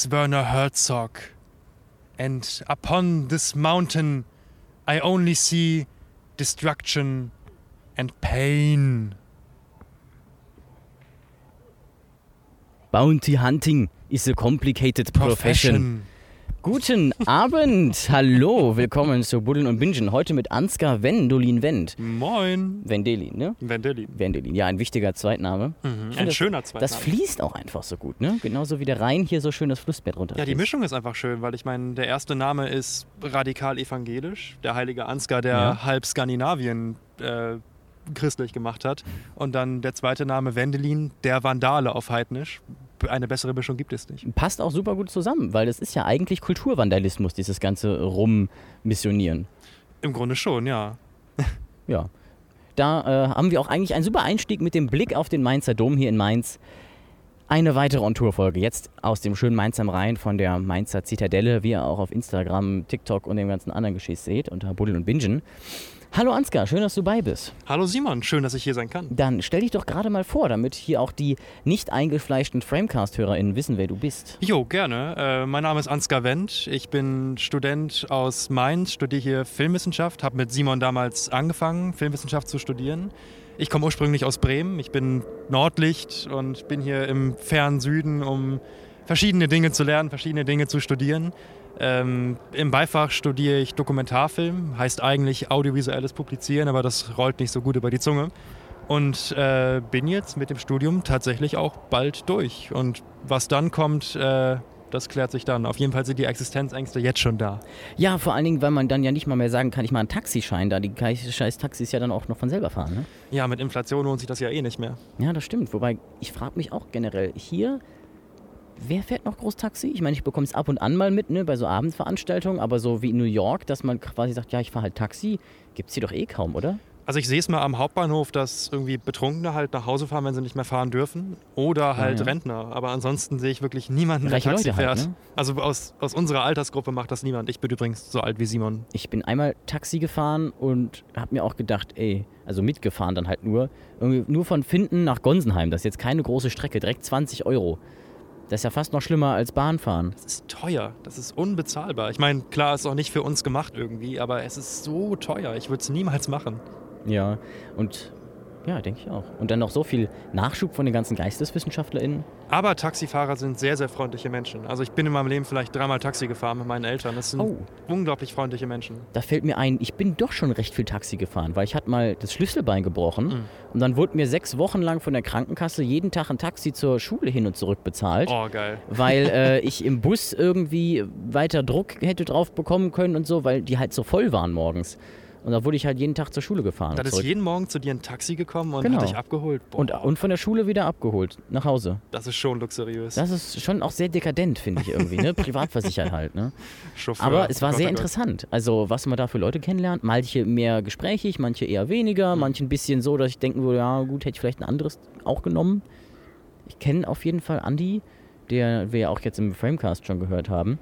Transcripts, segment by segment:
Is Werner Herzog. And upon this mountain I only see destruction and pain. Bounty Hunting is a complicated profession. Guten Abend, hallo, willkommen zu Buddeln und Bingen. Heute mit Ansgar Wendolin Wendt. Moin. Wendelin, ne? Wendelin. Wendelin, ja, ein wichtiger Zweitname. Ich Ein das- schöner Zweitname. Das fließt auch einfach so gut, ne? Genauso wie der Rhein hier so schön das Flussbett runter. Ja, die Mischung ist einfach schön, weil ich meine, der erste Name ist radikal evangelisch, der heilige Ansgar, der Ja. halb Skandinavien äh, christlich gemacht hat. Und dann der zweite Name Wendelin, der Vandale auf Heidnisch. Eine bessere Mischung gibt es nicht. Passt auch super gut zusammen, weil das ist ja eigentlich Kulturvandalismus, dieses ganze Rummissionieren. Im Grunde schon, ja. Ja. Da äh, haben wir auch eigentlich einen super Einstieg mit dem Blick auf den Mainzer Dom hier in Mainz. Eine weitere On-Tour-Folge. Jetzt aus dem schönen Mainz am Rhein von der Mainzer Zitadelle, wie ihr auch auf Instagram, TikTok und dem ganzen anderen Geschiss seht, unter Buddeln und Bingen. Hallo Ansgar, schön, dass du bei bist. Hallo Simon, schön, dass ich hier sein kann. Dann stell dich doch gerade mal vor, damit hier auch die nicht eingefleischten Framecast-HörerInnen wissen, wer du bist. Jo, gerne. Äh, mein Name ist Ansgar Wendt. Ich bin Student aus Mainz, studiere hier Filmwissenschaft, habe mit Simon damals angefangen, Filmwissenschaft zu studieren. Ich komme ursprünglich aus Bremen. Ich bin Nordlicht und bin hier im fernen Süden, um verschiedene Dinge zu lernen, verschiedene Dinge zu studieren. Ähm, Im Beifach studiere ich Dokumentarfilm, heißt eigentlich audiovisuelles Publizieren, aber das rollt nicht so gut über die Zunge. Und äh, bin jetzt mit dem Studium tatsächlich auch bald durch. Und was dann kommt, äh, das klärt sich dann. Auf jeden Fall sind die Existenzängste jetzt schon da. Ja, vor allen Dingen, weil man dann ja nicht mal mehr sagen kann, ich mal einen Taxischein da. Die scheiß Taxis ja dann auch noch von selber fahren, ne? Ja, mit Inflation lohnt sich das ja eh nicht mehr. Ja, das stimmt. Wobei, ich frage mich auch generell, hier, wer fährt noch groß Taxi? Ich meine, ich bekomme es ab und an mal mit, ne, bei so Abendveranstaltungen, aber so wie in New York, dass man quasi sagt, ja, ich fahre halt Taxi, gibt es hier doch eh kaum, oder? Also ich sehe es mal am Hauptbahnhof, dass irgendwie Betrunkene halt nach Hause fahren, wenn sie nicht mehr fahren dürfen. Oder halt ja. Rentner. Aber ansonsten sehe ich wirklich niemanden, der Reiche Taxi Leute halt, fährt. ne? Also aus, aus unserer Altersgruppe macht das niemand. Ich bin übrigens so alt wie Simon. Ich bin einmal Taxi gefahren und habe mir auch gedacht, ey, also mitgefahren dann halt nur, irgendwie nur von Finden nach Gonsenheim, das ist jetzt keine große Strecke, direkt 20 Euro. Das ist ja fast noch schlimmer als Bahnfahren. Das ist teuer. Das ist unbezahlbar. Ich meine, klar, ist auch nicht für uns gemacht irgendwie, aber es ist so teuer. Ich würde es niemals machen. Ja, und ja, denke ich auch. Und dann noch so viel Nachschub von den ganzen GeisteswissenschaftlerInnen. Aber Taxifahrer sind sehr, sehr freundliche Menschen. Also ich bin in meinem Leben vielleicht dreimal Taxi gefahren mit meinen Eltern. Das sind Oh. unglaublich freundliche Menschen. Da fällt mir ein, ich bin doch schon recht viel Taxi gefahren, weil ich hatte mal das Schlüsselbein gebrochen Mhm. und dann wurde mir sechs Wochen lang von der Krankenkasse jeden Tag ein Taxi zur Schule hin und zurück bezahlt. Oh, geil. weil äh, ich im Bus irgendwie weiter Druck hätte drauf bekommen können und so, weil die halt so voll waren morgens. Und da wurde ich halt jeden Tag zur Schule gefahren. Da und ist jeden Morgen zu dir ein Taxi gekommen und Genau. hat dich abgeholt. Boah, und, und von der Schule wieder abgeholt, nach Hause. das ist schon luxuriös. Das ist schon auch sehr dekadent, finde ich irgendwie, ne? Privatversichert halt, ne? Chauffeur. Aber es war Gott, sehr Gott. interessant. Also, was man da für Leute kennenlernt. Manche mehr gesprächig, manche eher weniger, Mhm. manche ein bisschen so, dass ich denken würde, ja, gut, hätte ich vielleicht ein anderes auch genommen. Ich kenne auf jeden Fall Andy, der wir ja auch jetzt im Framecast schon gehört haben.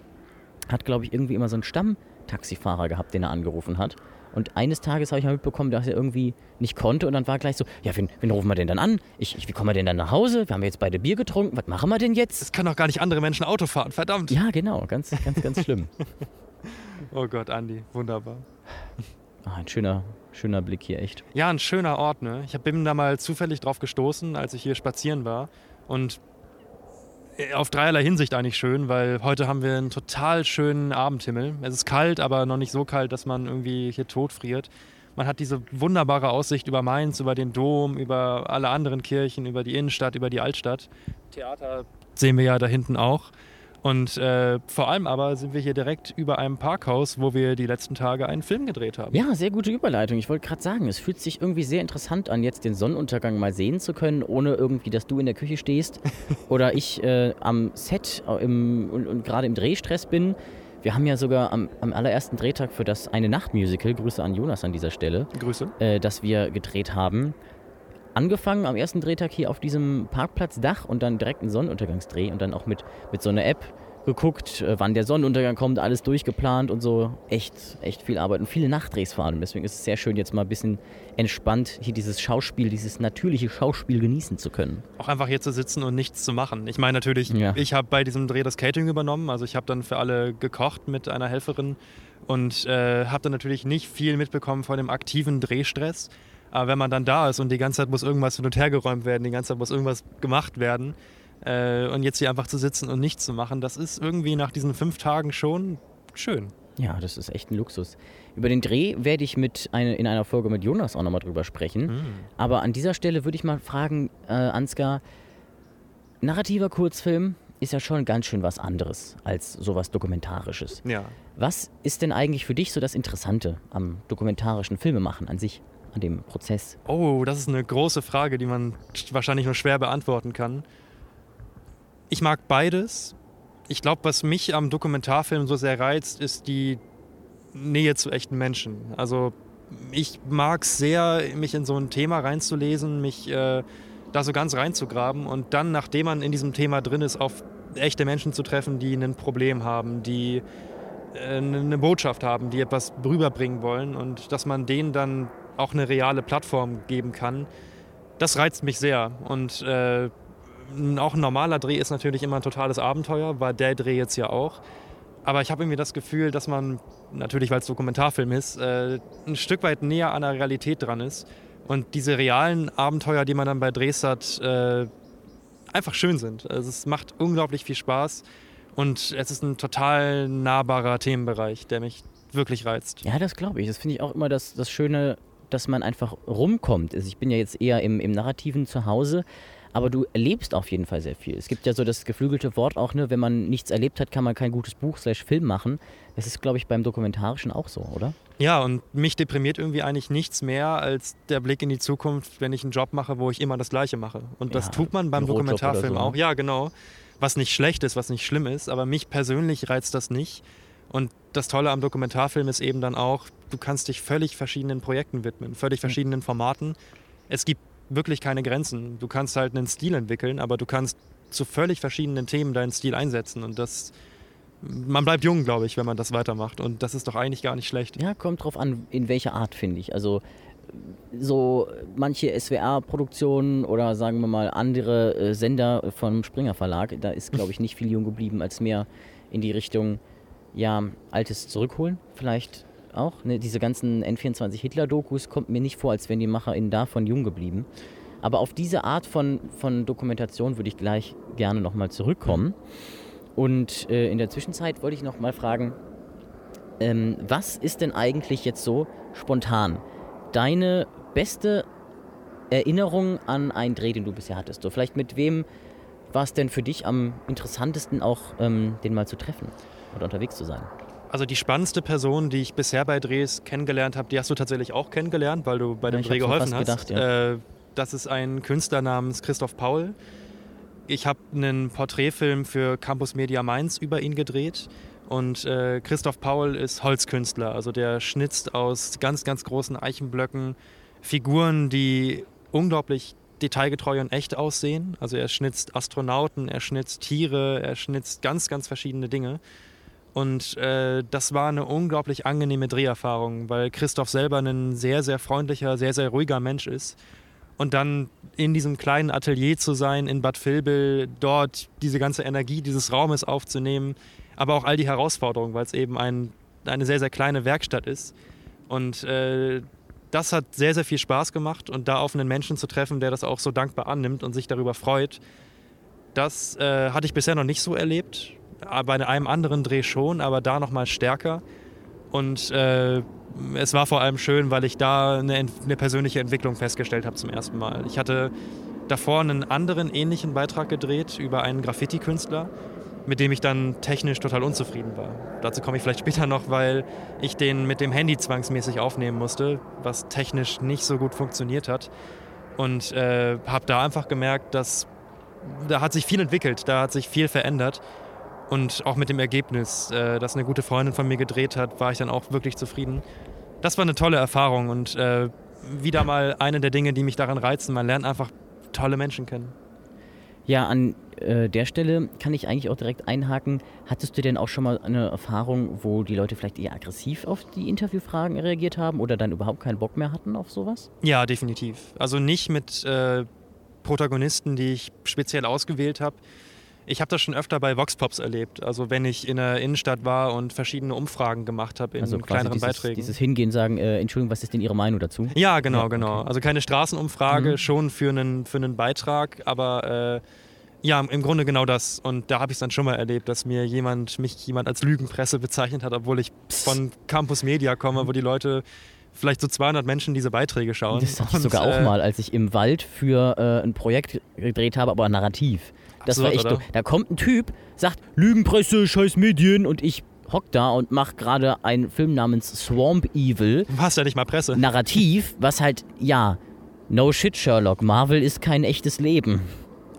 Hat, glaube ich, irgendwie immer so einen Stammtaxifahrer gehabt, den er angerufen hat. Und eines Tages habe ich mal mitbekommen, dass er irgendwie nicht konnte und dann war gleich so, ja, wen, wen rufen wir denn dann an? Ich, ich, wie kommen wir denn dann nach Hause? Wir haben jetzt beide Bier getrunken, was machen wir denn jetzt? Es können doch gar nicht andere Menschen Auto fahren, verdammt. Ja, genau, ganz, ganz, ganz schlimm. Oh Gott, Andi, wunderbar. Ah, ein schöner, schöner Blick hier, echt. Ja, ein schöner Ort, ne? Ich bin da mal zufällig drauf gestoßen, als ich hier spazieren war. Und auf dreierlei Hinsicht eigentlich schön, weil heute haben wir einen total schönen Abendhimmel. Es ist kalt, aber noch nicht so kalt, dass man irgendwie hier totfriert. Man hat diese wunderbare Aussicht über Mainz, über den Dom, über alle anderen Kirchen, über die Innenstadt, über die Altstadt. Theater sehen wir ja da hinten auch. Und äh, vor allem aber sind wir hier direkt über einem Parkhaus, wo wir die letzten Tage einen Film gedreht haben. Ja, sehr gute Überleitung. Ich wollte gerade sagen, es fühlt sich irgendwie sehr interessant an, jetzt den Sonnenuntergang mal sehen zu können, ohne irgendwie, dass du in der Küche stehst oder ich äh, am Set äh, im, und, und gerade im Drehstress bin. Wir haben ja sogar am, am allerersten Drehtag für das Eine Nacht Musical, Grüße an Jonas an dieser Stelle, Grüße. äh, das wir gedreht haben. Angefangen am ersten Drehtag hier auf diesem Parkplatzdach und dann direkt einen Sonnenuntergangsdreh und dann auch mit, mit so einer App, geguckt, äh, wann der Sonnenuntergang kommt, alles durchgeplant und so. Echt, echt viel Arbeit und viele Nachtdrehs vor allem. Deswegen ist es sehr schön, jetzt mal ein bisschen entspannt hier dieses Schauspiel, dieses natürliche Schauspiel genießen zu können. Auch einfach hier zu sitzen und nichts zu machen. Ich meine natürlich, Ja. ich habe bei diesem Dreh das Catering übernommen. Also ich habe dann für alle gekocht mit einer Helferin und äh, habe dann natürlich nicht viel mitbekommen von dem aktiven Drehstress. Aber wenn man dann da ist und die ganze Zeit muss irgendwas hin und her geräumt werden, die ganze Zeit muss irgendwas gemacht werden äh, und jetzt hier einfach zu sitzen und nichts zu machen, das ist irgendwie nach diesen fünf Tagen schon schön. Ja, das ist echt ein Luxus. Über den Dreh werde ich mit eine, in einer Folge mit Jonas auch nochmal drüber sprechen. Hm. Aber an dieser Stelle würde ich mal fragen, äh, Ansgar, narrativer Kurzfilm ist ja schon ganz schön was anderes als sowas Dokumentarisches. Ja. Was ist denn eigentlich für dich so das Interessante am dokumentarischen Filmemachen an sich, an dem Prozess? Oh, das ist eine große Frage, die man wahrscheinlich nur schwer beantworten kann. Ich mag beides. Ich glaube, was mich am Dokumentarfilm so sehr reizt, ist die Nähe zu echten Menschen. Also ich mag es sehr, mich in so ein Thema reinzulesen, mich äh, da so ganz reinzugraben und dann, nachdem man in diesem Thema drin ist, auf echte Menschen zu treffen, die ein Problem haben, die äh, eine Botschaft haben, die etwas rüberbringen wollen und dass man denen dann auch eine reale Plattform geben kann, das reizt mich sehr. Und äh, auch ein normaler Dreh ist natürlich immer ein totales Abenteuer, war der Dreh jetzt ja auch. Aber ich habe irgendwie das Gefühl, dass man, natürlich weil es Dokumentarfilm ist, äh, ein Stück weit näher an der Realität dran ist. Und diese realen Abenteuer, die man dann bei Drehs hat, äh, einfach schön sind. Also es macht unglaublich viel Spaß und es ist ein total nahbarer Themenbereich, der mich wirklich reizt. Ja, das glaube ich. Das finde ich auch immer das, das Schöne, dass man einfach rumkommt. Also ich bin ja jetzt eher im, im Narrativen zu Hause, aber du erlebst auf jeden Fall sehr viel. Es gibt ja so das geflügelte Wort auch, ne, wenn man nichts erlebt hat, kann man kein gutes Buch slash Film machen. Das ist, glaube ich, beim Dokumentarischen auch so, oder? Ja, und mich deprimiert irgendwie eigentlich nichts mehr als der Blick in die Zukunft, wenn ich einen Job mache, wo ich immer das Gleiche mache. Und das Ja, tut man beim Dokumentarfilm so, auch. ne? Ja, genau. Was nicht schlecht ist, was nicht schlimm ist, aber mich persönlich reizt das nicht. Und das Tolle am Dokumentarfilm ist eben dann auch, du kannst dich völlig verschiedenen Projekten widmen, völlig verschiedenen Formaten. Es gibt wirklich keine Grenzen. Du kannst halt einen Stil entwickeln, aber du kannst zu völlig verschiedenen Themen deinen Stil einsetzen. Und das, man bleibt jung, glaube ich, wenn man das weitermacht. Und das ist doch eigentlich gar nicht schlecht. Ja, kommt drauf an, in welcher Art, finde ich. Also so manche SWR-Produktionen oder sagen wir mal andere äh, Sender vom Springer Verlag, da ist, glaube ich, nicht viel jung geblieben, als mehr in die Richtung, ja, Altes zurückholen, vielleicht auch. Ne? Diese ganzen N24 Hitler-Dokus kommt mir nicht vor, als wären die MacherInnen davon jung geblieben. Aber auf diese Art von, von Dokumentation würde ich gleich gerne nochmal zurückkommen. Und äh, in der Zwischenzeit wollte ich noch mal fragen, ähm, was ist denn eigentlich jetzt so spontan deine beste Erinnerung an einen Dreh, den du bisher hattest? So vielleicht mit wem war es denn für dich am interessantesten auch, ähm, den mal zu treffen oder unterwegs zu sein? Also die spannendste Person, die ich bisher bei Drehs kennengelernt habe, die hast du tatsächlich auch kennengelernt, weil du bei dem ich Dreh geholfen hast. gedacht, ja. äh, das ist ein Künstler namens Christoph Paul. Ich habe einen Porträtfilm für Campus Media Mainz über ihn gedreht. Und äh, Christoph Paul ist Holzkünstler. Also der schnitzt aus ganz, ganz großen Eichenblöcken Figuren, die unglaublich detailgetreu und echt aussehen. Also er schnitzt Astronauten, er schnitzt Tiere, er schnitzt ganz, ganz verschiedene Dinge. Und äh, das war eine unglaublich angenehme Dreherfahrung, weil Christoph selber ein sehr, sehr freundlicher, sehr, sehr ruhiger Mensch ist. Und dann in diesem kleinen Atelier zu sein in Bad Vilbel, dort diese ganze Energie dieses Raumes aufzunehmen, aber auch all die Herausforderungen, weil es eben ein, eine sehr, sehr kleine Werkstatt ist. Und äh, das hat sehr, sehr viel Spaß gemacht und da auf einen Menschen zu treffen, der das auch so dankbar annimmt und sich darüber freut, das äh, hatte ich bisher noch nicht so erlebt. Bei einem anderen Dreh schon, aber da noch mal stärker. Und äh, es war vor allem schön, weil ich da eine, eine persönliche Entwicklung festgestellt habe zum ersten Mal. Ich hatte davor einen anderen ähnlichen Beitrag gedreht über einen Graffiti-Künstler, mit dem ich dann technisch total unzufrieden war. Dazu komme ich vielleicht später noch, weil ich den mit dem Handy zwangsmäßig aufnehmen musste, was technisch nicht so gut funktioniert hat. Und äh, habe da einfach gemerkt, dass da hat sich viel entwickelt, da hat sich viel verändert. Und auch mit dem Ergebnis, äh, das eine gute Freundin von mir gedreht hat, war ich dann auch wirklich zufrieden. Das war eine tolle Erfahrung und äh, wieder mal eine der Dinge, die mich daran reizen. Man lernt einfach tolle Menschen kennen. Ja, an äh, der Stelle kann ich eigentlich auch direkt einhaken. Hattest du denn auch schon mal eine Erfahrung, wo die Leute vielleicht eher aggressiv auf die Interviewfragen reagiert haben oder dann überhaupt keinen Bock mehr hatten auf sowas? Ja, definitiv. Also nicht mit äh, Protagonisten, die ich speziell ausgewählt habe. Ich habe das schon öfter bei Voxpops erlebt. Also wenn ich in der Innenstadt war und verschiedene Umfragen gemacht habe in Also kleineren dieses, Beiträgen. dieses Hingehen, sagen, äh, Entschuldigung, was ist denn Ihre Meinung dazu? Ja, genau, Ja, okay. genau. Also keine Straßenumfrage, Mhm. schon für einen, für einen Beitrag, aber äh, ja, im Grunde genau das. Und da habe ich es dann schon mal erlebt, dass mir jemand, mich jemand als Lügenpresse bezeichnet hat, obwohl ich von Campus Media komme, wo die Leute vielleicht so 200 Menschen diese Beiträge schauen. Das hatte ich sogar auch äh, mal, als ich im Wald für äh, ein Projekt gedreht habe, aber narrativ. Das war echt oder? dumm. Da kommt ein Typ, sagt Lügenpresse, scheiß Medien und ich hock da und mach gerade einen Film namens Swamp Evil, Du hast ja nicht mal Presse. narrativ, was halt, ja, no shit Sherlock, Marvel ist kein echtes Leben.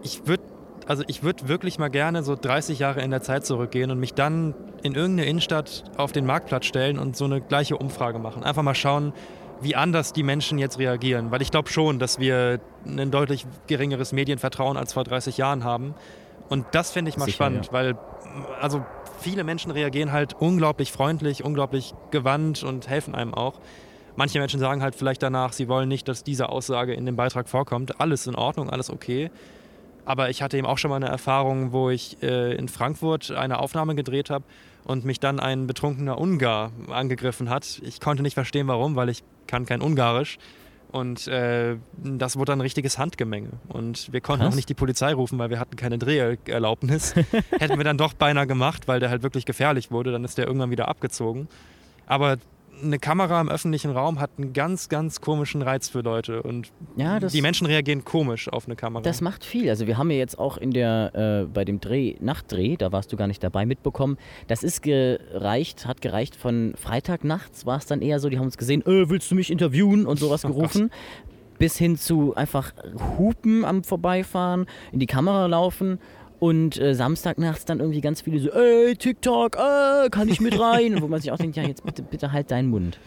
Ich würde also ich würde wirklich mal gerne so 30 Jahre in der Zeit zurückgehen und mich dann in irgendeine Innenstadt auf den Marktplatz stellen und so eine gleiche Umfrage machen. Einfach mal schauen, wie anders die Menschen jetzt reagieren. Weil ich glaube schon, dass wir ein deutlich geringeres Medienvertrauen als vor 30 Jahren haben. Und das finde ich mal Sicher, spannend, ja. weil also viele Menschen reagieren halt unglaublich freundlich, unglaublich gewandt und helfen einem auch. Manche Menschen sagen halt vielleicht danach, sie wollen nicht, dass diese Aussage in dem Beitrag vorkommt. Alles in Ordnung, alles okay. Aber ich hatte eben auch schon mal eine Erfahrung, wo ich äh, in Frankfurt eine Aufnahme gedreht habe und mich dann ein betrunkener Ungar angegriffen hat. Ich konnte nicht verstehen, warum, weil ich kann kein Ungarisch. Und äh, das wurde dann ein richtiges Handgemenge. Und wir konnten Krass. auch nicht die Polizei rufen, weil wir hatten keine Dreherlaubnis. Hätten wir dann doch beinahe gemacht, weil der halt wirklich gefährlich wurde. Dann ist der irgendwann wieder abgezogen. Aber eine Kamera im öffentlichen Raum hat einen ganz, ganz komischen Reiz für Leute. Und Ja, das- die Menschen reagieren komisch auf eine Kamera. Das macht viel. Also wir haben ja jetzt auch in der äh, bei dem Dreh Nachtdreh, da warst du gar nicht dabei, mitbekommen. Das ist gereicht, hat gereicht von Freitag nachts war es dann eher so, die haben uns gesehen, äh, willst du mich interviewen und sowas Oh gerufen, bis hin zu einfach Hupen am Vorbeifahren, in die Kamera laufen. Und äh, Samstagnachts dann irgendwie ganz viele so, ey, TikTok, äh, kann ich mit rein? Und wo man sich auch denkt, ja, jetzt bitte, bitte halt deinen Mund.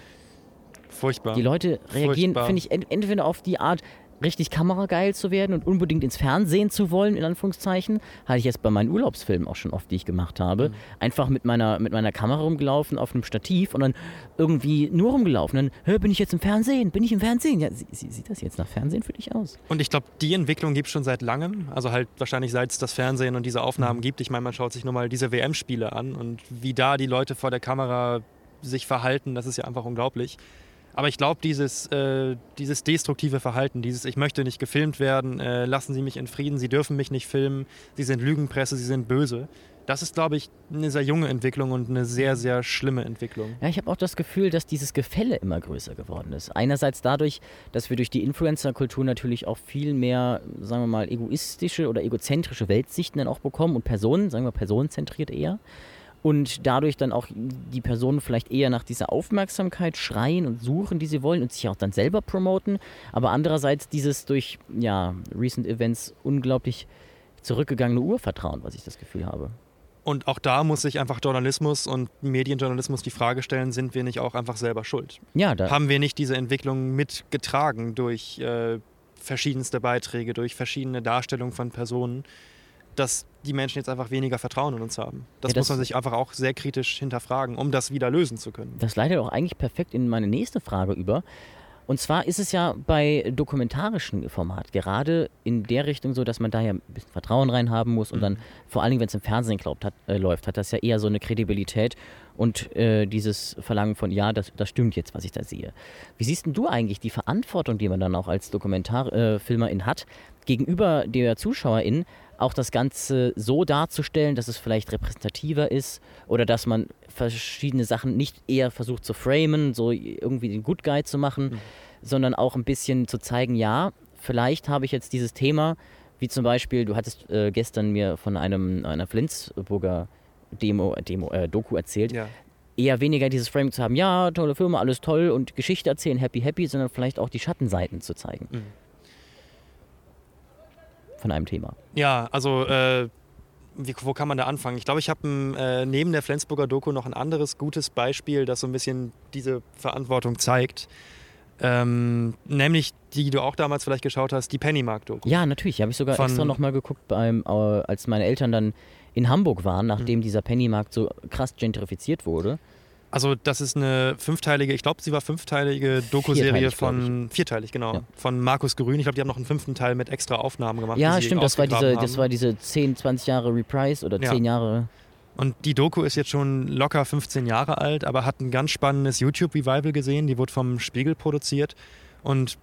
Furchtbar. Die Leute reagieren, finde ich, ent entweder auf die Art, richtig kamerageil zu werden und unbedingt ins Fernsehen zu wollen, in Anführungszeichen. Hatte ich jetzt bei meinen Urlaubsfilmen auch schon oft, die ich gemacht habe. Mhm. Einfach mit meiner, mit meiner Kamera rumgelaufen auf einem Stativ und dann irgendwie nur rumgelaufen. Dann, hör, bin ich jetzt im Fernsehen? Bin ich im Fernsehen? Ja, sie, sie, sieht das jetzt nach Fernsehen für dich aus? Und ich glaube, die Entwicklung gibt es schon seit langem. Also halt wahrscheinlich seit es das Fernsehen und diese Aufnahmen Mhm. gibt. Ich meine, man schaut sich nur mal diese WM-Spiele an und wie da die Leute vor der Kamera sich verhalten, das ist ja einfach unglaublich. Aber ich glaube, dieses, äh, dieses destruktive Verhalten, dieses Ich möchte nicht gefilmt werden, äh, lassen Sie mich in Frieden, Sie dürfen mich nicht filmen, Sie sind Lügenpresse, Sie sind böse. Das ist, glaube ich, eine sehr junge Entwicklung und eine sehr, sehr schlimme Entwicklung. Ja, ich habe auch das Gefühl, dass dieses Gefälle immer größer geworden ist. Einerseits dadurch, dass wir durch die Influencer-Kultur natürlich auch viel mehr, sagen wir mal, egoistische oder egozentrische Weltsichten dann auch bekommen und Personen, sagen wir personenzentriert eher. Und dadurch dann auch die Personen vielleicht eher nach dieser Aufmerksamkeit schreien und suchen, die sie wollen und sich auch dann selber promoten. Aber andererseits dieses durch ja, Recent Events unglaublich zurückgegangene Urvertrauen, was ich das Gefühl habe. Und auch da muss sich einfach Journalismus und Medienjournalismus die Frage stellen, sind wir nicht auch einfach selber schuld? Ja, da, haben wir nicht diese Entwicklung mitgetragen durch äh, verschiedenste Beiträge, durch verschiedene Darstellungen von Personen, dass die Menschen jetzt einfach weniger Vertrauen in uns haben. Das, Ja, das- muss man sich einfach auch sehr kritisch hinterfragen, um das wieder lösen zu können. Das leitet auch eigentlich perfekt in meine nächste Frage über. Und zwar ist es ja bei dokumentarischen Format gerade in der Richtung so, dass man da ja ein bisschen Vertrauen rein haben muss und dann vor allen Dingen, wenn es im Fernsehen glaubt, hat, äh, läuft, hat das ja eher so eine Kredibilität und äh, dieses Verlangen von, ja, das, das stimmt jetzt, was ich da sehe. Wie siehst denn du eigentlich die Verantwortung, die man dann auch als Dokumentarfilmerin äh, hat, gegenüber der Zuschauerin auch das Ganze so darzustellen, dass es vielleicht repräsentativer ist oder dass man verschiedene Sachen nicht eher versucht zu framen, so irgendwie den Good Guy zu machen, sondern auch ein bisschen zu zeigen, ja, vielleicht habe ich jetzt dieses Thema, wie zum Beispiel, du hattest äh, gestern mir von einem einer Flensburger Demo, Demo äh, Doku erzählt, Ja. eher weniger dieses Framing zu haben, ja, tolle Firma, alles toll und Geschichte erzählen, happy, happy, sondern vielleicht auch die Schattenseiten zu zeigen. Mhm. Von einem Thema. Ja, also äh, wie, wo kann man da anfangen? Ich glaube, ich habe äh, neben der Flensburger Doku noch ein anderes gutes Beispiel, das so ein bisschen diese Verantwortung zeigt. Ähm, nämlich die, die du auch damals vielleicht geschaut hast, die Pennymark-Doku. Ja, natürlich. Habe ich sogar Von- extra nochmal geguckt, beim, äh, als meine Eltern dann in Hamburg waren, nachdem Mhm. dieser Pennymarkt so krass gentrifiziert wurde. Also das ist eine fünfteilige, ich glaube, sie war fünfteilige Dokuserie von vierteilig, genau, Ja. von Markus Grün. Ich glaube, die haben noch einen fünften Teil mit extra Aufnahmen gemacht. ja, stimmt, das war, diese, das war diese 10, 20 Jahre Reprise oder Ja. 10 Jahre. Und die Doku ist jetzt schon locker 15 Jahre alt, aber hat ein ganz spannendes YouTube-Revival gesehen. Die wurde vom Spiegel produziert. Und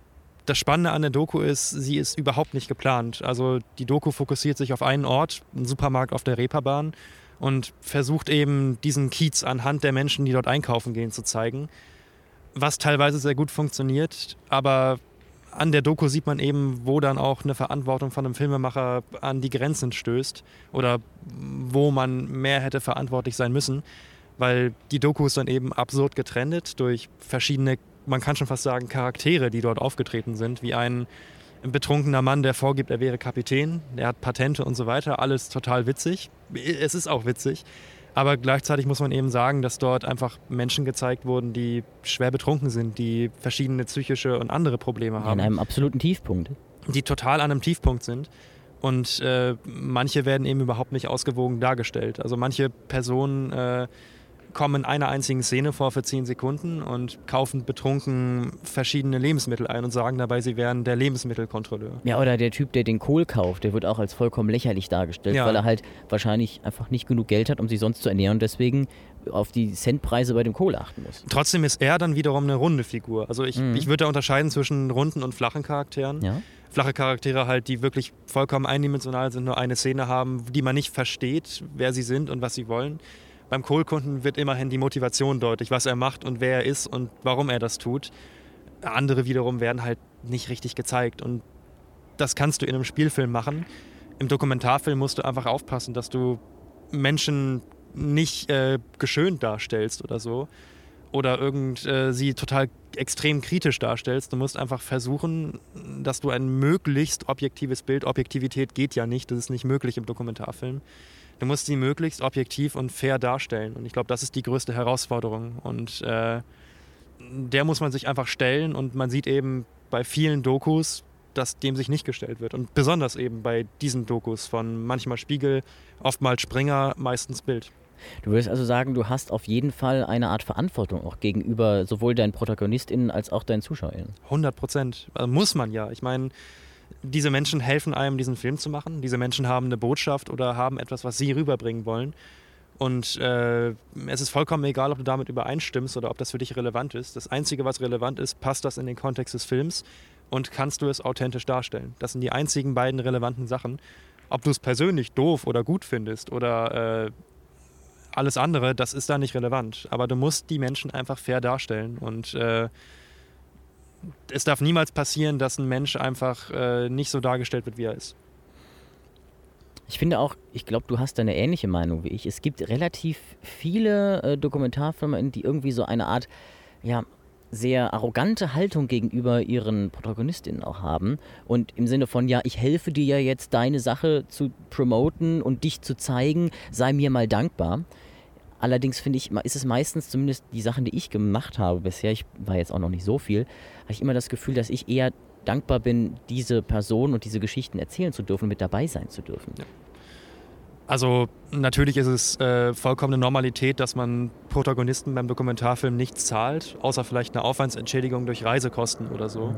das Spannende an der Doku ist, sie ist überhaupt nicht geplant. Also die Doku fokussiert sich auf einen Ort, einen Supermarkt auf der Reeperbahn und versucht eben diesen Kiez anhand der Menschen, die dort einkaufen gehen, zu zeigen. Was teilweise sehr gut funktioniert, aber an der Doku sieht man eben, wo dann auch eine Verantwortung von einem Filmemacher an die Grenzen stößt oder wo man mehr hätte verantwortlich sein müssen, weil die Doku ist dann eben absurd getrennt durch verschiedene, man kann schon fast sagen, Charaktere, die dort aufgetreten sind, wie ein betrunkener Mann, der vorgibt, er wäre Kapitän, der hat Patente und so weiter, alles total witzig. Es ist auch witzig, aber gleichzeitig muss man eben sagen, dass dort einfach Menschen gezeigt wurden, die schwer betrunken sind, die verschiedene psychische und andere Probleme In haben einem absoluten Tiefpunkt. die total an einem Tiefpunkt sind. Und äh, manche werden eben überhaupt nicht ausgewogen dargestellt. Also manche Personen äh, kommen in einer einzigen Szene vor für zehn Sekunden und kaufen betrunken verschiedene Lebensmittel ein und sagen dabei, sie wären der Lebensmittelkontrolleur. Ja, oder der Typ, der den Kohl kauft, der wird auch als vollkommen lächerlich dargestellt, Ja. weil er halt wahrscheinlich einfach nicht genug Geld hat, um sich sonst zu ernähren und deswegen auf die Centpreise bei dem Kohl achten muss. Trotzdem ist er dann wiederum eine runde Figur. Also ich, Mhm. ich würde da unterscheiden zwischen runden und flachen Charakteren. Ja? flache Charaktere halt, die wirklich vollkommen eindimensional sind, nur eine Szene haben, die man nicht versteht, wer sie sind und was sie wollen. Beim Kohlkunden wird immerhin die Motivation deutlich, was er macht und wer er ist und warum er das tut. Andere wiederum werden halt nicht richtig gezeigt und das kannst du in einem Spielfilm machen. Im Dokumentarfilm musst du einfach aufpassen, dass du Menschen nicht äh, geschönt darstellst oder so oder irgend äh, sie total extrem kritisch darstellst. Du musst einfach versuchen, dass du ein möglichst objektives Bild, Objektivität geht ja nicht, das ist nicht möglich im Dokumentarfilm. Du musst sie möglichst objektiv und fair darstellen. Und ich glaube, das ist die größte Herausforderung. Und äh, der muss man sich einfach stellen. Und man sieht eben bei vielen Dokus, dass dem sich nicht gestellt wird. Und besonders eben bei diesen Dokus von manchmal Spiegel, oftmals Springer, meistens Bild. Du würdest also sagen, du hast auf jeden Fall eine Art Verantwortung auch gegenüber sowohl deinen ProtagonistInnen als auch deinen ZuschauerInnen. 100 Prozent. Also muss man ja. Ich meine, diese Menschen helfen einem, diesen Film zu machen. Diese Menschen haben eine Botschaft oder haben etwas, was sie rüberbringen wollen. Und äh, es ist vollkommen egal, ob du damit übereinstimmst oder ob das für dich relevant ist. Das Einzige, was relevant ist, passt das in den Kontext des Films und kannst du es authentisch darstellen. Das sind die einzigen beiden relevanten Sachen. Ob du es persönlich doof oder gut findest oder äh, alles andere, das ist da nicht relevant. Aber du musst die Menschen einfach fair darstellen und äh, es darf niemals passieren, dass ein Mensch einfach äh, nicht so dargestellt wird, wie er ist. Ich finde auch, ich glaube, du hast da eine ähnliche Meinung wie ich. Es gibt relativ viele äh, Dokumentarfilme, die irgendwie so eine Art, ja, sehr arrogante Haltung gegenüber ihren Protagonistinnen auch haben. Und im Sinne von, ja, ich helfe dir ja jetzt, deine Sache zu promoten und dich zu zeigen, sei mir mal dankbar. Allerdings finde ich, ist es meistens zumindest die Sachen, die ich gemacht habe bisher, ich war jetzt auch noch nicht so viel, habe ich immer das Gefühl, dass ich eher dankbar bin, diese Person und diese Geschichten erzählen zu dürfen und mit dabei sein zu dürfen. Ja. Also natürlich ist es äh, vollkommene Normalität, dass man Protagonisten beim Dokumentarfilm nichts zahlt, außer vielleicht eine Aufwandsentschädigung durch Reisekosten oder so.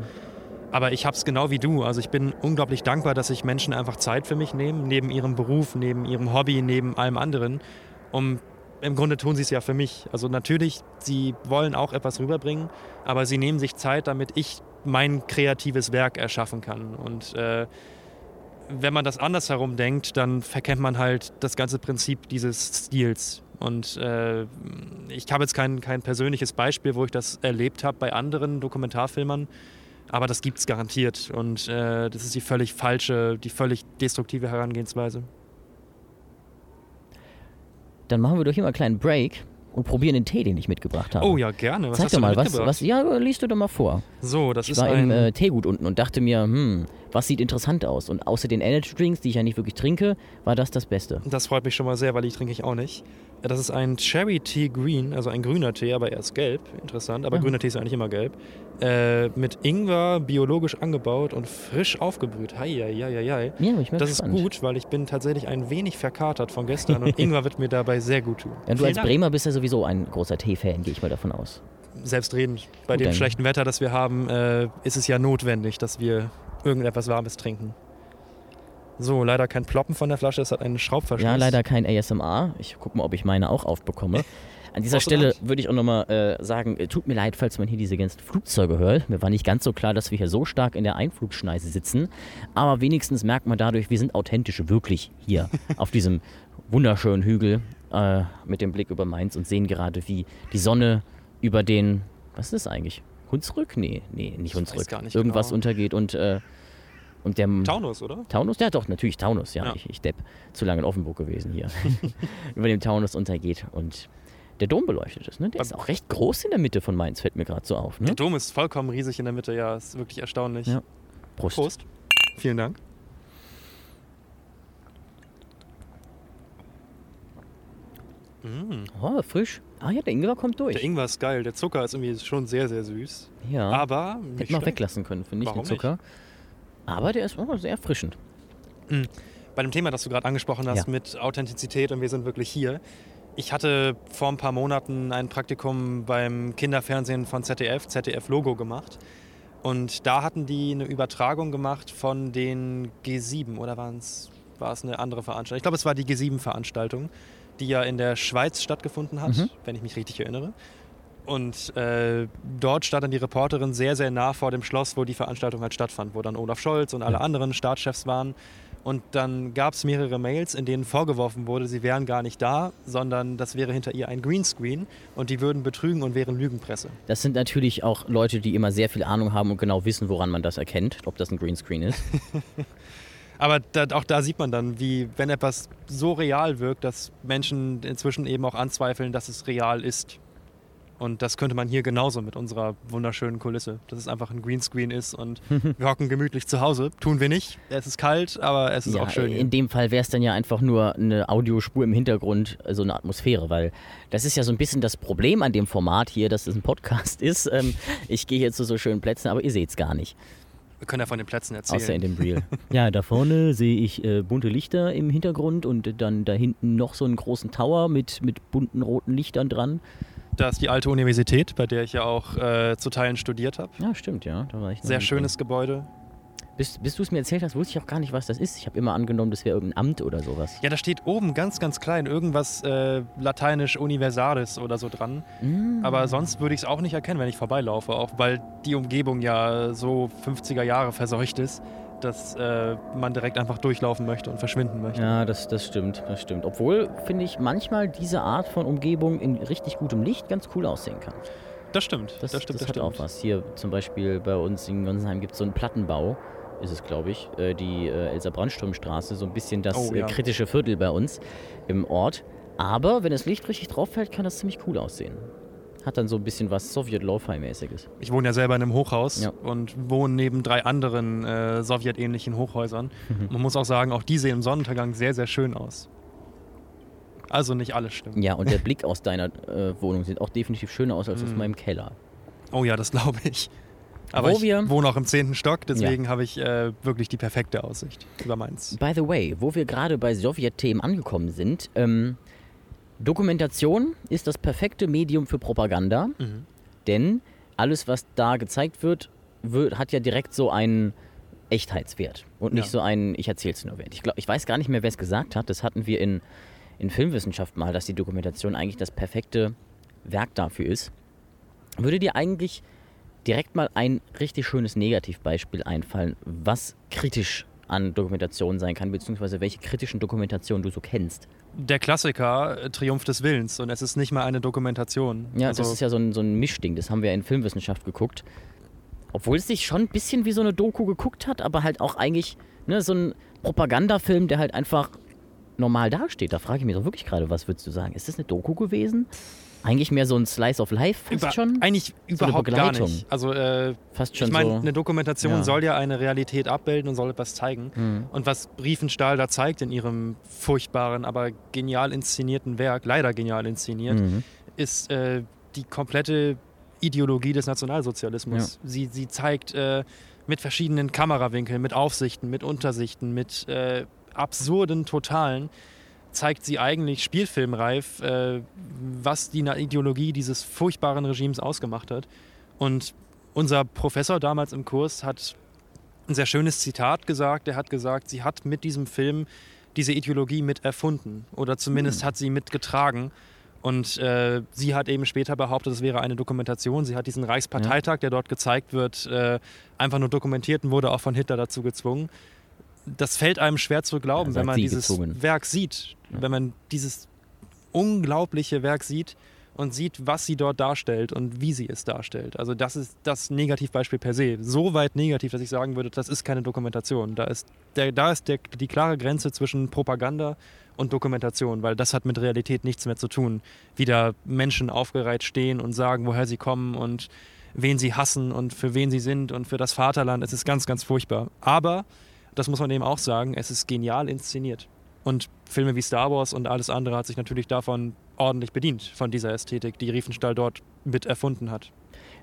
Aber ich habe es genau wie du. Also ich bin unglaublich dankbar, dass sich Menschen einfach Zeit für mich nehmen, neben ihrem Beruf, neben ihrem Hobby, neben allem anderen. Um, Im Grunde tun sie es ja für mich. Also natürlich, sie wollen auch etwas rüberbringen, aber sie nehmen sich Zeit, damit ich mein kreatives Werk erschaffen kann. Und äh, wenn man das andersherum denkt, dann verkennt man halt das ganze Prinzip dieses Stils. Und äh, ich habe jetzt kein, kein persönliches Beispiel, wo ich das erlebt habe bei anderen Dokumentarfilmern, aber das gibt es garantiert. Und äh, das ist die völlig falsche, die völlig destruktive Herangehensweise. Dann machen wir doch hier mal einen kleinen Break und probieren den Tee, den ich mitgebracht habe. Oh ja, gerne. Was Sag hast doch du mal, was, was, ja, liest du doch mal vor. So, das Ich ist war ein... im äh, Teegut unten und dachte mir, hm, was sieht interessant aus. Und außer den Energy Drinks, die ich ja nicht wirklich trinke, war das das Beste. Das freut mich schon mal sehr, weil die trinke ich auch nicht. Das ist ein Cherry Tea Green, also ein grüner Tee, aber er ist gelb. Interessant, aber Ja. grüner Tee ist eigentlich immer gelb. Äh, mit Ingwer, biologisch angebaut und frisch aufgebrüht. Heieieiei. Ja, aber ich bin Das ist gespannt. gut, weil ich bin tatsächlich ein wenig verkatert von gestern und Ingwer wird mir dabei sehr gut tun. Ja, du Vielen als Dank. Bremer bist ja sowieso ein großer Tee-Fan, gehe ich mal davon aus. Selbstredend. Bei Gut, dem dann. schlechten Wetter, das wir haben, äh, ist es ja notwendig, dass wir irgendetwas Warmes trinken. So, leider kein Ploppen von der Flasche, es hat einen Schraubverschluss. Ja, leider kein ASMR. Ich gucke mal, ob ich meine auch aufbekomme. An dieser Stelle würde ich auch nochmal äh, sagen, äh, tut mir leid, falls man hier diese ganzen Flugzeuge hört. Mir war nicht ganz so klar, dass wir hier so stark in der Einflugschneise sitzen. Aber wenigstens merkt man dadurch, wir sind authentisch wirklich hier auf diesem wunderschönen Hügel äh, mit dem Blick über Mainz und sehen gerade, wie die Sonne über den, was ist das eigentlich? Hunsrück? Nee, nee, nicht Ich Hunsrück. nicht Irgendwas genau. untergeht und, äh, und der Taunus, oder? Taunus? Ja, doch, natürlich Taunus, ja. Ja. Ich, ich depp. Zu lange in Offenburg gewesen hier. Über dem Taunus untergeht und der Dom beleuchtet ist. Ne? Der ist auch recht groß in der Mitte von Mainz, fällt mir gerade so auf. Der Ne? Dom ist vollkommen riesig in der Mitte, ja, ist wirklich erstaunlich. Ja. Prost. Prost. Vielen Dank. Mm, Oh, frisch. Ah ja, der Ingwer kommt durch. der Ingwer ist geil, der Zucker ist irgendwie schon sehr, sehr süß. ja, Aber nicht hätte man weglassen können, finde ich, den Zucker. Aber der ist oh, sehr erfrischend. Bei dem Thema, das du gerade angesprochen hast, Ja. mit Authentizität und wir sind wirklich hier. Ich hatte vor ein paar Monaten ein Praktikum beim Kinderfernsehen von ZDF, ZDF Logo gemacht. Und da hatten die eine Übertragung gemacht von den G7 oder war es eine andere Veranstaltung? Ich glaube, es war die G7-Veranstaltung, die ja in der Schweiz stattgefunden hat, Mhm. wenn ich mich richtig erinnere. Und äh, dort stand dann die Reporterin sehr, sehr nah vor dem Schloss, wo die Veranstaltung halt stattfand, wo dann Olaf Scholz und alle Ja. anderen Staatschefs waren. Und dann gab es mehrere Mails, in denen vorgeworfen wurde, sie wären gar nicht da, sondern das wäre hinter ihr ein Greenscreen und die würden betrügen und wären Lügenpresse. Das sind natürlich auch Leute, die immer sehr viel Ahnung haben und genau wissen, woran man das erkennt, ob das ein Greenscreen ist. Aber da, auch da sieht man dann, wie, wenn etwas so real wirkt, dass Menschen inzwischen eben auch anzweifeln, dass es real ist. Und das könnte man hier genauso mit unserer wunderschönen Kulisse, dass es einfach ein Greenscreen ist und wir hocken gemütlich zu Hause. Tun wir nicht. Es ist kalt, aber es ist ja, auch schön. In dem Fall wäre es dann ja einfach nur eine Audiospur im Hintergrund, so eine Atmosphäre, weil das ist ja so ein bisschen das Problem an dem Format hier, dass es ein Podcast ist. Ähm, ich gehe hier zu so schönen Plätzen, aber ihr seht es gar nicht, Wir können ja von den Plätzen erzählen. außer in dem Reel. ja, da vorne sehe ich äh, bunte Lichter im Hintergrund und dann da hinten noch so einen großen Tower mit, mit bunten roten Lichtern dran. Da ist die alte Universität, bei der ich ja auch äh, zu Teilen studiert habe. Ja, stimmt, ja. Da war ich Sehr schönes Gebäude. Bis, bis du es mir erzählt hast, wusste ich auch gar nicht, was das ist. Ich habe immer angenommen, das wäre irgendein Amt oder sowas. Ja, da steht oben ganz, ganz klein irgendwas äh, lateinisch Universalis oder so dran. Mm. Aber sonst würde ich es auch nicht erkennen, wenn ich vorbeilaufe. Auch weil die Umgebung ja so 50er Jahre verseucht ist, dass äh, man direkt einfach durchlaufen möchte und verschwinden möchte. Ja, das, das stimmt, das stimmt. Obwohl, finde ich, manchmal diese Art von Umgebung in richtig gutem Licht ganz cool aussehen kann. Das stimmt. Das, Das, stimmt, das das hat stimmt. auch was. Hier zum Beispiel bei uns in Gonsenheim gibt es so einen Plattenbau, ist es, glaube ich, äh, die äh, Elsa Brandström-Straße, so ein bisschen das Oh, ja. äh, kritische Viertel bei uns im Ort. Aber wenn das Licht richtig drauf fällt, kann das ziemlich cool aussehen. Hat dann so ein bisschen was Sowjet-Lo-Fi-mäßiges. Ich wohne ja selber in einem Hochhaus Ja. und wohne neben drei anderen äh, sowjetähnlichen Hochhäusern. Mhm. Man muss auch sagen, auch die sehen im Sonnenuntergang sehr, sehr schön aus. Also nicht alles stimmt. Ja, und der Blick aus deiner äh, Wohnung sieht auch definitiv schöner aus als aus Mhm. meinem Keller. Oh ja, das glaube ich. Aber Wo ich wir- wohne auch im zehnten Stock, deswegen habe ich äh, wirklich die perfekte Aussicht über Mainz. By the way, wo wir gerade bei Sowjet-Themen angekommen sind, ähm, Dokumentation ist das perfekte Medium für Propaganda, Mhm. denn alles, was da gezeigt wird, wird hat ja direkt so einen Echtheitswert und nicht Ja. so einen Ich erzähl's nur Wert. Ich, glaub, ich weiß gar nicht mehr, wer es gesagt hat. Das hatten wir in, in Filmwissenschaft mal, dass die Dokumentation eigentlich das perfekte Werk dafür ist. Würde dir eigentlich direkt mal ein richtig schönes Negativbeispiel einfallen, was kritisch an Dokumentation sein kann, beziehungsweise welche kritischen Dokumentationen du so kennst? Der Klassiker äh, Triumph des Willens und es ist nicht mal eine Dokumentation. Ja, also, das ist ja so ein, so ein Mischding, das haben wir in Filmwissenschaft geguckt. Obwohl es sich schon ein bisschen wie so eine Doku geguckt hat, aber halt auch eigentlich ne, so ein Propagandafilm, der halt einfach normal dasteht. Da frage ich mich doch wirklich gerade, was würdest du sagen? Ist das eine Doku gewesen? Eigentlich mehr so ein Slice of Life fast Über, schon. Eigentlich So überhaupt gar nicht. Also äh, Fast schon ich meine, so. eine Dokumentation ja. soll ja eine Realität abbilden und soll etwas zeigen. Mhm. Und was Riefenstahl da zeigt in ihrem furchtbaren, aber genial inszenierten Werk, leider genial inszeniert, Mhm. ist äh, die komplette Ideologie des Nationalsozialismus. Sie, sie zeigt äh, mit verschiedenen Kamerawinkeln, mit Aufsichten, mit Untersichten, mit äh, absurden Totalen, zeigt sie eigentlich spielfilmreif, äh, was die Ideologie dieses furchtbaren Regimes ausgemacht hat. Und unser Professor damals im Kurs hat ein sehr schönes Zitat gesagt. Er hat gesagt, sie hat mit diesem Film diese Ideologie mit erfunden oder zumindest hat sie mitgetragen. Und äh, sie hat eben später behauptet, es wäre eine Dokumentation. Sie hat diesen Reichsparteitag, der dort gezeigt wird, äh, einfach nur dokumentiert und wurde auch von Hitler dazu gezwungen. Das fällt einem schwer zu glauben, Ja, wenn man sie dieses gezwungen. Werk sieht. Ja. Wenn man dieses unglaubliche Werk sieht und sieht, was sie dort darstellt und wie sie es darstellt. Also das ist das Negativbeispiel per se. So weit negativ, dass ich sagen würde, das ist keine Dokumentation. Da ist, der, da ist der, die klare Grenze zwischen Propaganda und Dokumentation, weil das hat mit Realität nichts mehr zu tun. Wie da Menschen aufgereiht stehen und sagen, woher sie kommen und wen sie hassen und für wen sie sind und für das Vaterland. Es ist ganz, ganz furchtbar. Aber, das muss man eben auch sagen, es ist genial inszeniert. Und Filme wie Star Wars und alles andere hat sich natürlich davon ordentlich bedient, von dieser Ästhetik, die Riefenstahl dort mit erfunden hat.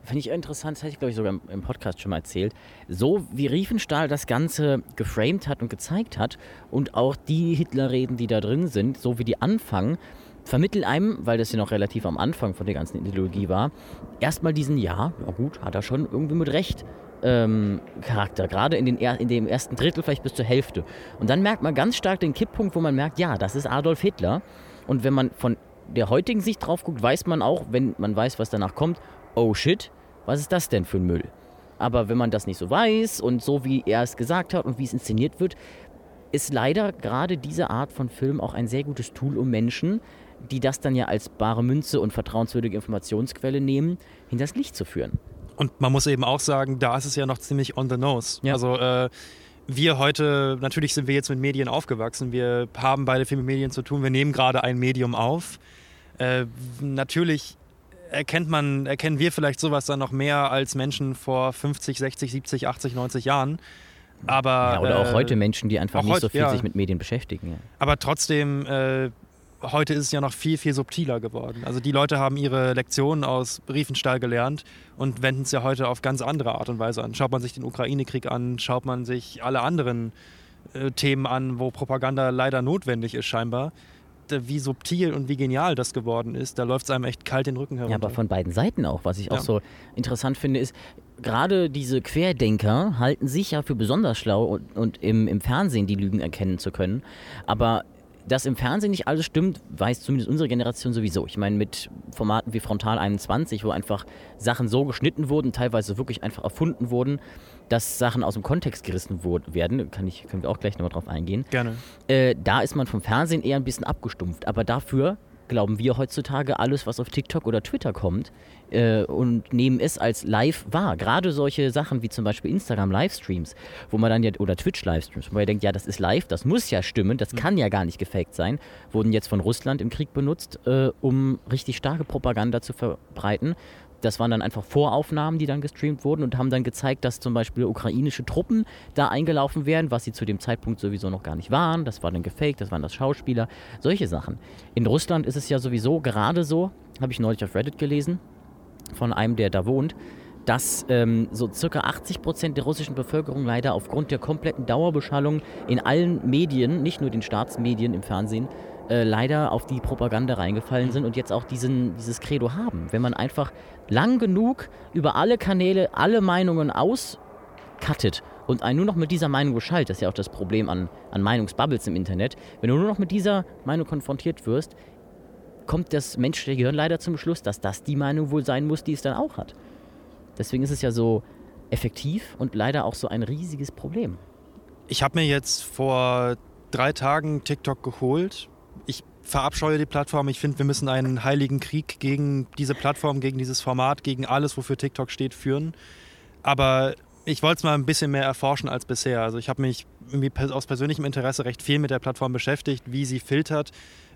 Finde ich interessant, das hatte ich glaube ich sogar im- Podcast schon mal erzählt. So wie Riefenstahl das Ganze geframed hat und gezeigt hat und auch die Hitlerreden, die da drin sind, so wie die anfangen, vermitteln einem, weil das ja noch relativ am Anfang von der ganzen Ideologie war, erstmal diesen, ja, ja gut, hat er schon irgendwie mit Recht. Ähm, Charakter, gerade in, den in dem ersten Drittel, vielleicht bis zur Hälfte. Und dann merkt man ganz stark den Kipppunkt, wo man merkt, ja, das ist Adolf Hitler. Und wenn man von der heutigen Sicht drauf guckt, weiß man auch, wenn man weiß, was danach kommt, oh shit, was ist das denn für ein Müll? Aber wenn man das nicht so weiß und so wie er es gesagt hat und wie es inszeniert wird, ist leider gerade diese Art von Film auch ein sehr gutes Tool, um Menschen, die das dann ja als bare Münze und vertrauenswürdige Informationsquelle nehmen, hinters Licht zu führen. Und man muss eben auch sagen, da ist es ja noch ziemlich on the nose. Ja. Also äh, wir heute, natürlich sind wir jetzt mit Medien aufgewachsen, wir haben beide viel mit Medien zu tun, wir nehmen gerade ein Medium auf. Äh, natürlich erkennt man, erkennen wir vielleicht sowas dann noch mehr als Menschen vor 50, 60, 70, 80, 90 Jahren. Aber, Ja, oder auch äh, heute Menschen, die einfach nicht heut- so viel ja. sich mit Medien beschäftigen. Ja. Aber trotzdem, äh, heute ist es ja noch viel, viel subtiler geworden. Also die Leute haben ihre Lektionen aus Riefenstahl gelernt und wenden es ja heute auf ganz andere Art und Weise an. Schaut man sich den Ukraine-Krieg an, schaut man sich alle anderen äh, Themen an, wo Propaganda leider notwendig ist scheinbar. Wie subtil und wie genial das geworden ist, da läuft es einem echt kalt den Rücken herunter. Ja, aber von beiden Seiten auch. Was ich auch Ja. so interessant finde, ist, gerade diese Querdenker halten sich ja für besonders schlau und, und im, im Fernsehen die Lügen erkennen zu können. Aber dass im Fernsehen nicht alles stimmt, weiß zumindest unsere Generation sowieso. Ich meine, mit Formaten wie Frontal 21, wo einfach Sachen so geschnitten wurden, teilweise wirklich einfach erfunden wurden, dass Sachen aus dem Kontext gerissen wurden, werden, kann ich, können wir auch gleich nochmal drauf eingehen. Gerne. Äh, da ist man vom Fernsehen eher ein bisschen abgestumpft. Aber dafür glauben wir heutzutage alles, was auf TikTok oder Twitter kommt äh, und nehmen es als live wahr. Gerade solche Sachen wie zum Beispiel Instagram-Livestreams, wo man dann ja, oder Twitch-Livestreams, wo man ja denkt, ja, das ist live, das muss ja stimmen, das kann ja gar nicht gefaked sein, wurden jetzt von Russland im Krieg benutzt, äh, um richtig starke Propaganda zu verbreiten. Das waren dann einfach Voraufnahmen, die dann gestreamt wurden und haben dann gezeigt, dass zum Beispiel ukrainische Truppen da eingelaufen wären, was sie zu dem Zeitpunkt sowieso noch gar nicht waren. Das war dann gefaked, das waren das Schauspieler, solche Sachen. In Russland ist es ja sowieso gerade so, habe ich neulich auf Reddit gelesen, von einem, der da wohnt, dass ähm, so circa 80 Prozent der russischen Bevölkerung leider aufgrund der kompletten Dauerbeschallung in allen Medien, nicht nur den Staatsmedien im Fernsehen, äh, leider auf die Propaganda reingefallen sind und jetzt auch diesen, dieses Credo haben. Wenn man einfach lang genug über alle Kanäle alle Meinungen auskattet und einen nur noch mit dieser Meinung beschallt, das ist ja auch das Problem an, an Meinungsbubbles im Internet, wenn du nur noch mit dieser Meinung konfrontiert wirst, kommt das menschliche Gehirn leider zum Schluss, dass das die Meinung wohl sein muss, die es dann auch hat. Deswegen ist es ja so effektiv und leider auch so ein riesiges Problem. Ich habe mir jetzt vor drei Tagen TikTok geholt. Ich verabscheue die Plattform. Ich finde, wir müssen einen heiligen Krieg gegen diese Plattform, gegen dieses Format, gegen alles, wofür TikTok steht, führen. Aber ich wollte es mal ein bisschen mehr erforschen als bisher. Also ich habe mich aus persönlichem Interesse recht viel mit der Plattform beschäftigt, wie sie filtert,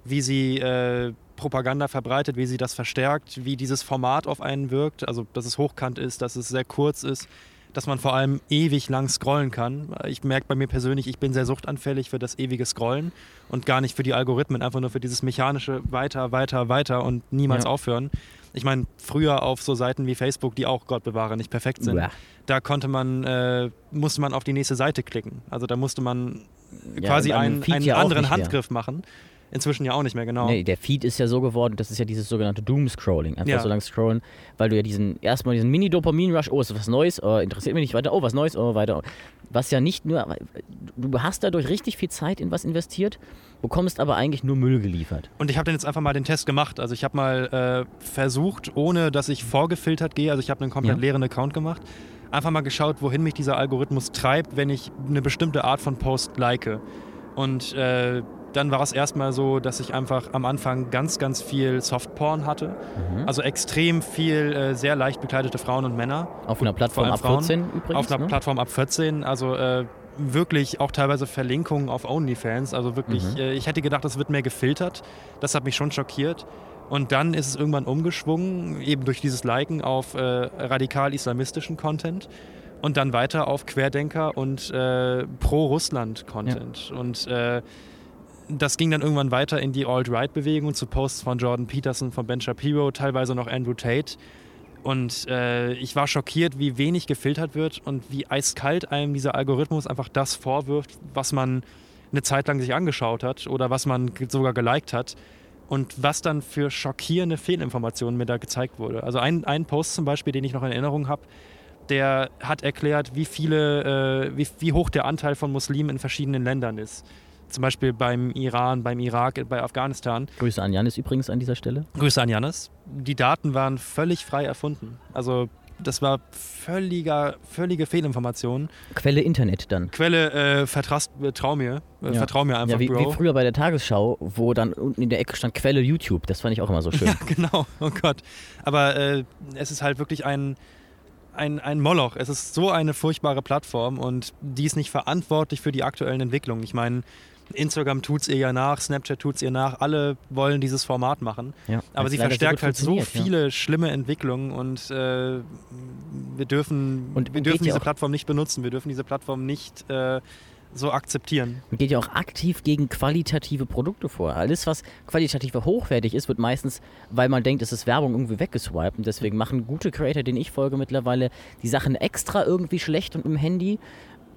wie sie äh, Propaganda verbreitet, wie sie das verstärkt, wie dieses Format auf einen wirkt. Also dass es hochkant ist, dass es sehr kurz ist, dass man vor allem ewig lang scrollen kann. Ich merke bei mir persönlich, ich bin sehr suchtanfällig für das ewige Scrollen und gar nicht für die Algorithmen, einfach nur für dieses mechanische weiter, weiter, weiter und niemals ja. aufhören. Ich meine, früher auf so Seiten wie Facebook, die auch Gott bewahre nicht perfekt sind, ja. da konnte man, äh, musste man auf die nächste Seite klicken. Also da musste man ja, quasi einen, einen anderen Handgriff machen. Inzwischen ja auch nicht mehr, genau. Nee, der Feed ist ja so geworden, das ist ja dieses sogenannte Doom-Scrolling. Einfach ja. so lang scrollen, weil du ja diesen, erstmal diesen Mini-Dopamin-Rush, oh, ist was Neues, oh, interessiert mich nicht weiter, oh, was Neues, oh, weiter. Was ja nicht nur, du hast dadurch richtig viel Zeit in was investiert, bekommst aber eigentlich nur Müll geliefert. Und ich habe dann jetzt einfach mal den Test gemacht. Also ich habe mal äh, versucht, ohne dass ich vorgefiltert gehe, also ich habe einen komplett ja. leeren Account gemacht, einfach mal geschaut, wohin mich dieser Algorithmus treibt, wenn ich eine bestimmte Art von Post like. Und äh, dann war es erstmal so, dass ich einfach am Anfang ganz, ganz viel Softporn hatte. Mhm. Also extrem viel äh, sehr leicht bekleidete Frauen und Männer. Auf einer Plattform ab 14 übrigens? Auf einer ne? Plattform ab 14. Also äh, wirklich auch teilweise Verlinkungen auf OnlyFans. Also wirklich, mhm. äh, ich hätte gedacht, das wird mehr gefiltert. Das hat mich schon schockiert. Und dann ist es irgendwann umgeschwungen, eben durch dieses Liken auf äh, radikal-islamistischen Content und dann weiter auf Querdenker und äh, Pro-Russland-Content. Ja. Und äh, das ging dann irgendwann weiter in die Alt-Right-Bewegung zu Posts von Jordan Peterson, von Ben Shapiro, teilweise noch Andrew Tate. Und äh, ich war schockiert, wie wenig gefiltert wird und wie eiskalt einem dieser Algorithmus einfach das vorwirft, was man eine Zeit lang sich angeschaut hat oder was man sogar geliked hat. Und was dann für schockierende Fehlinformationen mir da gezeigt wurde. Also ein, ein Post zum Beispiel, den ich noch in Erinnerung habe, der hat erklärt, wie viele, äh, wie, wie hoch der Anteil von Muslimen in verschiedenen Ländern ist zum Beispiel beim Iran, beim Irak, bei Afghanistan. Grüße an Janis übrigens an dieser Stelle. Grüße an Janis. Die Daten waren völlig frei erfunden. Also das war völliger, völlige Fehlinformation. Quelle Internet dann. Quelle äh, vertraust, äh, trau mir. Äh, ja. Vertrau mir einfach, ja, wie, Bro. Wie früher bei der Tagesschau, wo dann unten in der Ecke stand Quelle YouTube. Das fand ich auch immer so schön. Ja, genau. Oh Gott. Aber äh, es ist halt wirklich ein ein, ein Moloch. Es ist so eine furchtbare Plattform und die ist nicht verantwortlich für die aktuellen Entwicklungen. Ich meine, Instagram tut es ihr ja nach, Snapchat tut es ihr nach, alle wollen dieses Format machen. Ja, Aber sie verstärkt so halt so viele ja. schlimme Entwicklungen und äh, wir dürfen, und, wir dürfen diese Plattform nicht benutzen, wir dürfen diese Plattform nicht äh, so akzeptieren. Und geht ja auch aktiv gegen qualitative Produkte vor. Alles, was qualitativ hochwertig ist, wird meistens, weil man denkt, es ist Werbung, irgendwie weggeswiped. Und deswegen machen gute Creator, denen ich folge mittlerweile, die Sachen extra irgendwie schlecht und im Handy,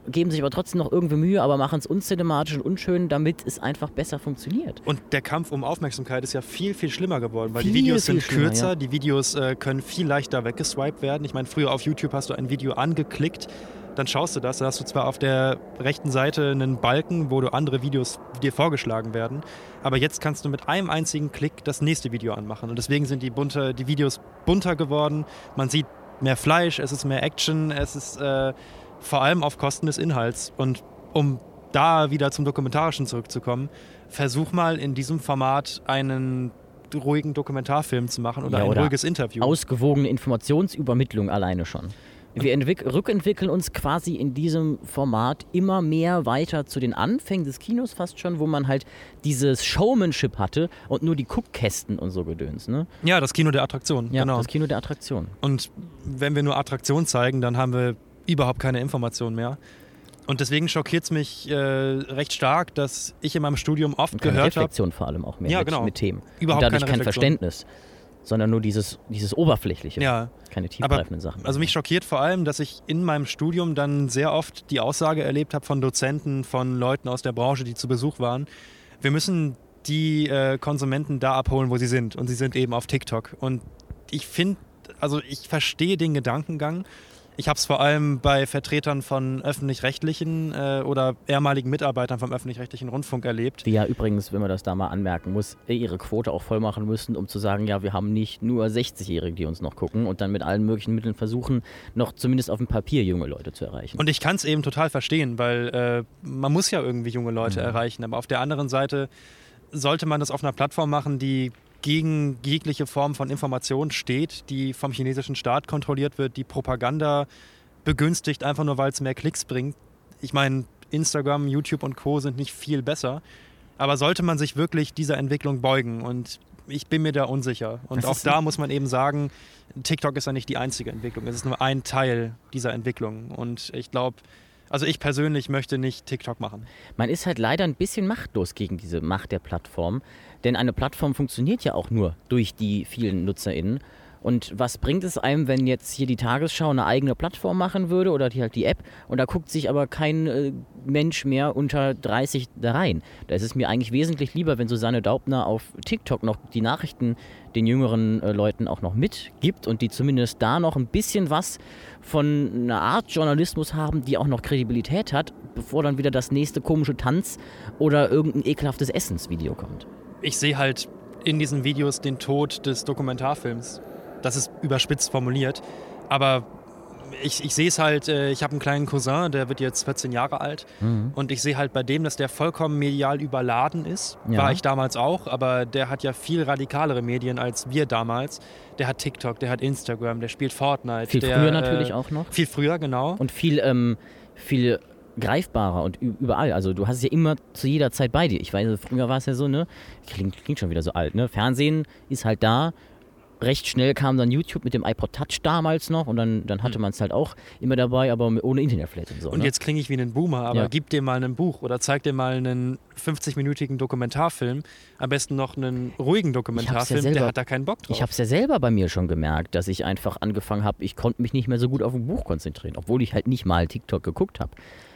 geben sich aber trotzdem noch irgendwie Mühe, aber machen es uncinematisch und unschön, damit es einfach besser funktioniert. Und der Kampf um Aufmerksamkeit ist ja viel, viel schlimmer geworden, weil viel, die Videos sind kürzer, ja. die Videos äh, können viel leichter weggeswiped werden. Ich meine, früher auf YouTube hast du ein Video angeklickt, dann schaust du das, dann hast du zwar auf der rechten Seite einen Balken, wo du andere Videos dir vorgeschlagen werden, aber jetzt kannst du mit einem einzigen Klick das nächste Video anmachen und deswegen sind die, bunte, die Videos bunter geworden, man sieht mehr Fleisch, es ist mehr Action, es ist... Äh, vor allem auf Kosten des Inhalts. Und um da wieder zum Dokumentarischen zurückzukommen, versuch mal in diesem Format einen ruhigen Dokumentarfilm zu machen oder ja, ein oder ruhiges Interview. Ausgewogene Informationsübermittlung alleine schon. Wir rückentwickeln uns quasi in diesem Format immer mehr weiter zu den Anfängen des Kinos fast schon, wo man halt dieses Showmanship hatte und nur die Guckkästen und so gedöns. Ne? Ja, das Kino der Attraktion. Ja, genau. das Kino der Attraktion. Und wenn wir nur Attraktion zeigen, dann haben wir überhaupt keine Informationen mehr. Und deswegen schockiert es mich äh, recht stark, dass ich in meinem Studium oft und keine gehört habe. Reflexion vor allem auch mehr ja, mit, genau. mit Themen. Überhaupt und dadurch kein Verständnis, sondern nur dieses, dieses Oberflächliche. Ja. Keine tiefgreifenden Sachen. Also mich schockiert vor allem, dass ich in meinem Studium dann sehr oft die Aussage erlebt habe von Dozenten, von Leuten aus der Branche, die zu Besuch waren. Wir müssen die äh, Konsumenten da abholen, wo sie sind. Und sie sind eben auf TikTok. Und ich finde, also ich verstehe den Gedankengang ich habe es vor allem bei Vertretern von öffentlich-rechtlichen äh, oder ehemaligen Mitarbeitern vom öffentlich-rechtlichen Rundfunk erlebt. Die ja übrigens, wenn man das da mal anmerken muss, ihre Quote auch voll machen müssen, um zu sagen, ja, wir haben nicht nur 60-Jährige, die uns noch gucken und dann mit allen möglichen Mitteln versuchen, noch zumindest auf dem Papier junge Leute zu erreichen. Und ich kann es eben total verstehen, weil äh, man muss ja irgendwie junge Leute mhm. erreichen. Aber auf der anderen Seite sollte man das auf einer Plattform machen, die gegen jegliche Form von Information steht, die vom chinesischen Staat kontrolliert wird, die Propaganda begünstigt, einfach nur weil es mehr Klicks bringt. Ich meine, Instagram, YouTube und Co. sind nicht viel besser. Aber sollte man sich wirklich dieser Entwicklung beugen? Und ich bin mir da unsicher. Und Das auch da muss man eben sagen, TikTok ist ja nicht die einzige Entwicklung. Es ist nur ein Teil dieser Entwicklung. Und ich glaube, also ich persönlich möchte nicht TikTok machen. Man ist halt leider ein bisschen machtlos gegen diese Macht der Plattform. Denn eine Plattform funktioniert ja auch nur durch die vielen NutzerInnen. Und was bringt es einem, wenn jetzt hier die Tagesschau eine eigene Plattform machen würde oder die halt die App und da guckt sich aber kein äh, Mensch mehr unter 30 da rein? Da ist es mir eigentlich wesentlich lieber, wenn Susanne Daubner auf TikTok noch die Nachrichten den jüngeren äh, Leuten auch noch mitgibt und die zumindest da noch ein bisschen was von einer Art Journalismus haben, die auch noch Kredibilität hat, bevor dann wieder das nächste komische Tanz oder irgendein ekelhaftes Essensvideo kommt. Ich sehe halt in diesen Videos den Tod des Dokumentarfilms. Das ist überspitzt formuliert. Aber ich, ich sehe es halt, äh, ich habe einen kleinen Cousin, der wird jetzt 14 Jahre alt. Mhm. Und ich sehe halt bei dem, dass der vollkommen medial überladen ist. Ja. War ich damals auch, aber der hat ja viel radikalere Medien als wir damals. Der hat TikTok, der hat Instagram, der spielt Fortnite. Viel der, früher natürlich äh, auch noch. Viel früher, genau. Und viel, ähm, viel greifbarer und überall. Also du hast es ja immer zu jeder Zeit bei dir. Ich weiß, früher war es ja so, ne? Klingt, klingt schon wieder so alt, ne? Fernsehen ist halt da. Recht schnell kam dann YouTube mit dem iPod Touch damals noch und dann, dann hatte man es halt auch immer dabei, aber ohne Internetflat und so. Und ne? jetzt klinge ich wie ein Boomer, aber Ja. gib dir mal ein Buch oder zeig dir mal einen 50-minütigen Dokumentarfilm. Am besten noch einen ruhigen Dokumentarfilm, selber- der hat da keinen Bock drauf. Ich habe es ja selber bei mir schon gemerkt, dass ich einfach angefangen habe, ich konnte mich nicht mehr so gut auf ein Buch konzentrieren, obwohl ich halt nicht mal TikTok geguckt habe.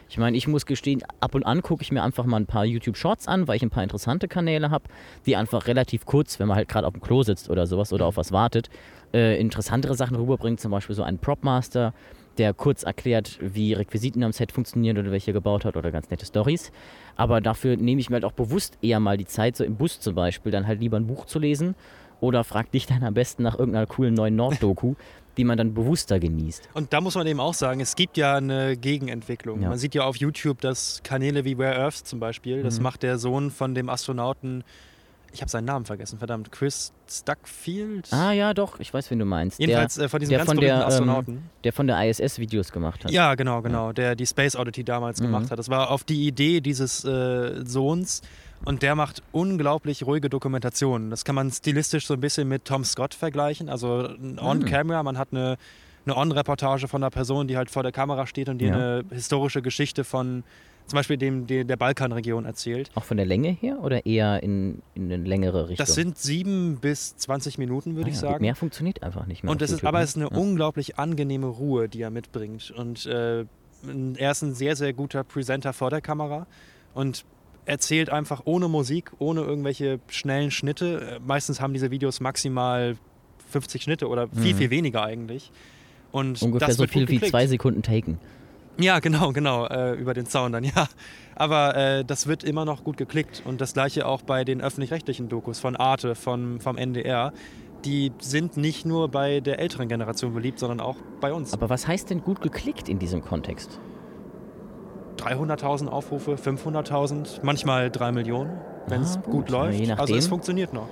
Ich meine, ich muss gestehen, ab und an gucke ich mir einfach mal ein paar YouTube-Shorts an, weil ich ein paar interessante Kanäle habe, die einfach relativ kurz, wenn man halt gerade auf dem Klo sitzt oder sowas oder auf was wartet, äh, interessantere Sachen rüberbringen. Zum Beispiel so ein Propmaster, der kurz erklärt, wie Requisiten am Set funktionieren oder welche er gebaut hat oder ganz nette Stories. Aber dafür nehme ich mir halt auch bewusst eher mal die Zeit, so im Bus zum Beispiel, dann halt lieber ein Buch zu lesen oder frag dich dann am besten nach irgendeiner coolen neuen Nord-Doku, die man dann bewusster genießt. Und da muss man eben auch sagen, es gibt ja eine Gegenentwicklung. Ja. Man sieht ja auf YouTube, dass Kanäle wie Rare Earth zum Beispiel, das Mhm. macht der Sohn von dem Astronauten, ich habe seinen Namen vergessen, verdammt, Chris Stuckfield? Ah ja, doch, ich weiß, wen du meinst. Jedenfalls äh, von diesem der ganz von berühmten der, ähm, Astronauten. der von der ISS Videos gemacht hat. Ja, genau, genau. Der die Space Oddity damals Mhm. gemacht hat. Das war auf die Idee dieses äh, Sohns und der macht unglaublich ruhige Dokumentationen. Das kann man stilistisch so ein bisschen mit Tom Scott vergleichen. Also Mhm. On-Camera, man hat eine, eine On-Reportage von einer Person, die halt vor der Kamera steht und die Ja. eine historische Geschichte von zum Beispiel dem, der, der Balkanregion erzählt. Auch von der Länge her oder eher in, in eine längere Richtung? Das sind sieben bis 20 Minuten, würde Ah ich ja, sagen. Mehr funktioniert einfach nicht mehr. Und es ist, aber ne? es ist eine ja. unglaublich angenehme Ruhe, die er mitbringt. Und äh, er ist ein sehr, sehr guter Presenter vor der Kamera und erzählt einfach ohne Musik, ohne irgendwelche schnellen Schnitte. Äh, Meistens haben diese Videos maximal 50 Schnitte oder viel, Mhm. viel weniger eigentlich. Und Ungefähr das so viel wie zwei Sekunden taken. Ja, genau, genau, äh, über den Zaun dann, ja. Aber äh, das wird immer noch gut geklickt. Und das gleiche auch bei den öffentlich-rechtlichen Dokus von Arte, von, vom NDR. Die sind nicht nur bei der älteren Generation beliebt, sondern auch bei uns. Aber was heißt denn gut geklickt in diesem Kontext? 300.000 Aufrufe, 500.000, manchmal 3 Millionen, wenn es Ah, gut, gut, läuft. je Also es funktioniert noch.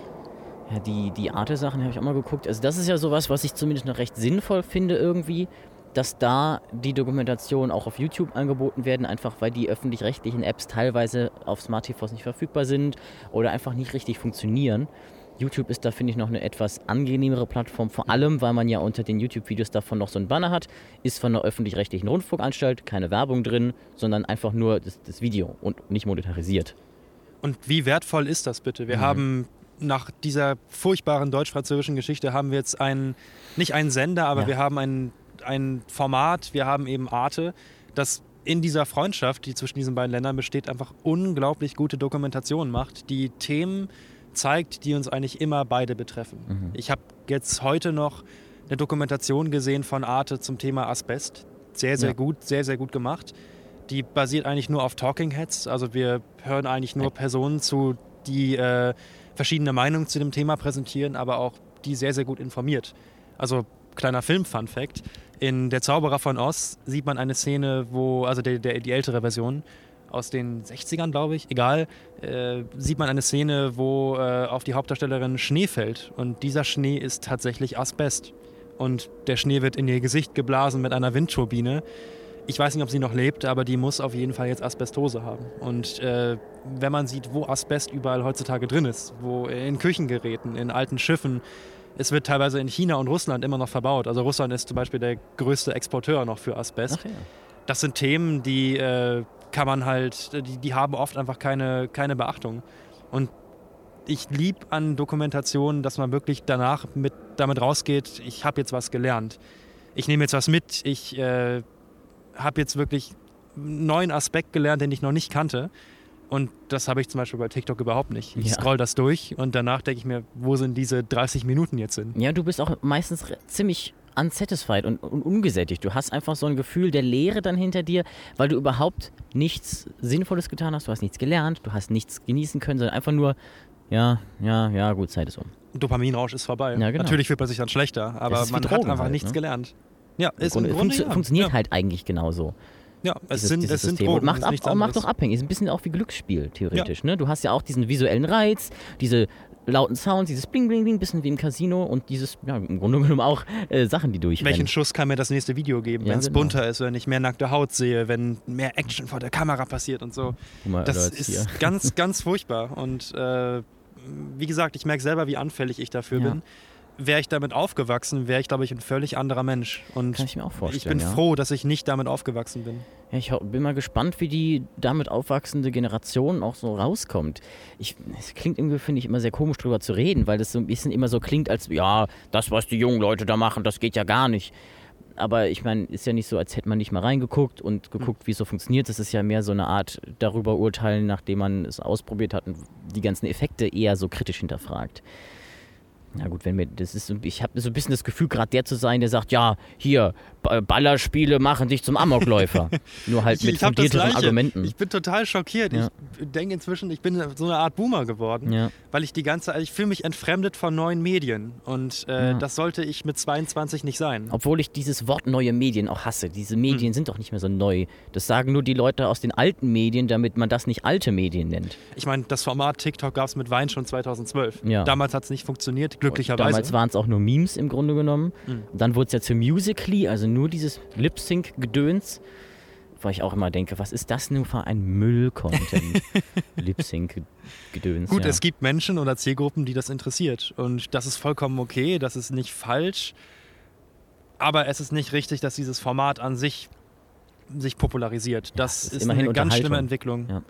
Ja, die, die Arte-Sachen habe ich auch mal geguckt. Also das ist ja sowas, was ich zumindest noch recht sinnvoll finde irgendwie, dass da die Dokumentationen auch auf YouTube angeboten werden, einfach weil die öffentlich-rechtlichen Apps teilweise auf Smart TVs nicht verfügbar sind oder einfach nicht richtig funktionieren. YouTube ist da, finde ich, noch eine etwas angenehmere Plattform, vor allem, weil man ja unter den YouTube-Videos davon noch so ein Banner hat, ist von der öffentlich-rechtlichen Rundfunkanstalt keine Werbung drin, sondern einfach nur das, das Video und nicht monetarisiert. Und wie wertvoll ist das bitte? Wir Mhm. haben nach dieser furchtbaren deutsch-französischen Geschichte haben wir jetzt einen, nicht einen Sender, aber Ja. wir haben ein, ein Format, wir haben eben Arte, das in dieser Freundschaft, die zwischen diesen beiden Ländern besteht, einfach unglaublich gute Dokumentation macht, die Themen zeigt, die uns eigentlich immer beide betreffen. Mhm. Ich habe jetzt heute noch eine Dokumentation gesehen von Arte zum Thema Asbest. Sehr, sehr Ja. gut, sehr, sehr gut gemacht. Die basiert eigentlich nur auf Talking Heads. Also wir hören eigentlich nur Personen zu, die äh, verschiedene Meinungen zu dem Thema präsentieren, aber auch die sehr, sehr gut informiert. Also kleiner Film-Fun-Fact. In Der Zauberer von Oz sieht man eine Szene, wo, also der, der, die ältere Version aus den 60ern, glaube ich, egal, äh, sieht man eine Szene, wo äh, auf die Hauptdarstellerin Schnee fällt. Und dieser Schnee ist tatsächlich Asbest. und der Schnee wird in ihr Gesicht geblasen mit einer Windturbine. Ich weiß nicht, ob sie noch lebt, aber die muss auf jeden Fall jetzt Asbestose haben. Und äh, wenn man sieht, wo Asbest überall heutzutage drin ist, wo in Küchengeräten, in alten Schiffen, es wird teilweise in China und Russland immer noch verbaut. Also Russland ist zum Beispiel der größte Exporteur noch für Asbest. Ja. Das sind Themen, die äh, kann man halt, die, die haben oft einfach keine, keine Beachtung. Und ich liebe an Dokumentationen, dass man wirklich danach mit, damit rausgeht, ich habe jetzt was gelernt. Ich nehme jetzt was mit, ich äh, habe jetzt wirklich einen neuen Aspekt gelernt, den ich noch nicht kannte. Und das habe ich zum Beispiel bei TikTok überhaupt nicht. Ich Ja. scroll das durch und danach denke ich mir, wo sind diese 30 Minuten jetzt hin? Ja, du bist auch meistens ziemlich unsatisfied und, und ungesättigt. Du hast einfach so ein Gefühl der Leere dann hinter dir, weil du überhaupt nichts Sinnvolles getan hast. Du hast nichts gelernt, du hast nichts genießen können, sondern einfach nur, ja, ja, ja, gut, Zeit ist um. Dopaminrausch ist vorbei. Ja, genau. Natürlich fühlt man sich dann schlechter, aber man hat Drogen einfach halt, nichts ne? gelernt. Ja, Im ist Grunde, im Grunde funktio- ja. funktioniert ja. halt eigentlich genauso. Ja, es dieses, sind, dieses es sind. Drogen, und macht, ab, macht doch abhängig. Ist ein bisschen auch wie Glücksspiel, theoretisch. Ne? Du hast ja auch diesen visuellen Reiz, diese lauten Sounds, dieses Bling, Bling, Bling, bisschen wie im Casino und dieses, ja, im Grunde genommen auch äh, Sachen, die durchrennen. Welchen Schuss kann mir das nächste Video geben, Ja, wenn es genau. bunter ist, wenn ich mehr nackte Haut sehe, wenn mehr Action vor der Kamera passiert und so. Mal, Das ist hier. ganz, ganz furchtbar. Und äh, wie gesagt, ich merke selber, wie anfällig ich dafür Ja. bin. Wäre ich damit aufgewachsen, wäre ich, glaube ich, ein völlig anderer Mensch. Und Kann ich mir auch ich vorstellen. bin ja. froh, dass ich nicht damit aufgewachsen bin. Ja, ich bin mal gespannt, wie die damit aufwachsende Generation auch so rauskommt. Ich, es klingt irgendwie, finde ich, immer sehr komisch drüber zu reden, weil das so ein bisschen immer so klingt, als ja, das, was die jungen Leute da machen, das geht ja gar nicht. Aber ich meine, ist ja nicht so, als hätte man nicht mal reingeguckt und geguckt, wie es so funktioniert. Das ist ja mehr so eine Art darüber urteilen, nachdem man es ausprobiert hat und die ganzen Effekte eher so kritisch hinterfragt. Na gut, wenn mir das ist, ich habe so ein bisschen das Gefühl, gerade der zu sein, der sagt, ja, hier Ba- Ballerspiele machen dich zum Amokläufer, nur halt mit fundierteren. Argumenten. Ich bin total schockiert. Ja. Ich denke inzwischen, ich bin so eine Art Boomer geworden, Ja. weil ich die ganze, ich fühle mich entfremdet von neuen Medien und äh, Ja. das sollte ich mit 22 nicht sein. Obwohl ich dieses Wort neue Medien auch hasse. Diese Medien Hm. sind doch nicht mehr so neu. Das sagen nur die Leute aus den alten Medien, damit man das nicht alte Medien nennt. Ich meine, das Format TikTok gab es mit Wein schon 2012. Ja. Damals hat es nicht funktioniert, glücklicherweise. Damals waren es auch nur Memes im Grunde genommen. Mhm. Dann wurde es ja zu Musically, also nur dieses Lip-Sync-Gedöns. Wo ich auch immer denke, was ist das nun für ein Müll-Content? Lip-Sync-Gedöns. Gut, ja. es gibt Menschen oder Zielgruppen, die das interessiert. Und das ist vollkommen okay, das ist nicht falsch. Aber es ist nicht richtig, dass dieses Format an sich sich popularisiert. Das es ist ist, eine ganz schlimme. Entwicklung. Ja.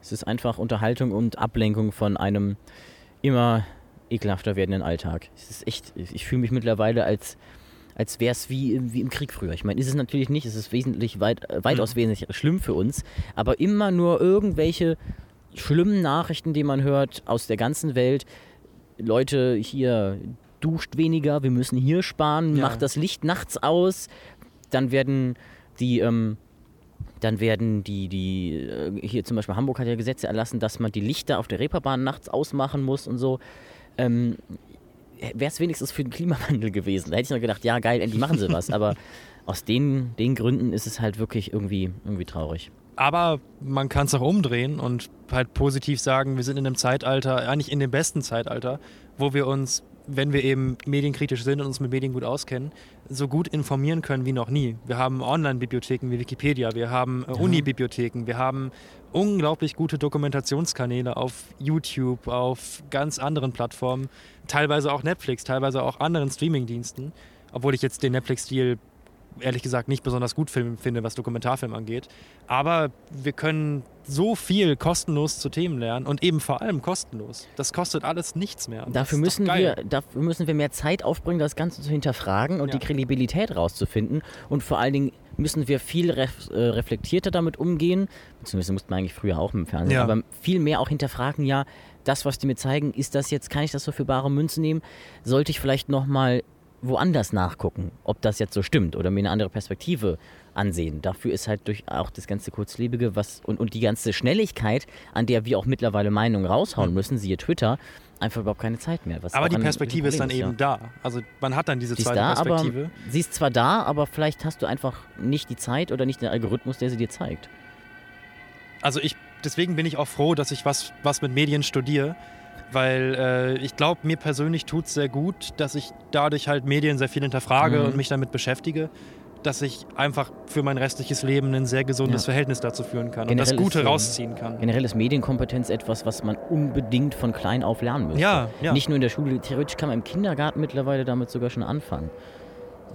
Es ist einfach Unterhaltung und Ablenkung von einem immer ekelhafter werdenden Alltag. Es ist echt, ich fühle mich mittlerweile als, als wäre es wie, im- wie im Krieg früher. Ich meine, ist es natürlich nicht, es ist wesentlich weit, äh, weitaus wesentlich schlimm für uns, aber immer nur irgendwelche schlimmen Nachrichten, die man hört aus der ganzen Welt. Leute, hier duscht weniger, wir müssen hier sparen, Ja. macht das Licht nachts aus. Dann werden die, ähm, dann werden die, die, äh, hier zum Beispiel Hamburg hat ja Gesetze erlassen, dass man die Lichter auf der Reeperbahn nachts ausmachen muss und so. Ähm, Wäre es wenigstens für den Klimawandel gewesen. Da hätte ich noch gedacht, ja geil, endlich machen sie was. Aber aus den, den Gründen ist es halt wirklich irgendwie, irgendwie traurig. Aber man kann es auch umdrehen und halt positiv sagen, wir sind in einem Zeitalter, eigentlich in dem besten Zeitalter, wo wir uns, wenn wir eben medienkritisch sind und uns mit Medien gut auskennen, so gut informieren können wie noch nie. Wir haben Online-Bibliotheken wie Wikipedia, wir haben äh, Uni-Bibliotheken, wir haben unglaublich gute Dokumentationskanäle auf YouTube, auf ganz anderen Plattformen, teilweise auch Netflix, teilweise auch anderen Streamingdiensten, obwohl ich jetzt den Netflix-Stil ehrlich gesagt nicht besonders gut finde, was Dokumentarfilm angeht. Aber wir können so viel kostenlos zu Themen lernen und eben vor allem kostenlos. Das kostet alles nichts mehr. Dafür müssen, wir, dafür müssen wir mehr Zeit aufbringen, das Ganze zu hinterfragen und Ja. die Kredibilität rauszufinden. Und vor allen Dingen müssen wir viel ref, äh, reflektierter damit umgehen, beziehungsweise mussten wir eigentlich früher auch im Fernsehen, Ja. aber viel mehr auch hinterfragen, ja, das, was die mir zeigen, ist das jetzt, kann ich das so für bare Münze nehmen? Sollte ich vielleicht nochmal woanders nachgucken, ob das jetzt so stimmt oder mir eine andere Perspektive ansehen. Dafür ist halt durch auch das ganze Kurzlebige was und, und die ganze Schnelligkeit, an der wir auch mittlerweile Meinungen raushauen müssen, siehe Twitter, einfach überhaupt keine Zeit mehr. Aber die Perspektive ist dann Problem eben da. Also man hat dann diese Sie ist zweite da, aber Perspektive. sie ist zwar da, aber vielleicht hast du einfach nicht die Zeit oder nicht den Algorithmus, der sie dir zeigt. Also ich, deswegen bin ich auch froh, dass ich was, was mit Medien studiere, weil äh, ich glaube, mir persönlich tut es sehr gut, dass ich dadurch halt Medien sehr viel hinterfrage Mhm. und mich damit beschäftige, dass ich einfach für mein restliches Leben ein sehr gesundes Ja. Verhältnis dazu führen kann Generell und das Gute ist, rausziehen kann. Generell ist Medienkompetenz etwas, was man unbedingt von klein auf lernen müsste. Ja, ja. Nicht nur in der Schule, theoretisch kann man im Kindergarten mittlerweile damit sogar schon anfangen.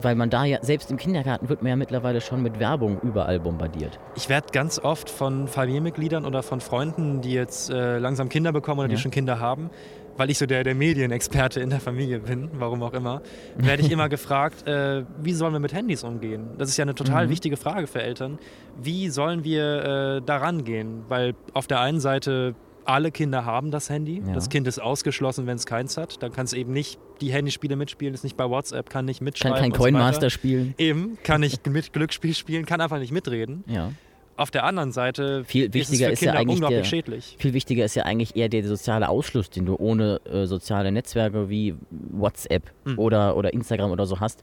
Weil man da ja, selbst im Kindergarten wird man ja mittlerweile schon mit Werbung überall bombardiert. Ich werde ganz oft von Familienmitgliedern oder von Freunden, die jetzt äh, langsam Kinder bekommen oder die Ja. schon Kinder haben, weil ich so der, der Medienexperte in der Familie bin, warum auch immer, werde ich immer gefragt, äh, wie sollen wir mit Handys umgehen? Das ist ja eine total Mhm. wichtige Frage für Eltern. Wie sollen wir äh, daran gehen? Weil auf der einen Seite alle Kinder haben das Handy. Ja. Das Kind ist ausgeschlossen, wenn es keins hat. Dann kann es eben nicht die Handyspiele mitspielen, ist nicht bei WhatsApp, kann nicht Kann mitschreiben. kein und so. Coinmaster spielen. Eben, kann nicht mit Glücksspiel spielen, kann einfach nicht mitreden. Ja. Auf der anderen Seite Viel ist wichtiger es für ist ja eigentlich unglaublich der- schädlich. Viel wichtiger ist ja eigentlich eher der soziale Ausschluss, den du ohne äh, soziale Netzwerke wie WhatsApp Mhm. oder, oder Instagram oder so hast.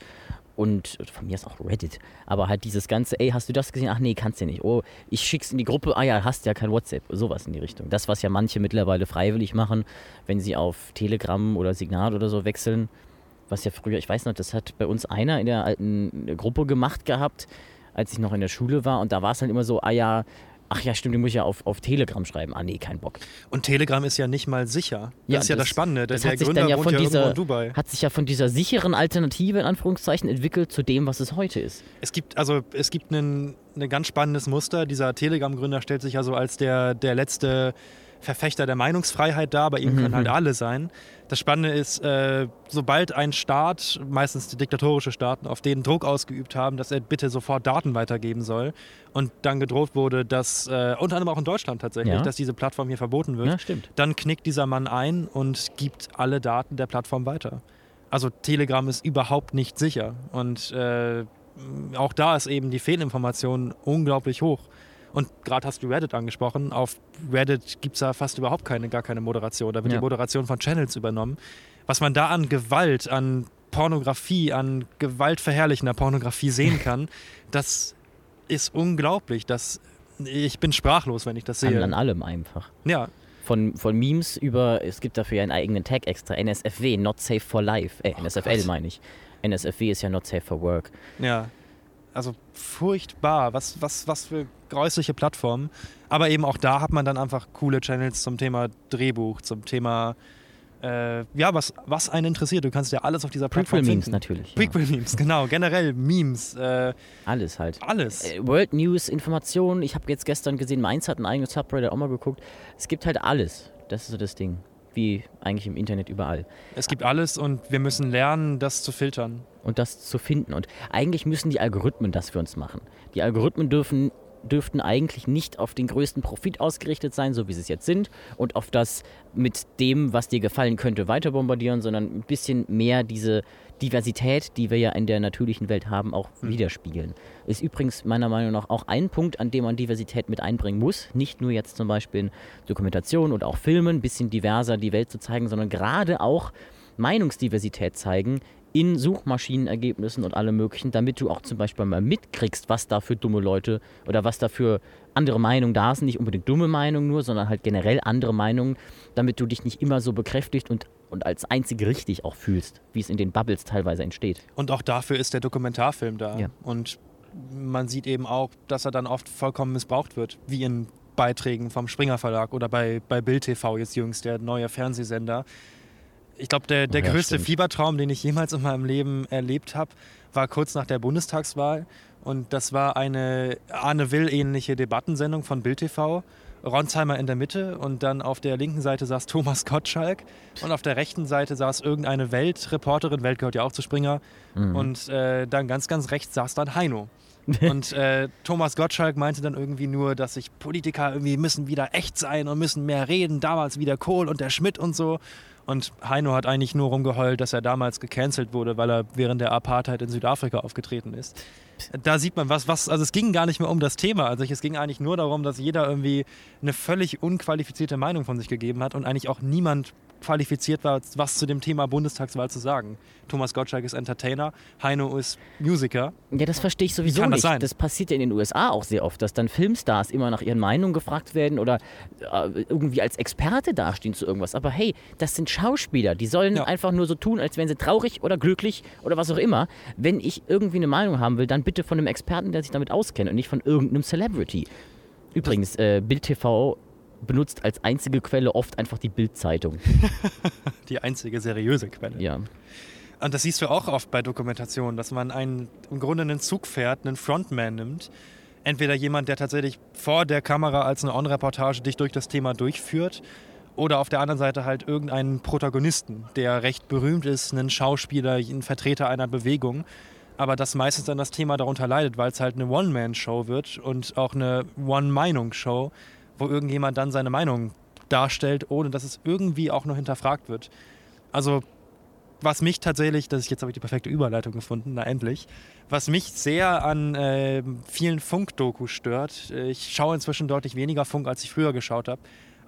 Und von mir ist auch Reddit. Aber halt dieses ganze, ey, hast du das gesehen? Ach nee, kannst du nicht. Oh, ich schick's in die Gruppe. Ah ja, hast ja kein WhatsApp. Sowas in die Richtung. Das, was ja manche mittlerweile freiwillig machen, wenn sie auf Telegram oder Signal oder so wechseln. Was ja früher, ich weiß noch, das hat bei uns einer in der alten Gruppe gemacht gehabt, als ich noch in der Schule war. Und da war es halt immer so, ah ja, ach ja, stimmt, den muss ich ja auf, auf Telegram schreiben. Ah nee, kein Bock. Und Telegram ist ja nicht mal sicher. Das Ja, ist ja das, das- Spannende. Der, das der hat sich Gründer dann ja von ja dieser- in Dubai. Hat sich ja von dieser sicheren Alternative in Anführungszeichen entwickelt zu dem, was es heute ist. Es gibt also es gibt ein, ein ganz spannendes Muster. Dieser Telegram-Gründer stellt sich ja so als der, der letzte Verfechter der Meinungsfreiheit dar. Bei ihm können halt alle sein. Das Spannende ist, äh, sobald ein Staat, meistens die diktatorische Staaten, auf den Druck ausgeübt haben, dass er bitte sofort Daten weitergeben soll und dann gedroht wurde, dass, äh, unter anderem auch in Deutschland tatsächlich, Ja. dass diese Plattform hier verboten wird, Ja, dann knickt dieser Mann ein und gibt alle Daten der Plattform weiter. Also Telegram ist überhaupt nicht sicher. Und äh, auch da ist eben die Fehlinformation unglaublich hoch. Und gerade hast du Reddit angesprochen. Auf Reddit gibt es ja fast überhaupt keine, gar keine Moderation. Da wird Ja. die Moderation von Channels übernommen. Was man da an Gewalt, an Pornografie, an gewaltverherrlichender Pornografie sehen kann, das ist unglaublich. Das, ich bin sprachlos, wenn ich das An, sehe. an allem einfach. Ja, Von, von Memes über, es gibt dafür ja einen eigenen Tag extra, NSFW, Not Safe for Life. Äh, NSFL meine ich. NSFW ist ja Not Safe for Work. Ja, also furchtbar. Was, was, was für gräusliche Plattformen. Aber eben auch da hat man dann einfach coole Channels zum Thema Drehbuch, zum Thema, äh, ja, was, was einen interessiert. Du kannst ja alles auf dieser Plattform Prequel-Memes natürlich. Ja. Prequel-Memes, genau. Generell Memes, äh, Alles halt. alles. Äh, World News, Informationen. Ich habe jetzt gestern gesehen, Mainz hat ein eigenes Subreddit auch mal geguckt. Es gibt halt alles. Das ist so das Ding. Wie eigentlich im Internet überall. Es gibt alles und wir müssen lernen, das zu filtern. und das zu finden. Und eigentlich müssen die Algorithmen das für uns machen. Die Algorithmen dürfen, dürften eigentlich nicht auf den größten Profit ausgerichtet sein, so wie sie es jetzt sind, und auf das mit dem, was dir gefallen könnte, weiter bombardieren, sondern ein bisschen mehr diese Diversität, die wir ja in der natürlichen Welt haben, auch widerspiegeln. Ist übrigens meiner Meinung nach auch ein Punkt, an dem man Diversität mit einbringen muss. Nicht nur jetzt zum Beispiel in Dokumentation oder auch Filmen, ein bisschen diverser die Welt zu zeigen, sondern gerade auch Meinungsdiversität zeigen in Suchmaschinenergebnissen und allem möglichen, damit du auch zum Beispiel mal mitkriegst, was da für dumme Leute oder was da für andere Meinungen da sind. Nicht unbedingt dumme Meinungen nur, sondern halt generell andere Meinungen, damit du dich nicht immer so bekräftigt und, und als einzig richtig auch fühlst, wie es in den Bubbles teilweise entsteht. Und auch dafür ist der Dokumentarfilm da. Ja. Und man sieht eben auch, dass er dann oft vollkommen missbraucht wird, wie in Beiträgen vom Springer Verlag oder bei, bei Bild TV jetzt jüngst, der neue Fernsehsender. Ich glaube, der, der ja, größte stimmt. Fiebertraum, den ich jemals in meinem Leben erlebt habe, war kurz nach der Bundestagswahl. Und das war eine Arne Will-ähnliche Debattensendung von Bild TV. Ronsheimer in der Mitte und dann auf der linken Seite saß Thomas Gottschalk und auf der rechten Seite saß irgendeine Weltreporterin, Welt gehört ja auch zu Springer, Mhm. und äh, dann ganz, ganz rechts saß dann Heino. Und äh, Thomas Gottschalk meinte dann irgendwie nur, dass sich Politiker irgendwie müssen wieder echt sein und müssen mehr reden. Damals wie der Kohl und der Schmidt und so. Und Heino hat eigentlich nur rumgeheult, dass er damals gecancelt wurde, weil er während der Apartheid in Südafrika aufgetreten ist. Da sieht man was, was, also es ging gar nicht mehr um das Thema. Also es ging eigentlich nur darum, dass jeder irgendwie eine völlig unqualifizierte Meinung von sich gegeben hat und eigentlich auch niemand qualifiziert war, was zu dem Thema Bundestagswahl zu sagen. Thomas Gottschalk ist Entertainer, Heino ist Musiker. Ja, das verstehe ich sowieso kann das nicht. sein? Das passiert ja in den USA auch sehr oft, dass dann Filmstars immer nach ihren Meinungen gefragt werden oder äh, irgendwie als Experte dastehen zu irgendwas. Aber hey, das sind Schauspieler, die sollen Ja. einfach nur so tun, als wären sie traurig oder glücklich oder was auch immer. Wenn ich irgendwie eine Meinung haben will, dann bitte von einem Experten, der sich damit auskennt und nicht von irgendeinem Celebrity. Übrigens, äh, Bild TV benutzt als einzige Quelle oft einfach die Bild-Zeitung. Die einzige seriöse Quelle. Ja. Und das siehst du auch oft bei Dokumentationen, dass man einen, im Grunde einen Zug fährt, einen Frontman nimmt. Entweder jemand, der tatsächlich vor der Kamera als eine On-Reportage dich durch das Thema durchführt, oder auf der anderen Seite halt irgendeinen Protagonisten, der recht berühmt ist, einen Schauspieler, ein Vertreter einer Bewegung. Aber das meistens dann das Thema darunter leidet, weil es halt eine One-Man-Show wird und auch eine One-Meinung-Show, wo irgendjemand dann seine Meinung darstellt, ohne dass es irgendwie auch noch hinterfragt wird. Also was mich tatsächlich, das ist jetzt habe ich die perfekte Überleitung gefunden, na endlich, was mich sehr an äh, vielen Funk-Dokus stört, äh, ich schaue inzwischen deutlich weniger Funk, als ich früher geschaut habe.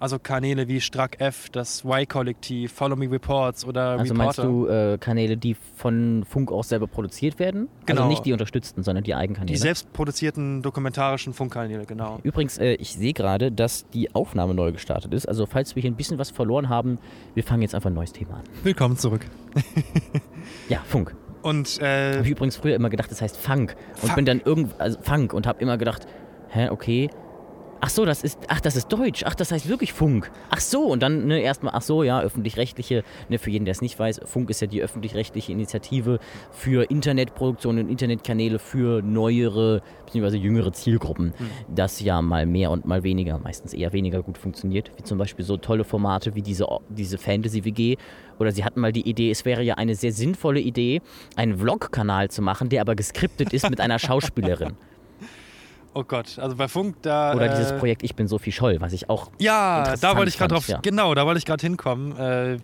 Also Kanäle wie Strack F, das Y-Kollektiv, Follow Me Reports oder Also Reporter. meinst du äh, Kanäle, die von Funk auch selber produziert werden? Genau. Also nicht die unterstützten, sondern die Eigenkanäle. die selbstproduzierten dokumentarischen Funkkanäle, genau. Übrigens, äh, ich sehe gerade, dass die Aufnahme neu gestartet ist. Also falls wir hier ein bisschen was verloren haben, wir fangen jetzt einfach ein neues Thema an. Willkommen zurück. Ja, Funk. Und äh, Habe ich übrigens früher immer gedacht, das heißt Funk. Und Funk. bin dann irgend also Funk und habe immer gedacht, hä, okay. Ach so, das ist, ach, das ist Deutsch. Ach, das heißt wirklich Funk. Ach so, und dann ne, erstmal, ach so, ja, öffentlich-rechtliche, ne, für jeden, der es nicht weiß, Funk ist ja die öffentlich-rechtliche Initiative für Internetproduktion und Internetkanäle für neuere bzw. jüngere Zielgruppen, das ja mal mehr und mal weniger, meistens eher weniger gut funktioniert, wie zum Beispiel so tolle Formate wie diese, diese Fantasy-WG oder sie hatten mal die Idee, es wäre ja eine sehr sinnvolle Idee, einen Vlog-Kanal zu machen, der aber geskriptet ist mit einer Schauspielerin. oh Gott, also bei Funk da. Oder äh, dieses Projekt Ich bin Sophie Scholl, was ich auch. Ja, da wollte ich gerade drauf. ja. Genau, da wollte ich gerade hinkommen. Äh,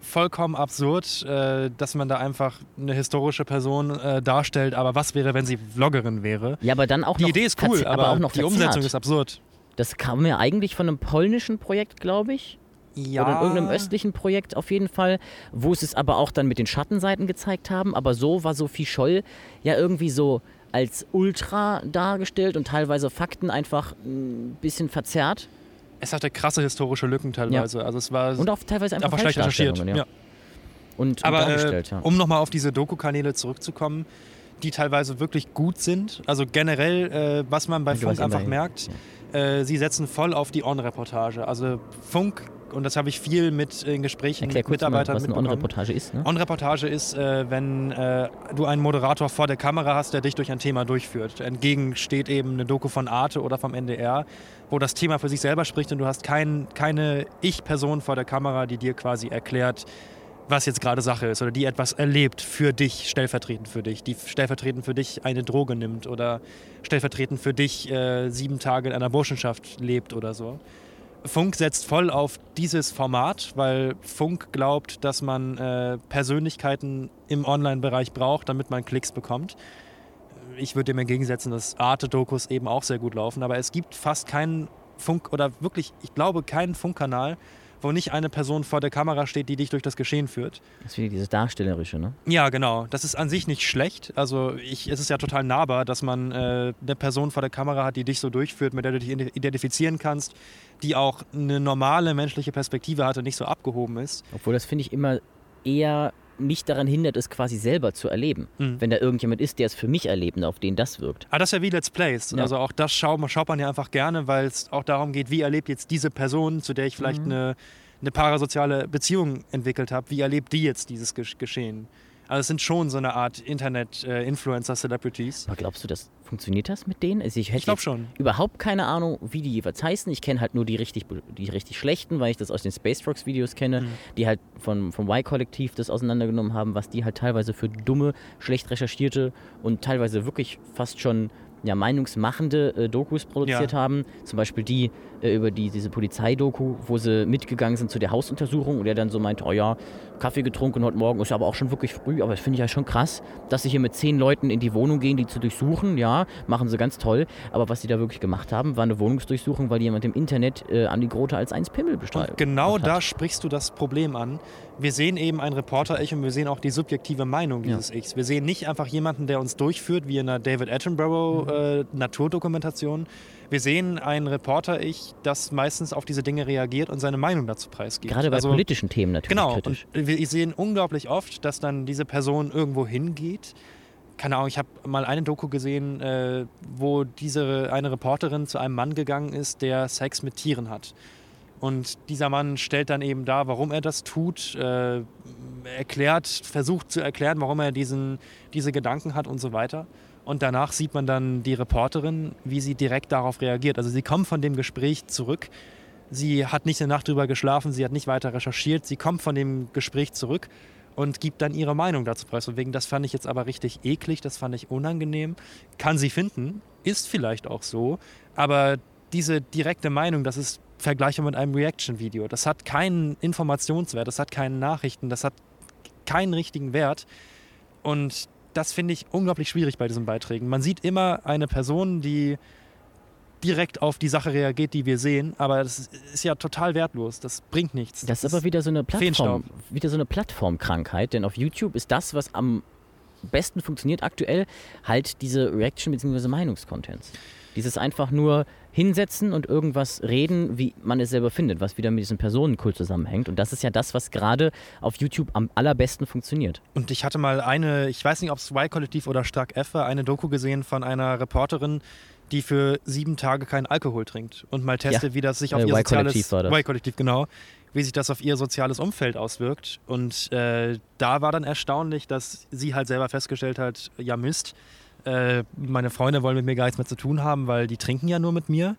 vollkommen absurd, äh, dass man da einfach eine historische Person äh, darstellt. Aber was wäre, wenn sie Vloggerin wäre? Ja, aber dann auch Die noch. Idee ist cool, aber, auch noch die. Umsetzung ist absurd. Das kam ja eigentlich von einem polnischen Projekt, glaube ich. Ja. Oder irgendeinem östlichen Projekt auf jeden Fall, wo sie es aber auch dann mit den Schattenseiten gezeigt haben. Aber so war Sophie Scholl ja irgendwie so als Ultra dargestellt und teilweise Fakten einfach ein bisschen verzerrt Es hatte krasse historische Lücken teilweise. Also es war und auch teilweise einfach, einfach schlecht recherchiert. Falschdarstellungen, Ja. Und, Aber äh, ja. um nochmal auf diese Doku-Kanäle zurückzukommen, die teilweise wirklich gut sind. Also generell, äh, was man bei Funk einfach merkt, äh, sie setzen voll auf die On-Reportage. Also Funk, und das habe ich viel mit in Gesprächen Erklär mit kurz mal, Mitarbeitern was eine. On-Reportage ist. Ne? On-Reportage ist, äh, wenn äh, du einen Moderator vor der Kamera hast, der dich durch ein Thema durchführt. Entgegen steht eben eine Doku von Arte oder vom NDR, wo das Thema für sich selber spricht und du hast kein, keine Ich-Person vor der Kamera, die dir quasi erklärt, was jetzt gerade Sache ist oder die etwas erlebt für dich, stellvertretend für dich, die stellvertretend für dich eine Droge nimmt oder stellvertretend für dich äh, sieben Tage in einer Burschenschaft lebt oder so. Funk setzt voll auf dieses Format, weil Funk glaubt, dass man äh, Persönlichkeiten im Online-Bereich braucht, damit man Klicks bekommt. Ich würde dem entgegensetzen, dass Arte-Dokus eben auch sehr gut laufen, aber es gibt fast keinen Funk oder wirklich, ich glaube, keinen Funkkanal, wo nicht eine Person vor der Kamera steht, die dich durch das Geschehen führt. Das ist wieder dieses Darstellerische, ne? Ja, genau. Das ist an sich nicht schlecht. Also ich, es ist ja total nahbar, dass man äh, eine Person vor der Kamera hat, die dich so durchführt, mit der du dich ide- identifizieren kannst, die auch eine normale menschliche Perspektive hat und nicht so abgehoben ist. Obwohl das finde ich immer eher mich daran hindert, es quasi selber zu erleben. Mhm. Wenn da irgendjemand ist, der es für mich erlebt und auf den das wirkt. Aber das ist ja wie Let's Plays. Ja. Also auch das schaut, schaut man ja einfach gerne, weil es auch darum geht, wie erlebt jetzt diese Person, zu der ich vielleicht Mhm. eine, eine parasoziale Beziehung entwickelt habe, wie erlebt die jetzt dieses Gesch- Geschehen? Also es sind schon so eine Art Internet-Influencer-Celebrities. Aber glaubst du, das funktioniert das mit denen? Also ich hätte Ich glaube schon. überhaupt keine Ahnung, wie die jeweils heißen. Ich kenne halt nur die richtig, die richtig schlechten, weil ich das aus den Space Frogs Videos kenne, Mhm. die halt von, vom Y-Kollektiv das auseinandergenommen haben, was die halt teilweise für dumme, schlecht recherchierte und teilweise wirklich fast schon ja, meinungsmachende äh, Dokus produziert Ja. haben. Zum Beispiel die äh, über die, diese Polizeidoku, wo sie mitgegangen sind zu der Hausuntersuchung und er dann so meinte, oh ja, Kaffee getrunken heute Morgen, ist aber auch schon wirklich früh, aber das finde ich ja schon krass, dass sie hier mit zehn Leuten in die Wohnung gehen, die zu durchsuchen. Ja, machen sie ganz toll. Aber was sie da wirklich gemacht haben, war eine Wohnungsdurchsuchung, weil jemand im Internet äh, Andi Grote als eins Pimmel beschreibt. Und genau da sprichst du das Problem an. Wir sehen eben ein Reporter-Ich und wir sehen auch die subjektive Meinung dieses Ichs. Wir sehen nicht einfach jemanden, der uns durchführt, wie in einer David Attenborough äh, Naturdokumentation. Wir sehen ein Reporter-Ich, das meistens auf diese Dinge reagiert und seine Meinung dazu preisgibt. Gerade bei Also- politischen Themen natürlich Genau, kritisch. und wir sehen unglaublich oft, dass dann diese Person irgendwo hingeht. Keine Ahnung, ich habe mal eine Doku gesehen, äh, wo diese eine Reporterin zu einem Mann gegangen ist, der Sex mit Tieren hat. Und dieser Mann stellt dann eben dar, warum er das tut, äh, erklärt, versucht zu erklären, warum er diesen, diese Gedanken hat und so weiter. Und danach sieht man dann die Reporterin, wie sie direkt darauf reagiert. Also sie kommt von dem Gespräch zurück. Sie hat nicht eine Nacht drüber geschlafen, sie hat nicht weiter recherchiert. Sie kommt von dem Gespräch zurück und gibt dann ihre Meinung dazu preis. Und wegen das fand ich jetzt aber richtig eklig, das fand ich unangenehm. Kann sie finden, ist vielleicht auch so, aber diese direkte Meinung, das ist vergleichbar mit einem Reaction-Video. Das hat keinen Informationswert, das hat keinen Nachrichten, das hat keinen richtigen Wert. Und das finde ich unglaublich schwierig bei diesen Beiträgen. Man sieht immer eine Person, die direkt auf die Sache reagiert, die wir sehen, aber das ist ja total wertlos. Das bringt nichts. Das ist aber wieder so eine. Plattform, wieder so eine Plattformkrankheit, denn auf YouTube ist das, was am besten funktioniert aktuell, halt diese Reaction bzw. Meinungskontents. Dieses einfach nur hinsetzen und irgendwas reden, wie man es selber findet, was wieder mit diesem Personenkult zusammenhängt. Und das ist ja das, was gerade auf YouTube am allerbesten funktioniert. Und ich hatte mal eine, ich weiß nicht, ob es Y-Kollektiv oder Stark F war, eine Doku gesehen von einer Reporterin, die für sieben Tage keinen Alkohol trinkt und mal testet, Ja. wie das sich auf Äh, ihr soziales. Y-Kollektiv genau, wie sich das auf ihr soziales Umfeld auswirkt. Und äh, da war dann erstaunlich, dass sie halt selber festgestellt hat, ja Mist, äh, meine Freunde wollen mit mir gar nichts mehr zu tun haben, weil die trinken ja nur mit mir.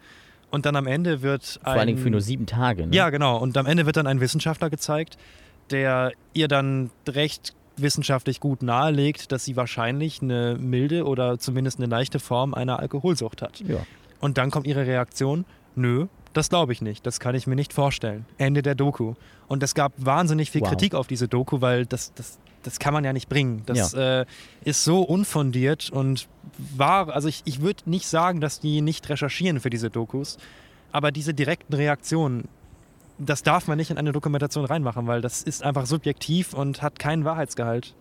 Und dann am Ende wird Vor ein, allen Dingen für nur sieben Tage. Ne? ja, genau. Und am Ende wird dann ein Wissenschaftler gezeigt, der ihr dann recht wissenschaftlich gut nahelegt, dass sie wahrscheinlich eine milde oder zumindest eine leichte Form einer Alkoholsucht hat. ja. Und dann kommt ihre Reaktion, nö, das glaube ich nicht, das kann ich mir nicht vorstellen. Ende der Doku. Und es gab wahnsinnig viel Wow. Kritik auf diese Doku, weil das, das, das kann man ja nicht bringen. Das äh, ist so unfundiert und war, also ich, ich würde nicht sagen, dass die nicht recherchieren für diese Dokus, aber diese direkten Reaktionen, das darf man nicht in eine Dokumentation reinmachen, weil das ist einfach subjektiv und hat keinen Wahrheitsgehalt.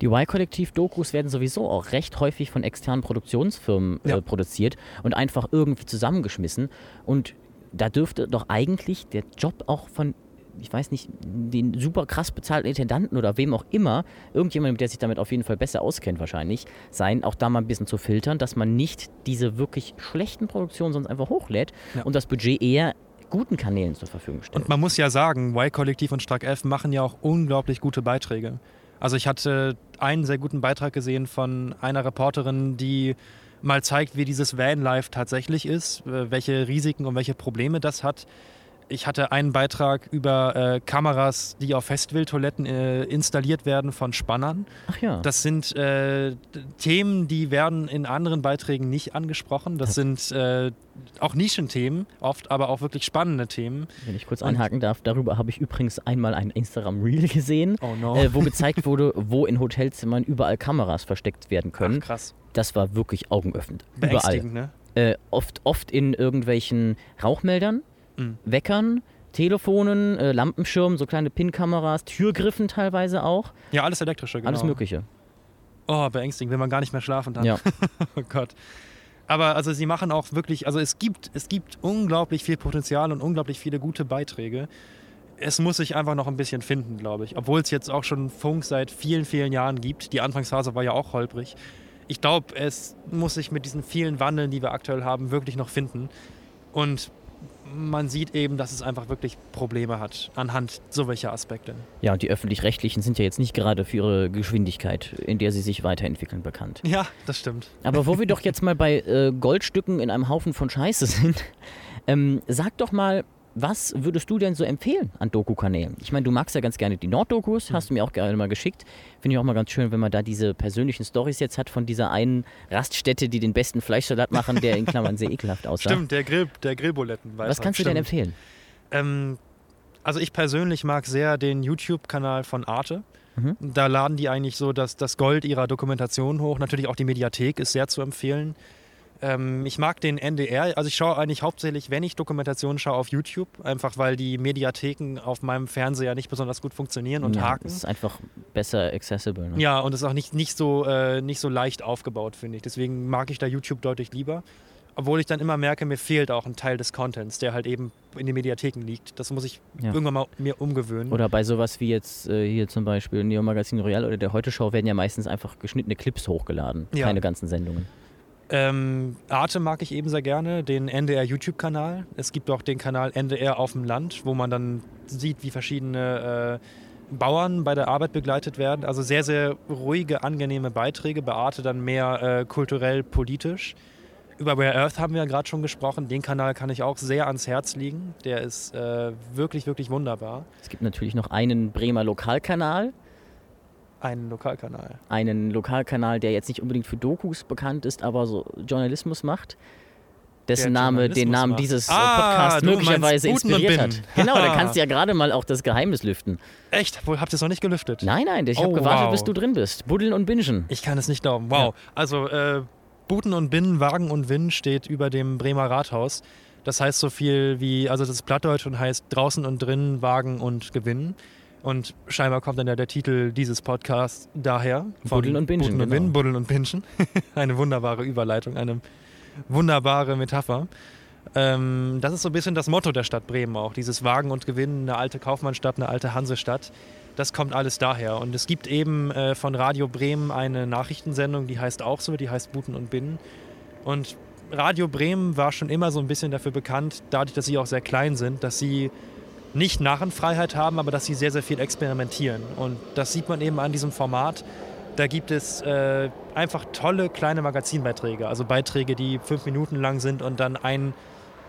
Die Y-Kollektiv-Dokus werden sowieso auch recht häufig von externen Produktionsfirmen Ja. äh, produziert und einfach irgendwie zusammengeschmissen. Und da dürfte doch eigentlich der Job auch von, ich weiß nicht, den super krass bezahlten Intendanten oder wem auch immer, irgendjemandem, der sich damit auf jeden Fall besser auskennt wahrscheinlich, sein, auch da mal ein bisschen zu filtern, dass man nicht diese wirklich schlechten Produktionen sonst einfach hochlädt Ja. und das Budget eher guten Kanälen zur Verfügung stellt. Und man muss ja sagen, Y-Kollektiv und Stark F machen ja auch unglaublich gute Beiträge. Also ich hatte einen sehr guten Beitrag gesehen von einer Reporterin, die mal zeigt, wie dieses Vanlife tatsächlich ist, äh, welche Risiken und welche Probleme das hat. Ich hatte einen Beitrag über äh, Kameras, die auf Festwildtoiletten äh, installiert werden von Spannern. Ach ja. Das sind äh, Themen, die werden in anderen Beiträgen nicht angesprochen. Das sind äh, auch Nischenthemen, oft aber auch wirklich spannende Themen. Wenn ich kurz einhaken darf, darüber habe ich übrigens einmal ein Instagram-Reel gesehen, Oh no. äh, wo gezeigt wurde, wo in Hotelzimmern überall Kameras versteckt werden können. Ach, krass. Das war wirklich augenöffnend. Überall. Ne? Äh, oft, oft in irgendwelchen Rauchmeldern, Mhm. Weckern, Telefonen, äh, Lampenschirmen, so kleine PIN-Kameras, Türgriffen teilweise auch. Ja, alles elektrische, genau. Alles Mögliche. Oh, beängstigend, wenn man gar nicht mehr schlafen kann. Ja. oh Gott. Aber also sie machen auch wirklich, also es gibt, es gibt unglaublich viel Potenzial und unglaublich viele gute Beiträge. Es muss sich einfach noch ein bisschen finden, glaube ich. Obwohl es jetzt auch schon Funk seit vielen, vielen Jahren gibt. Die Anfangsphase war ja auch holprig. Ich glaube, es muss sich mit diesen vielen Wandeln, die wir aktuell haben, wirklich noch finden. Und man sieht eben, dass es einfach wirklich Probleme hat anhand so welcher Aspekte. Ja, und die Öffentlich-Rechtlichen sind ja jetzt nicht gerade für ihre Geschwindigkeit, in der sie sich weiterentwickeln, bekannt. Ja, das stimmt. Aber wo wir doch jetzt mal bei äh, Goldstücken in einem Haufen von Scheiße sind, ähm, sag doch mal, was würdest du denn so empfehlen an Doku-Kanälen? Ich meine, du magst ja ganz gerne die Norddokus, hast du mir auch gerne mal geschickt. Finde ich auch mal ganz schön, wenn man da diese persönlichen Stories jetzt hat von dieser einen Raststätte, die den besten Fleischsalat machen, der in Klammern sehr ekelhaft aussah. Stimmt, der, Grill, der Grillbuletten. Was kannst du denn empfehlen? Ähm, also ich persönlich mag sehr den YouTube-Kanal von Arte. Mhm. Da laden die eigentlich so das, das Gold ihrer Dokumentation hoch. Natürlich auch die Mediathek ist sehr zu empfehlen. Ähm, ich mag den NDR, also ich schaue eigentlich hauptsächlich, wenn ich Dokumentationen schaue, auf YouTube, einfach weil die Mediatheken auf meinem Fernseher nicht besonders gut funktionieren und ja, haken. Es ist einfach besser accessible. Ne? Ja, und es ist auch nicht, nicht, so, äh, nicht so leicht aufgebaut, finde ich. Deswegen mag ich da YouTube deutlich lieber. Obwohl ich dann immer merke, mir fehlt auch ein Teil des Contents, der halt eben in den Mediatheken liegt. Das muss ich ja. irgendwann mal mir umgewöhnen. Oder bei sowas wie jetzt äh, hier zum Beispiel Neo Magazin Royal oder der Heute Show werden ja meistens einfach geschnittene Clips hochgeladen, ja. keine ganzen Sendungen. Ähm, Arte mag ich eben sehr gerne, den NDR YouTube-Kanal. Es gibt auch den Kanal NDR auf dem Land, wo man dann sieht, wie verschiedene äh, Bauern bei der Arbeit begleitet werden. Also sehr, sehr ruhige, angenehme Beiträge. Bei Arte dann mehr äh, kulturell, politisch. Über Rare Earth haben wir ja gerade schon gesprochen. Den Kanal kann ich auch sehr ans Herz legen. Der ist äh, wirklich, wirklich wunderbar. Es gibt natürlich noch einen Bremer Lokalkanal. Einen Lokalkanal. Einen Lokalkanal, der jetzt nicht unbedingt für Dokus bekannt ist, aber so Journalismus macht. Dessen Name den Namen macht. dieses ah, Podcasts möglicherweise inspiriert hat. Genau, da kannst du ja gerade mal auch das Geheimnis lüften. Echt? Habt ihr es noch nicht gelüftet? Nein, nein, ich oh, habe gewartet, wow. bis du drin bist. Buddeln und Bingen. Ich kann es nicht glauben. Wow. Ja. Also, äh, Buten und Binnen, Wagen und Winn steht über dem Bremer Rathaus. Das heißt so viel wie, also das ist Plattdeutsch und heißt draußen und drinnen Wagen und Gewinnen. Und scheinbar kommt dann ja der Titel dieses Podcasts daher. Buddeln und Bingen. Buddeln und, genau. Buddeln und Bingen. eine wunderbare Überleitung, eine wunderbare Metapher. Ähm, das ist so ein bisschen das Motto der Stadt Bremen auch. Dieses Wagen und Gewinnen, eine alte Kaufmannstadt, eine alte Hansestadt. Das kommt alles daher. Und es gibt eben äh, von Radio Bremen eine Nachrichtensendung, die heißt auch so, die heißt Buten und Binnen. Und Radio Bremen war schon immer so ein bisschen dafür bekannt, dadurch, dass sie auch sehr klein sind, dass sie nicht Narrenfreiheit haben, aber dass sie sehr, sehr viel experimentieren. Und das sieht man eben an diesem Format. Da gibt es äh, einfach tolle kleine Magazinbeiträge, also Beiträge, die fünf Minuten lang sind und dann ein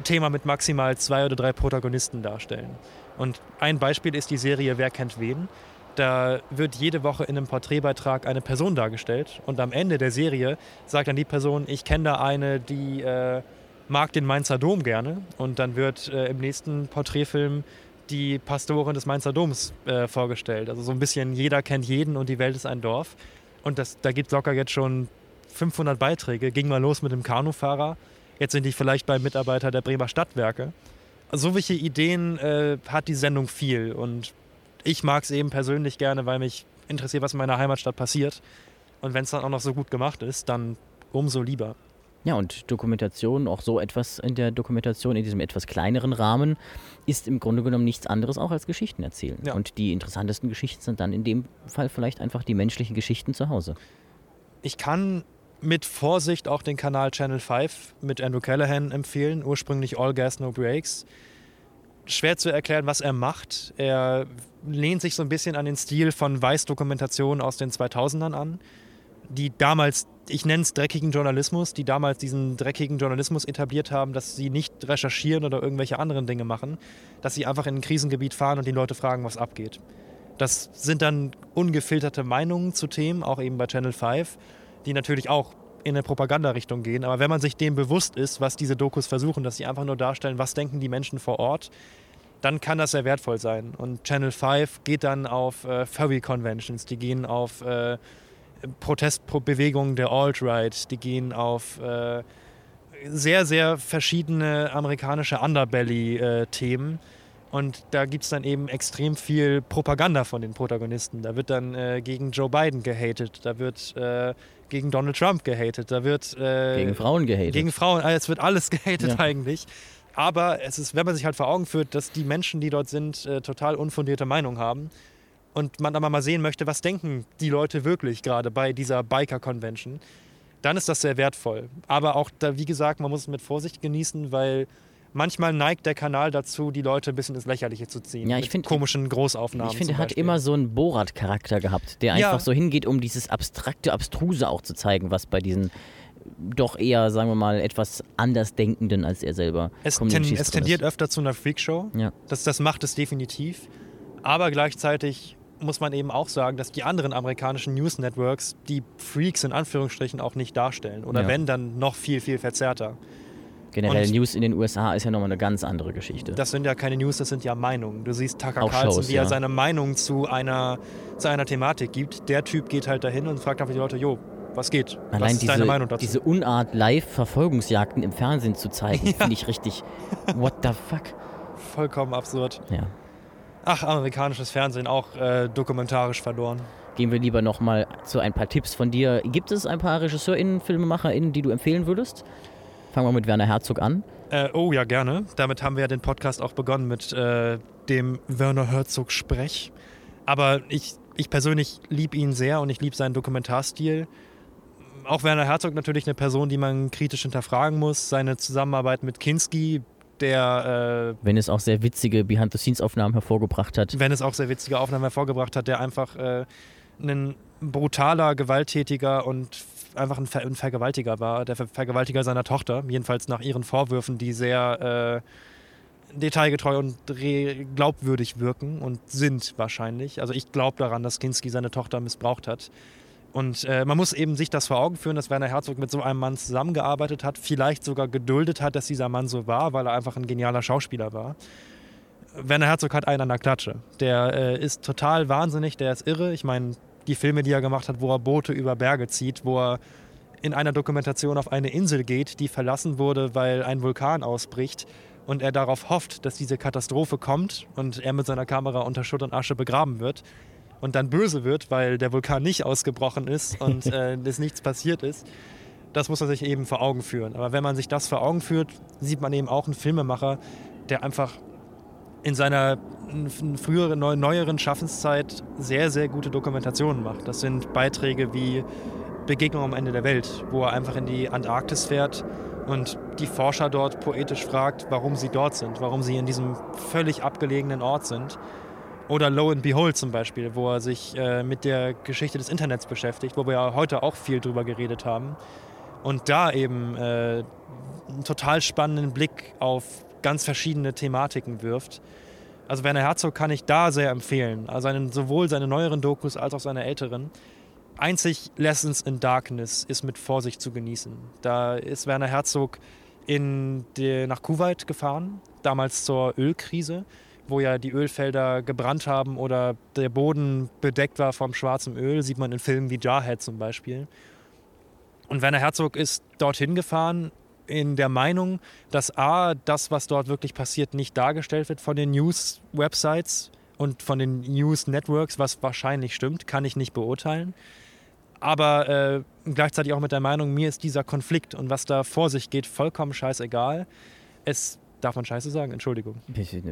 Thema mit maximal zwei oder drei Protagonisten darstellen. Und ein Beispiel ist die Serie Wer kennt wen. Da wird jede Woche in einem Porträtbeitrag eine Person dargestellt und am Ende der Serie sagt dann die Person, ich kenne da eine, die äh, mag den Mainzer Dom gerne und dann wird äh, im nächsten Porträtfilm die Pastorin des Mainzer Doms äh, vorgestellt. Also so ein bisschen jeder kennt jeden und die Welt ist ein Dorf. Und das, da gibt locker jetzt schon 500 Beiträge. Ging mal los mit dem Kanufahrer. Jetzt sind die vielleicht bei Mitarbeiter der Bremer Stadtwerke so welche Ideen äh, hat die Sendung viel. Und ich mag es eben persönlich gerne, weil mich interessiert, was in meiner Heimatstadt passiert. Und wenn es dann auch noch so gut gemacht ist, dann umso lieber. Ja, und Dokumentation, auch so etwas in der Dokumentation, in diesem etwas kleineren Rahmen, ist im Grunde genommen nichts anderes auch als Geschichten erzählen. Ja. Und die interessantesten Geschichten sind dann in dem Fall vielleicht einfach die menschlichen Geschichten zu Hause. Ich kann mit Vorsicht auch den Kanal Channel 5 mit Andrew Callahan empfehlen, ursprünglich All Gas No Breaks. Schwer zu erklären, was er macht. Er lehnt sich so ein bisschen an den Stil von Weiß-Dokumentationen aus den 2000ern an, die damals, ich nenne es dreckigen Journalismus, die damals diesen dreckigen Journalismus etabliert haben, dass sie nicht recherchieren oder irgendwelche anderen Dinge machen, dass sie einfach in ein Krisengebiet fahren und die Leute fragen, was abgeht. Das sind dann ungefilterte Meinungen zu Themen, auch eben bei Channel 5 die natürlich auch in eine Propagandarichtung gehen. Aber wenn man sich dem bewusst ist, was diese Dokus versuchen, dass sie einfach nur darstellen, was denken die Menschen vor Ort, dann kann das sehr wertvoll sein. Und Channel 5 geht dann auf äh, Furry-Conventions, die gehen auf äh, Protestbewegungen der Alt-Right, die gehen auf äh, sehr, sehr verschiedene amerikanische Underbelly-Themen. Äh, und da gibt es dann eben extrem viel Propaganda von den Protagonisten. Da wird dann äh, gegen Joe Biden gehatet, da wird äh, gegen Donald Trump gehatet, da wird. Äh, gegen Frauen gehatet. Gegen Frauen, also es wird alles gehatet ja. eigentlich. Aber es ist, wenn man sich halt vor Augen führt, dass die Menschen, die dort sind, äh, total unfundierte Meinung haben und man dann mal sehen möchte, was denken die Leute wirklich gerade bei dieser Biker-Convention, dann ist das sehr wertvoll. Aber auch da, wie gesagt, man muss es mit Vorsicht genießen, weil manchmal neigt der Kanal dazu, die Leute ein bisschen ins Lächerliche zu ziehen. Ja, ich finde komischen Großaufnahmen. Ich finde, er hat immer so einen Borat-Charakter gehabt, der einfach ja. so hingeht, um dieses abstrakte, abstruse auch zu zeigen, was bei diesen doch eher, sagen wir mal, etwas andersdenkenden als er selber. Es, ten, es tendiert ist. öfter zu einer Freakshow. Ja. Das, das macht es definitiv. Aber gleichzeitig muss man eben auch sagen, dass die anderen amerikanischen News Networks die Freaks in Anführungsstrichen auch nicht darstellen. Oder Ja. wenn, dann noch viel, viel verzerrter. Generell Und- News in den USA ist ja nochmal eine ganz andere Geschichte. Das sind ja keine News, das sind ja Meinungen. Du siehst Tucker Auch Carlson, Shows, wie er ja. seine Meinung zu einer, zu einer Thematik gibt. Der Typ geht halt dahin und fragt einfach die Leute, jo, was geht? was Allein ist diese, deine Meinung dazu? diese Unart, Live-Verfolgungsjagden im Fernsehen zu zeigen, finde ich richtig. What the fuck? Vollkommen absurd. Ja. Ach, amerikanisches Fernsehen, auch äh, dokumentarisch verloren. Gehen wir lieber nochmal zu ein paar Tipps von dir. Gibt es ein paar RegisseurInnen, FilmemacherInnen, die du empfehlen würdest? Fangen wir mit Werner Herzog an. Äh, oh ja, gerne. Damit haben wir ja den Podcast auch begonnen mit äh, dem Werner Herzog Sprech. Aber ich, ich persönlich liebe ihn sehr und ich liebe seinen Dokumentarstil. Auch Werner Herzog natürlich eine Person, die man kritisch hinterfragen muss. Seine Zusammenarbeit mit Kinski, der, Wenn es auch sehr witzige Behind-the-Scenes-Aufnahmen hervorgebracht hat. äh, wenn es auch sehr witzige Aufnahmen hervorgebracht hat, der einfach äh, ein brutaler, gewalttätiger und einfach ein, Ver ein Vergewaltiger war. Der Ver Vergewaltiger seiner Tochter, jedenfalls nach ihren Vorwürfen, die sehr äh, detailgetreu und glaubwürdig wirken und sind wahrscheinlich. Also ich glaube daran, dass Kinski seine Tochter missbraucht hat. Und äh, man muss eben sich das vor Augen führen, dass Werner Herzog mit so einem Mann zusammengearbeitet hat, vielleicht sogar geduldet hat, dass dieser Mann so war, weil er einfach ein genialer Schauspieler war. Werner Herzog hat einen an der Klatsche. Der äh, ist total wahnsinnig, der ist irre. Ich meine, die Filme, die er gemacht hat, wo er Boote über Berge zieht, wo er in einer Dokumentation auf eine Insel geht, die verlassen wurde, weil ein Vulkan ausbricht und er darauf hofft, dass diese Katastrophe kommt und er mit seiner Kamera unter Schutt und Asche begraben wird und dann böse wird, weil der Vulkan nicht ausgebrochen ist und äh, es nichts passiert ist. Das muss man sich eben vor Augen führen. Aber wenn man sich das vor Augen führt, sieht man eben auch einen Filmemacher, der einfach in seiner früheren, neu, neueren Schaffenszeit sehr, sehr gute Dokumentationen macht. Das sind Beiträge wie Begegnung am Ende der Welt, wo er einfach in die Antarktis fährt und die Forscher dort poetisch fragt, warum sie dort sind, warum sie in diesem völlig abgelegenen Ort sind. Oder Lo and Behold zum Beispiel, wo er sich äh, mit der Geschichte des Internets beschäftigt, wo wir ja heute auch viel drüber geredet haben. Und da eben äh, einen total spannenden Blick auf ganz verschiedene Thematiken wirft. Also Werner Herzog kann ich da sehr empfehlen. Also seine, sowohl seine neueren Dokus als auch seine älteren. Einzig Lessons in Darkness ist mit Vorsicht zu genießen. Da ist Werner Herzog in die, nach Kuwait gefahren, damals zur Ölkrise, wo ja die Ölfelder gebrannt haben oder der Boden bedeckt war vom schwarzen Öl, sieht man in Filmen wie Jarhead zum Beispiel. Und Werner Herzog ist dorthin gefahren in der Meinung, dass A, das, was dort wirklich passiert, nicht dargestellt wird von den News-Websites und von den News-Networks, was wahrscheinlich stimmt, kann ich nicht beurteilen. Aber äh, gleichzeitig auch mit der Meinung, mir ist dieser Konflikt und was da vor sich geht, vollkommen scheißegal. Es darf man Scheiße sagen, Entschuldigung.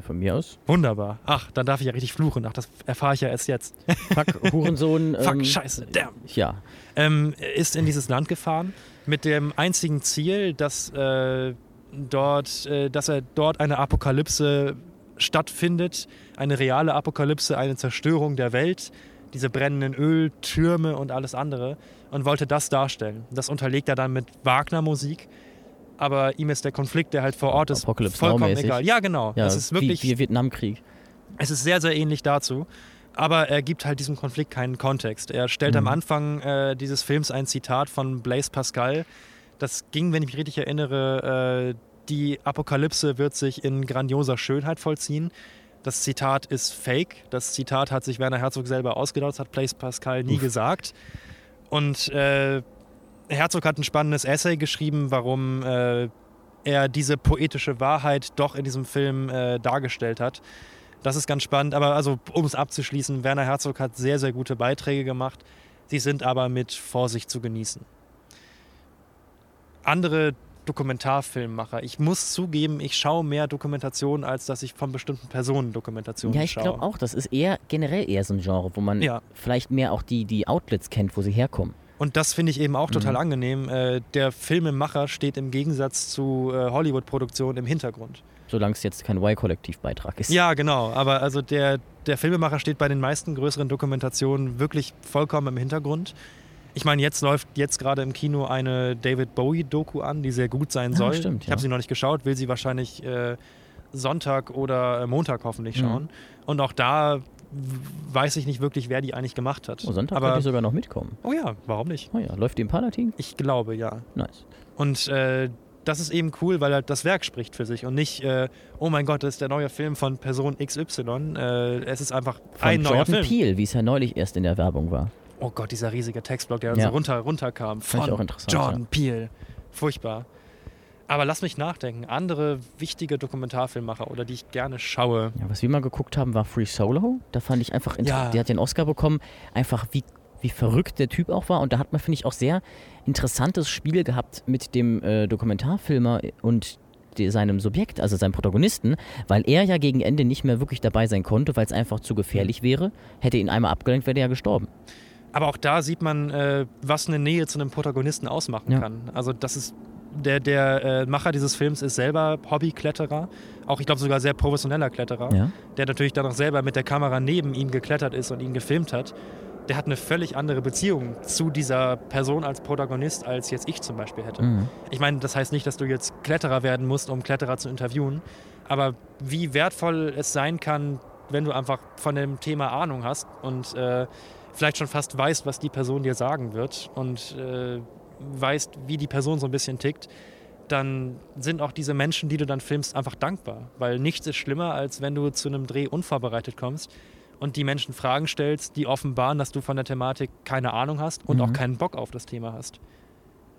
Von mir aus. Wunderbar. Ach, dann darf ich ja richtig fluchen. Ach, das erfahre ich ja erst jetzt. Fuck, Hurensohn. Fuck, ähm, scheiße, damn. Ja. ähm, ist in dieses Land gefahren mit dem einzigen Ziel, dass, äh, dort, äh, dass er dort eine Apokalypse stattfindet, eine reale Apokalypse, eine Zerstörung der Welt, diese brennenden Öltürme und alles andere und wollte das darstellen. Das unterlegt er dann mit Wagner-Musik. Aber ihm ist der Konflikt, der halt vor Ort ist, Apocalypse vollkommen egal. Ja, genau. ja das ist wirklich wie, wie Vietnamkrieg. es ist sehr, sehr ähnlich dazu. Aber er gibt halt diesem Konflikt keinen Kontext. Er stellt am Mhm. Anfang äh, dieses Films ein Zitat von Blaise Pascal. Das ging, wenn ich mich richtig erinnere, äh, die Apokalypse wird sich in grandioser Schönheit vollziehen. Das Zitat ist fake. Das Zitat hat sich Werner Herzog selber ausgedacht, das hat Blaise Pascal nie Uff. gesagt. Und äh, Herzog hat ein spannendes Essay geschrieben, warum äh, er diese poetische Wahrheit doch in diesem Film äh, dargestellt hat. Das ist ganz spannend, aber also um es abzuschließen, Werner Herzog hat sehr, sehr gute Beiträge gemacht. Sie sind aber mit Vorsicht zu genießen. Andere Dokumentarfilmmacher. Ich muss zugeben, ich schaue mehr Dokumentationen, als dass ich von bestimmten Personen Dokumentationen Ja, ich schaue. glaube auch, das ist eher generell eher so ein Genre, wo man Ja. vielleicht mehr auch die, die Outlets kennt, wo sie herkommen. Und das finde ich eben auch total Mhm. angenehm. Äh, der Filmemacher steht im Gegensatz zu äh, Hollywood-Produktionen im Hintergrund. Solange es jetzt kein Y-Kollektivbeitrag ist. Ja, genau. Aber also der, der Filmemacher steht bei den meisten größeren Dokumentationen wirklich vollkommen im Hintergrund. Ich meine, jetzt läuft jetzt gerade im Kino eine David Bowie-Doku an, die sehr gut sein Ja, soll. stimmt, ich habe ja. sie noch nicht geschaut, will sie wahrscheinlich äh, Sonntag oder äh, Montag hoffentlich Mhm. schauen. Und auch da weiß ich nicht wirklich, wer die eigentlich gemacht hat. Oh, Sonntag Aber könnte ich sogar noch mitkommen. oh ja, warum nicht? Oh ja, läuft die im Palatin? Ich glaube ja. Nice. Und äh, das ist eben cool, weil halt das Werk spricht für sich und nicht, äh, oh mein Gott, das ist der neue Film von Person XY. Äh, es ist einfach Von ein neuer Jordan Film. Peele, wie es ja neulich erst in der Werbung war. Oh Gott, dieser riesige Textblock, der Ja. so runter, runterkam. Fand ich Von auch interessant, Jordan Peele. Furchtbar. Aber lass mich nachdenken. Andere wichtige Dokumentarfilmmacher oder die ich gerne schaue. Ja, was wir mal geguckt haben, war Free Solo. Da fand ich einfach interessant. Ja. Der hat den Oscar bekommen, einfach wie, wie verrückt der Typ auch war. Und da hat man, finde ich, auch sehr interessantes Spiel gehabt mit dem äh, Dokumentarfilmer und seinem Subjekt, also seinem Protagonisten, weil er ja gegen Ende nicht mehr wirklich dabei sein konnte, weil es einfach zu gefährlich wäre. Hätte ihn einmal abgelenkt, wäre er ja gestorben. Aber auch da sieht man, äh, was eine Nähe zu einem Protagonisten ausmachen Ja. kann. Also das ist der, der äh, Macher dieses Films ist selber Hobbykletterer, auch ich glaube sogar sehr professioneller Kletterer, Ja. der natürlich dann auch selber mit der Kamera neben ihm geklettert ist und ihn gefilmt hat. Der hat eine völlig andere Beziehung zu dieser Person als Protagonist, als jetzt ich zum Beispiel hätte. Mhm. Ich meine, das heißt nicht, dass du jetzt Kletterer werden musst, um Kletterer zu interviewen, aber wie wertvoll es sein kann, wenn du einfach von dem Thema Ahnung hast und äh, vielleicht schon fast weißt, was die Person dir sagen wird und äh, weißt, wie die Person so ein bisschen tickt, dann sind auch diese Menschen, die du dann filmst, einfach dankbar. Weil nichts ist schlimmer, als wenn du zu einem Dreh unvorbereitet kommst und die Menschen Fragen stellst, die offenbaren, dass du von der Thematik keine Ahnung hast und Mhm. auch keinen Bock auf das Thema hast.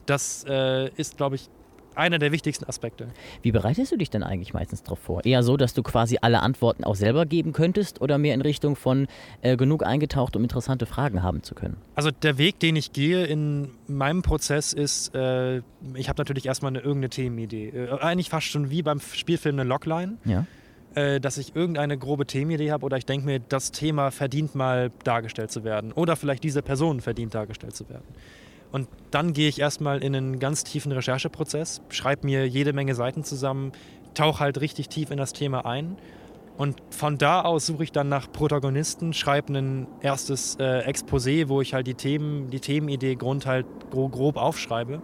Das äh, ist, glaube ich, einer der wichtigsten Aspekte. Wie bereitest du dich denn eigentlich meistens darauf vor? Eher so, dass du quasi alle Antworten auch selber geben könntest oder mehr in Richtung von äh, genug eingetaucht, um interessante Fragen haben zu können? Also der Weg, den ich gehe in meinem Prozess ist, äh, ich habe natürlich erstmal eine irgendeine Themenidee. Äh, eigentlich fast schon wie beim Spielfilm eine Logline, Ja. äh, dass ich irgendeine grobe Themenidee habe oder ich denke mir, das Thema verdient mal dargestellt zu werden oder vielleicht diese Person verdient dargestellt zu werden. Und dann gehe ich erstmal in einen ganz tiefen Rechercheprozess, schreibe mir jede Menge Seiten zusammen, tauche halt richtig tief in das Thema ein. Und von da aus suche ich dann nach Protagonisten, schreibe ein erstes äh, Exposé, wo ich halt die Themen, die Themenidee Grund halt gro grob aufschreibe.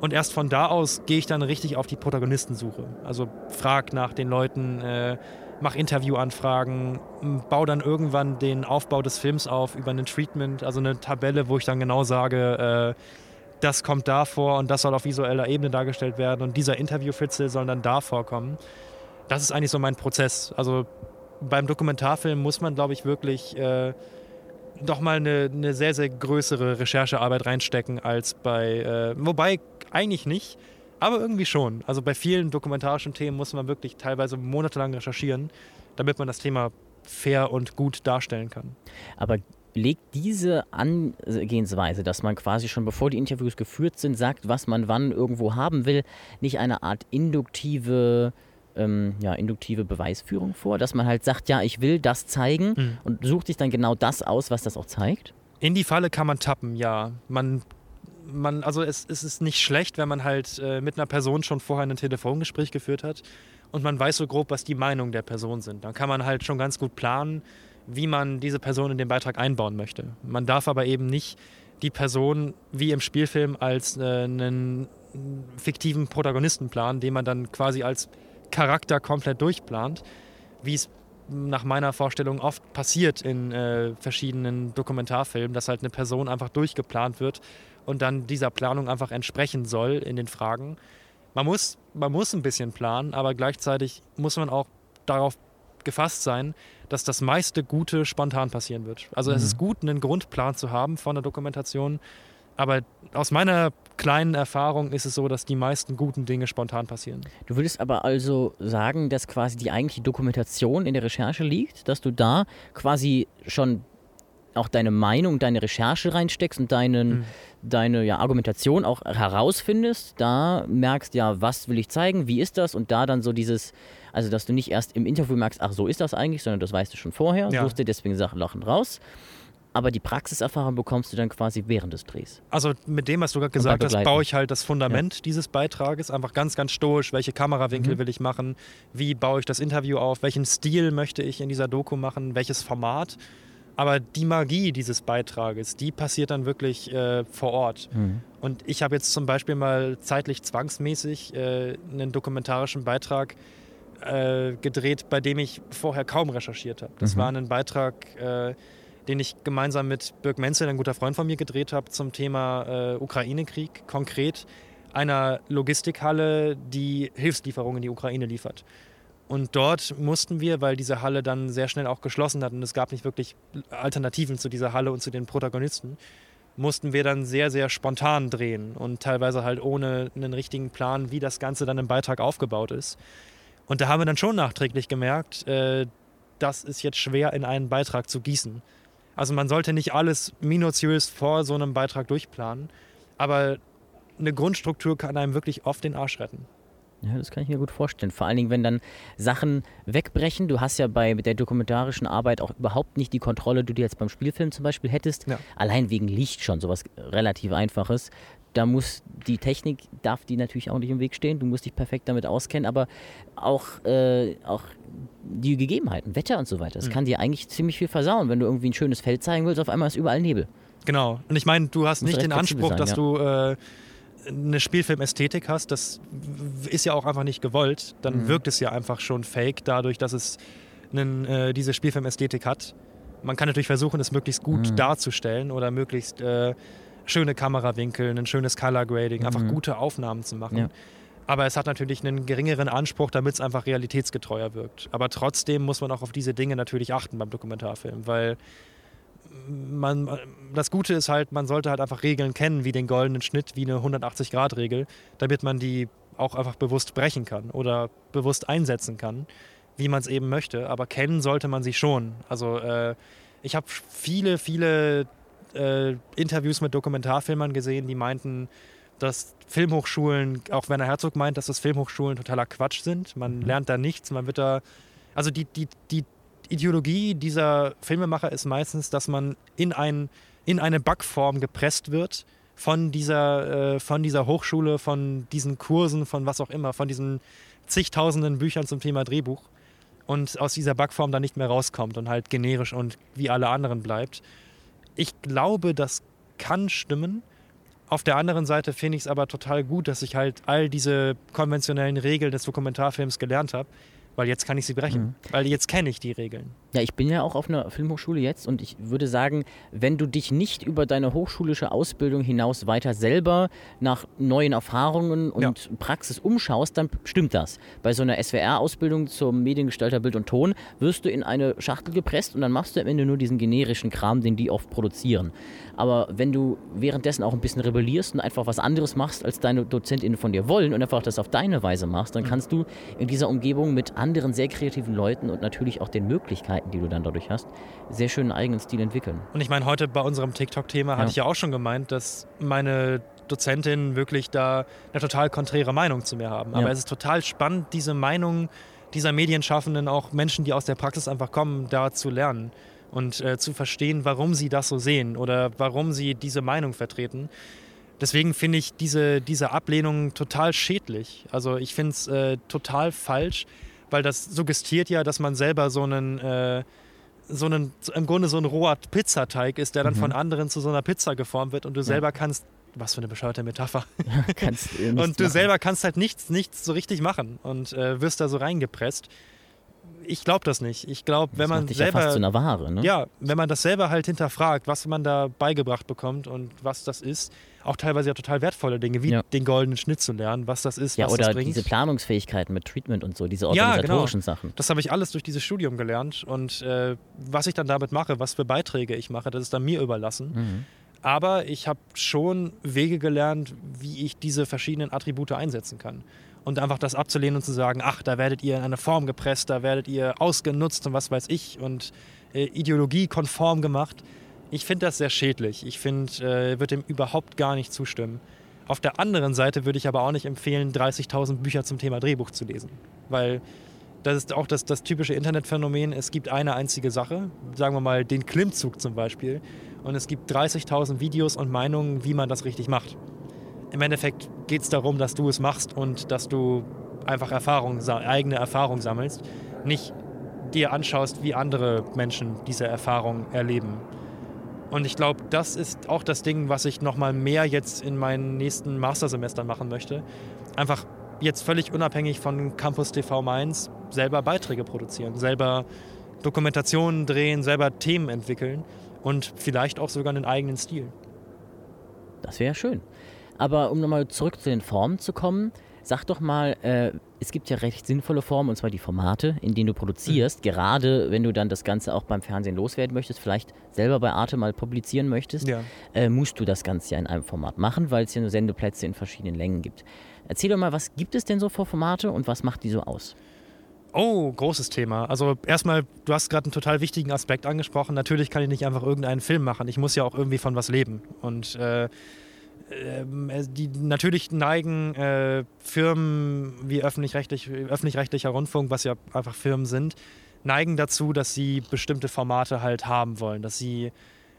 Und erst von da aus gehe ich dann richtig auf die Protagonistensuche. Also frag nach den Leuten, äh, mach Interviewanfragen, baue dann irgendwann den Aufbau des Films auf über ein Treatment, also eine Tabelle, wo ich dann genau sage, äh, das kommt da vor und das soll auf visueller Ebene dargestellt werden und dieser Interviewfitzel soll dann da vorkommen. Das ist eigentlich so mein Prozess. Also beim Dokumentarfilm muss man, glaube ich, wirklich äh, doch mal eine, eine sehr, sehr größere Recherchearbeit reinstecken als bei, äh, wobei eigentlich nicht, aber irgendwie schon. Also bei vielen dokumentarischen Themen muss man wirklich teilweise monatelang recherchieren, damit man das Thema fair und gut darstellen kann. Aber legt diese Angehensweise, dass man quasi schon bevor die Interviews geführt sind, sagt, was man wann irgendwo haben will, nicht eine Art induktive, ähm, ja, induktive Beweisführung vor? Dass man halt sagt, ja, ich will das zeigen Mhm. und sucht sich dann genau das aus, was das auch zeigt? In die Falle kann man tappen, ja. Man, man, also es, es ist nicht schlecht, wenn man halt äh, mit einer Person schon vorher ein Telefongespräch geführt hat und man weiß so grob, was die Meinungen der Person sind. Dann kann man halt schon ganz gut planen, wie man diese Person in den Beitrag einbauen möchte. Man darf aber eben nicht die Person wie im Spielfilm als äh, einen fiktiven Protagonisten planen, den man dann quasi als Charakter komplett durchplant, wie es nach meiner Vorstellung oft passiert in äh, verschiedenen Dokumentarfilmen, dass halt eine Person einfach durchgeplant wird und dann dieser Planung einfach entsprechen soll in den Fragen. Man muss, man muss ein bisschen planen, aber gleichzeitig muss man auch darauf gefasst sein, dass das meiste Gute spontan passieren wird. Also es Mhm. ist gut, einen Grundplan zu haben von der Dokumentation, aber aus meiner kleinen Erfahrung ist es so, dass die meisten guten Dinge spontan passieren. Du würdest aber also sagen, dass quasi die eigentliche Dokumentation in der Recherche liegt, dass du da quasi schon auch deine Meinung, deine Recherche reinsteckst und deinen, Mhm. deine ja, Argumentation auch herausfindest, da merkst, ja, was will ich zeigen, wie ist das und da dann so dieses, also dass du nicht erst im Interview merkst, ach, so ist das eigentlich, sondern das weißt du schon vorher, Ja. suchst dir deswegen Sachen lachend raus. Aber die Praxiserfahrung bekommst du dann quasi während des Drehs. Also mit dem, was du gerade gesagt hast, baue ich halt das Fundament dieses Beitrages. Einfach ganz, ganz stoisch. Welche Kamerawinkel Mhm. will ich machen? Wie baue ich das Interview auf? Welchen Stil möchte ich in dieser Doku machen? Welches Format? Aber die Magie dieses Beitrages, die passiert dann wirklich äh, vor Ort. Mhm. Und ich habe jetzt zum Beispiel mal zeitlich zwangsmäßig äh, einen dokumentarischen Beitrag äh, gedreht, bei dem ich vorher kaum recherchiert habe. Das Mhm. war ein Beitrag, äh, den ich gemeinsam mit Birk Menzel, ein guter Freund von mir, gedreht habe zum Thema äh, Ukraine-Krieg. Konkret einer Logistikhalle, die Hilfslieferungen in die Ukraine liefert. Und dort mussten wir, weil diese Halle dann sehr schnell auch geschlossen hat und es gab nicht wirklich Alternativen zu dieser Halle und zu den Protagonisten, mussten wir dann sehr, sehr spontan drehen und teilweise halt ohne einen richtigen Plan, wie das Ganze dann im Beitrag aufgebaut ist. Und da haben wir dann schon nachträglich gemerkt, äh, das ist jetzt schwer in einen Beitrag zu gießen. Also man sollte nicht alles minutiös vor so einem Beitrag durchplanen, aber eine Grundstruktur kann einem wirklich oft den Arsch retten. Ja, das kann ich mir gut vorstellen. Vor allen Dingen, wenn dann Sachen wegbrechen. Du hast ja bei der dokumentarischen Arbeit auch überhaupt nicht die Kontrolle, die du jetzt beim Spielfilm zum Beispiel hättest. Ja. Allein wegen Licht schon, sowas relativ Einfaches. Da muss die Technik, darf die natürlich auch nicht im Weg stehen. Du musst dich perfekt damit auskennen, aber auch, äh, auch die Gegebenheiten, Wetter und so weiter. Das Mhm. kann dir eigentlich ziemlich viel versauen. Wenn du irgendwie ein schönes Feld zeigen willst, auf einmal ist überall Nebel. Genau. Und ich meine, du hast Musst nicht den Anspruch, sein, dass ja. du äh, eine Spielfilmästhetik hast. Das ist ja auch einfach nicht gewollt. Dann Mhm. wirkt es ja einfach schon fake, dadurch, dass es einen, äh, diese Spielfilmästhetik hat. Man kann natürlich versuchen, es möglichst gut Mhm. darzustellen oder möglichst äh, schöne Kamerawinkel, ein schönes Color Grading, einfach Mhm. gute Aufnahmen zu machen. Ja. Aber es hat natürlich einen geringeren Anspruch, damit es einfach realitätsgetreuer wirkt. Aber trotzdem muss man auch auf diese Dinge natürlich achten beim Dokumentarfilm, weil man, das Gute ist halt, man sollte halt einfach Regeln kennen, wie den goldenen Schnitt, wie eine 180-Grad-Regel, damit man die auch einfach bewusst brechen kann oder bewusst einsetzen kann, wie man es eben möchte. Aber kennen sollte man sie schon. Also äh, ich habe viele, viele äh, Interviews mit Dokumentarfilmern gesehen, die meinten, dass Filmhochschulen, auch Werner Herzog meint, dass das Filmhochschulen totaler Quatsch sind. Man lernt da nichts, man wird da. Also die, die, die Ideologie dieser Filmemacher ist meistens, dass man in, ein, in eine Backform gepresst wird von dieser, äh, von dieser Hochschule, von diesen Kursen, von was auch immer, von diesen zigtausenden Büchern zum Thema Drehbuch und aus dieser Backform dann nicht mehr rauskommt und halt generisch und wie alle anderen bleibt. Ich glaube, das kann stimmen. Auf der anderen Seite finde ich es aber total gut, dass ich halt all diese konventionellen Regeln des Dokumentarfilms gelernt habe, weil jetzt kann ich sie brechen, Mhm. weil jetzt kenne ich die Regeln. Ja, ich bin ja auch auf einer Filmhochschule jetzt und ich würde sagen, wenn du dich nicht über deine hochschulische Ausbildung hinaus weiter selber nach neuen Erfahrungen und Praxis umschaust, dann stimmt das. Bei so einer SWR-Ausbildung zum Mediengestalter Bild und Ton wirst du in eine Schachtel gepresst und dann machst du am Ende nur diesen generischen Kram, den die oft produzieren. Aber wenn du währenddessen auch ein bisschen rebellierst und einfach was anderes machst, als deine DozentInnen von dir wollen und einfach das auf deine Weise machst, dann kannst du in dieser Umgebung mit anderen sehr kreativen Leuten und natürlich auch den Möglichkeiten, die du dann dadurch hast, sehr schönen eigenen Stil entwickeln. Und ich meine, heute bei unserem TikTok-Thema Ja. hatte ich ja auch schon gemeint, dass meine Dozentinnen wirklich da eine total konträre Meinung zu mir haben. Aber Ja. es ist total spannend, diese Meinung dieser Medienschaffenden, auch Menschen, die aus der Praxis einfach kommen, da zu lernen und äh, zu verstehen, warum sie das so sehen oder warum sie diese Meinung vertreten. Deswegen finde ich diese, diese Ablehnung total schädlich. Also ich finde es äh, total falsch, weil das suggestiert ja, dass man selber so einen, äh, so einen, im Grunde so ein roher Pizzateig ist, der dann Mhm. von anderen zu so einer Pizza geformt wird und du selber kannst, was für eine bescheuerte Metapher, kannst, nichts und du machen. selber kannst halt nichts, nichts so richtig machen und äh, wirst da so reingepresst. Ich glaube das nicht. Ich glaube, wenn das man dich ja selber fast zu einer Ware, ne? ja, wenn man das selber halt hinterfragt, was man da beigebracht bekommt und was das ist, auch teilweise ja total wertvolle Dinge, wie Ja. den goldenen Schnitt zu lernen, was das ist, Ja, was oder das bringt. diese Planungsfähigkeiten mit Treatment und so, diese Ja, genau. organisatorischen Sachen. Das habe ich alles durch dieses Studium gelernt und äh, was ich dann damit mache, was für Beiträge ich mache, das ist dann mir überlassen. Mhm. Aber ich habe schon Wege gelernt, wie ich diese verschiedenen Attribute einsetzen kann. Und einfach das abzulehnen und zu sagen, ach, da werdet ihr in eine Form gepresst, da werdet ihr ausgenutzt und was weiß ich und äh, ideologiekonform gemacht. Ich finde das sehr schädlich. Ich finde, äh, würde dem überhaupt gar nicht zustimmen. Auf der anderen Seite würde ich aber auch nicht empfehlen, 30.000 Bücher zum Thema Drehbuch zu lesen. Weil das ist auch das, das typische Internetphänomen. Es gibt eine einzige Sache, sagen wir mal den Klimmzug zum Beispiel. Und es gibt 30.000 Videos und Meinungen, wie man das richtig macht. Im Endeffekt geht es darum, dass du es machst und dass du einfach Erfahrung, eigene Erfahrung sammelst. Nicht dir anschaust, wie andere Menschen diese Erfahrung erleben. Und ich glaube, das ist auch das Ding, was ich nochmal mehr jetzt in meinen nächsten Mastersemestern machen möchte. Einfach jetzt völlig unabhängig von Campus TV Mainz selber Beiträge produzieren, selber Dokumentationen drehen, selber Themen entwickeln und vielleicht auch sogar einen eigenen Stil. Das wäre schön. Aber um nochmal zurück zu den Formen zu kommen, sag doch mal, äh, es gibt ja recht sinnvolle Formen, und zwar die Formate, in denen du produzierst. Mhm. Gerade wenn du dann das Ganze auch beim Fernsehen loswerden möchtest, vielleicht selber bei Arte mal publizieren möchtest, ja. äh, musst du das Ganze ja in einem Format machen, weil es ja nur Sendeplätze in verschiedenen Längen gibt. Erzähl doch mal, was gibt es denn so für Formate und was macht die so aus? Oh, großes Thema. Also erstmal, du hast gerade einen total wichtigen Aspekt angesprochen. Natürlich kann ich nicht einfach irgendeinen Film machen. Ich muss ja auch irgendwie von was leben. Und äh, die natürlich neigen äh, Firmen wie öffentlich-rechtlich, öffentlich-rechtlicher Rundfunk, was ja einfach Firmen sind, neigen dazu, dass sie bestimmte Formate halt haben wollen, dass sie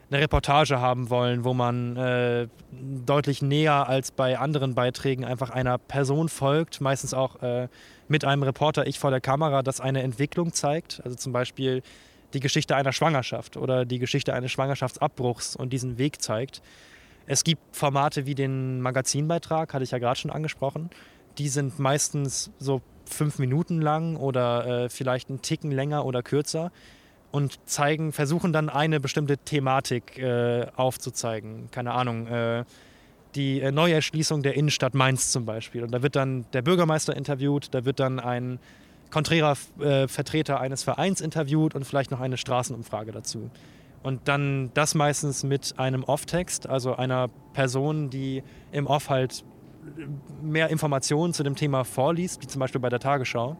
eine Reportage haben wollen, wo man äh, deutlich näher als bei anderen Beiträgen einfach einer Person folgt, meistens auch äh, mit einem Reporter, ich vor der Kamera, das eine Entwicklung zeigt, also zum Beispiel die Geschichte einer Schwangerschaft oder die Geschichte eines Schwangerschaftsabbruchs und diesen Weg zeigt. Es gibt Formate wie den Magazinbeitrag, hatte ich ja gerade schon angesprochen. Die sind meistens so fünf Minuten lang oder äh, vielleicht einen Ticken länger oder kürzer und zeigen, versuchen dann eine bestimmte Thematik äh, aufzuzeigen. Keine Ahnung, äh, die äh, Neuerschließung der Innenstadt Mainz zum Beispiel. Und da wird dann der Bürgermeister interviewt, da wird dann ein konträrer äh, Vertreter eines Vereins interviewt und vielleicht noch eine Straßenumfrage dazu. Und dann das meistens mit einem Off-Text, also einer Person, die im Off halt mehr Informationen zu dem Thema vorliest, wie zum Beispiel bei der Tagesschau.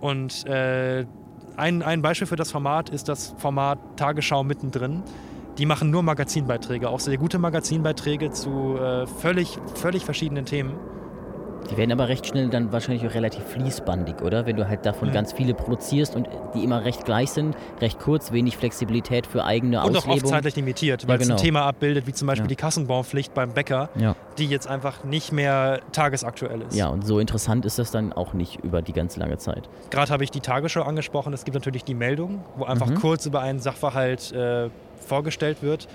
Und äh, ein, ein Beispiel für das Format ist das Format Tagesschau mittendrin. Die machen nur Magazinbeiträge, auch sehr gute Magazinbeiträge zu äh, völlig, völlig verschiedenen Themen. Die werden aber recht schnell dann wahrscheinlich auch relativ fließbandig, oder? Wenn du halt davon mhm. ganz viele produzierst und die immer recht gleich sind, recht kurz, wenig Flexibilität für eigene und Auslebung. Und auch oft zeitlich limitiert, weil ja, genau. es ein Thema abbildet, wie zum Beispiel ja. die Kassenbaupflicht beim Bäcker, ja. die jetzt einfach nicht mehr tagesaktuell ist. Ja, und so interessant ist das dann auch nicht über die ganz lange Zeit. Gerade habe ich die Tagesschau angesprochen. Es gibt natürlich die Meldung, wo einfach mhm. kurz über einen Sachverhalt äh, vorgestellt wird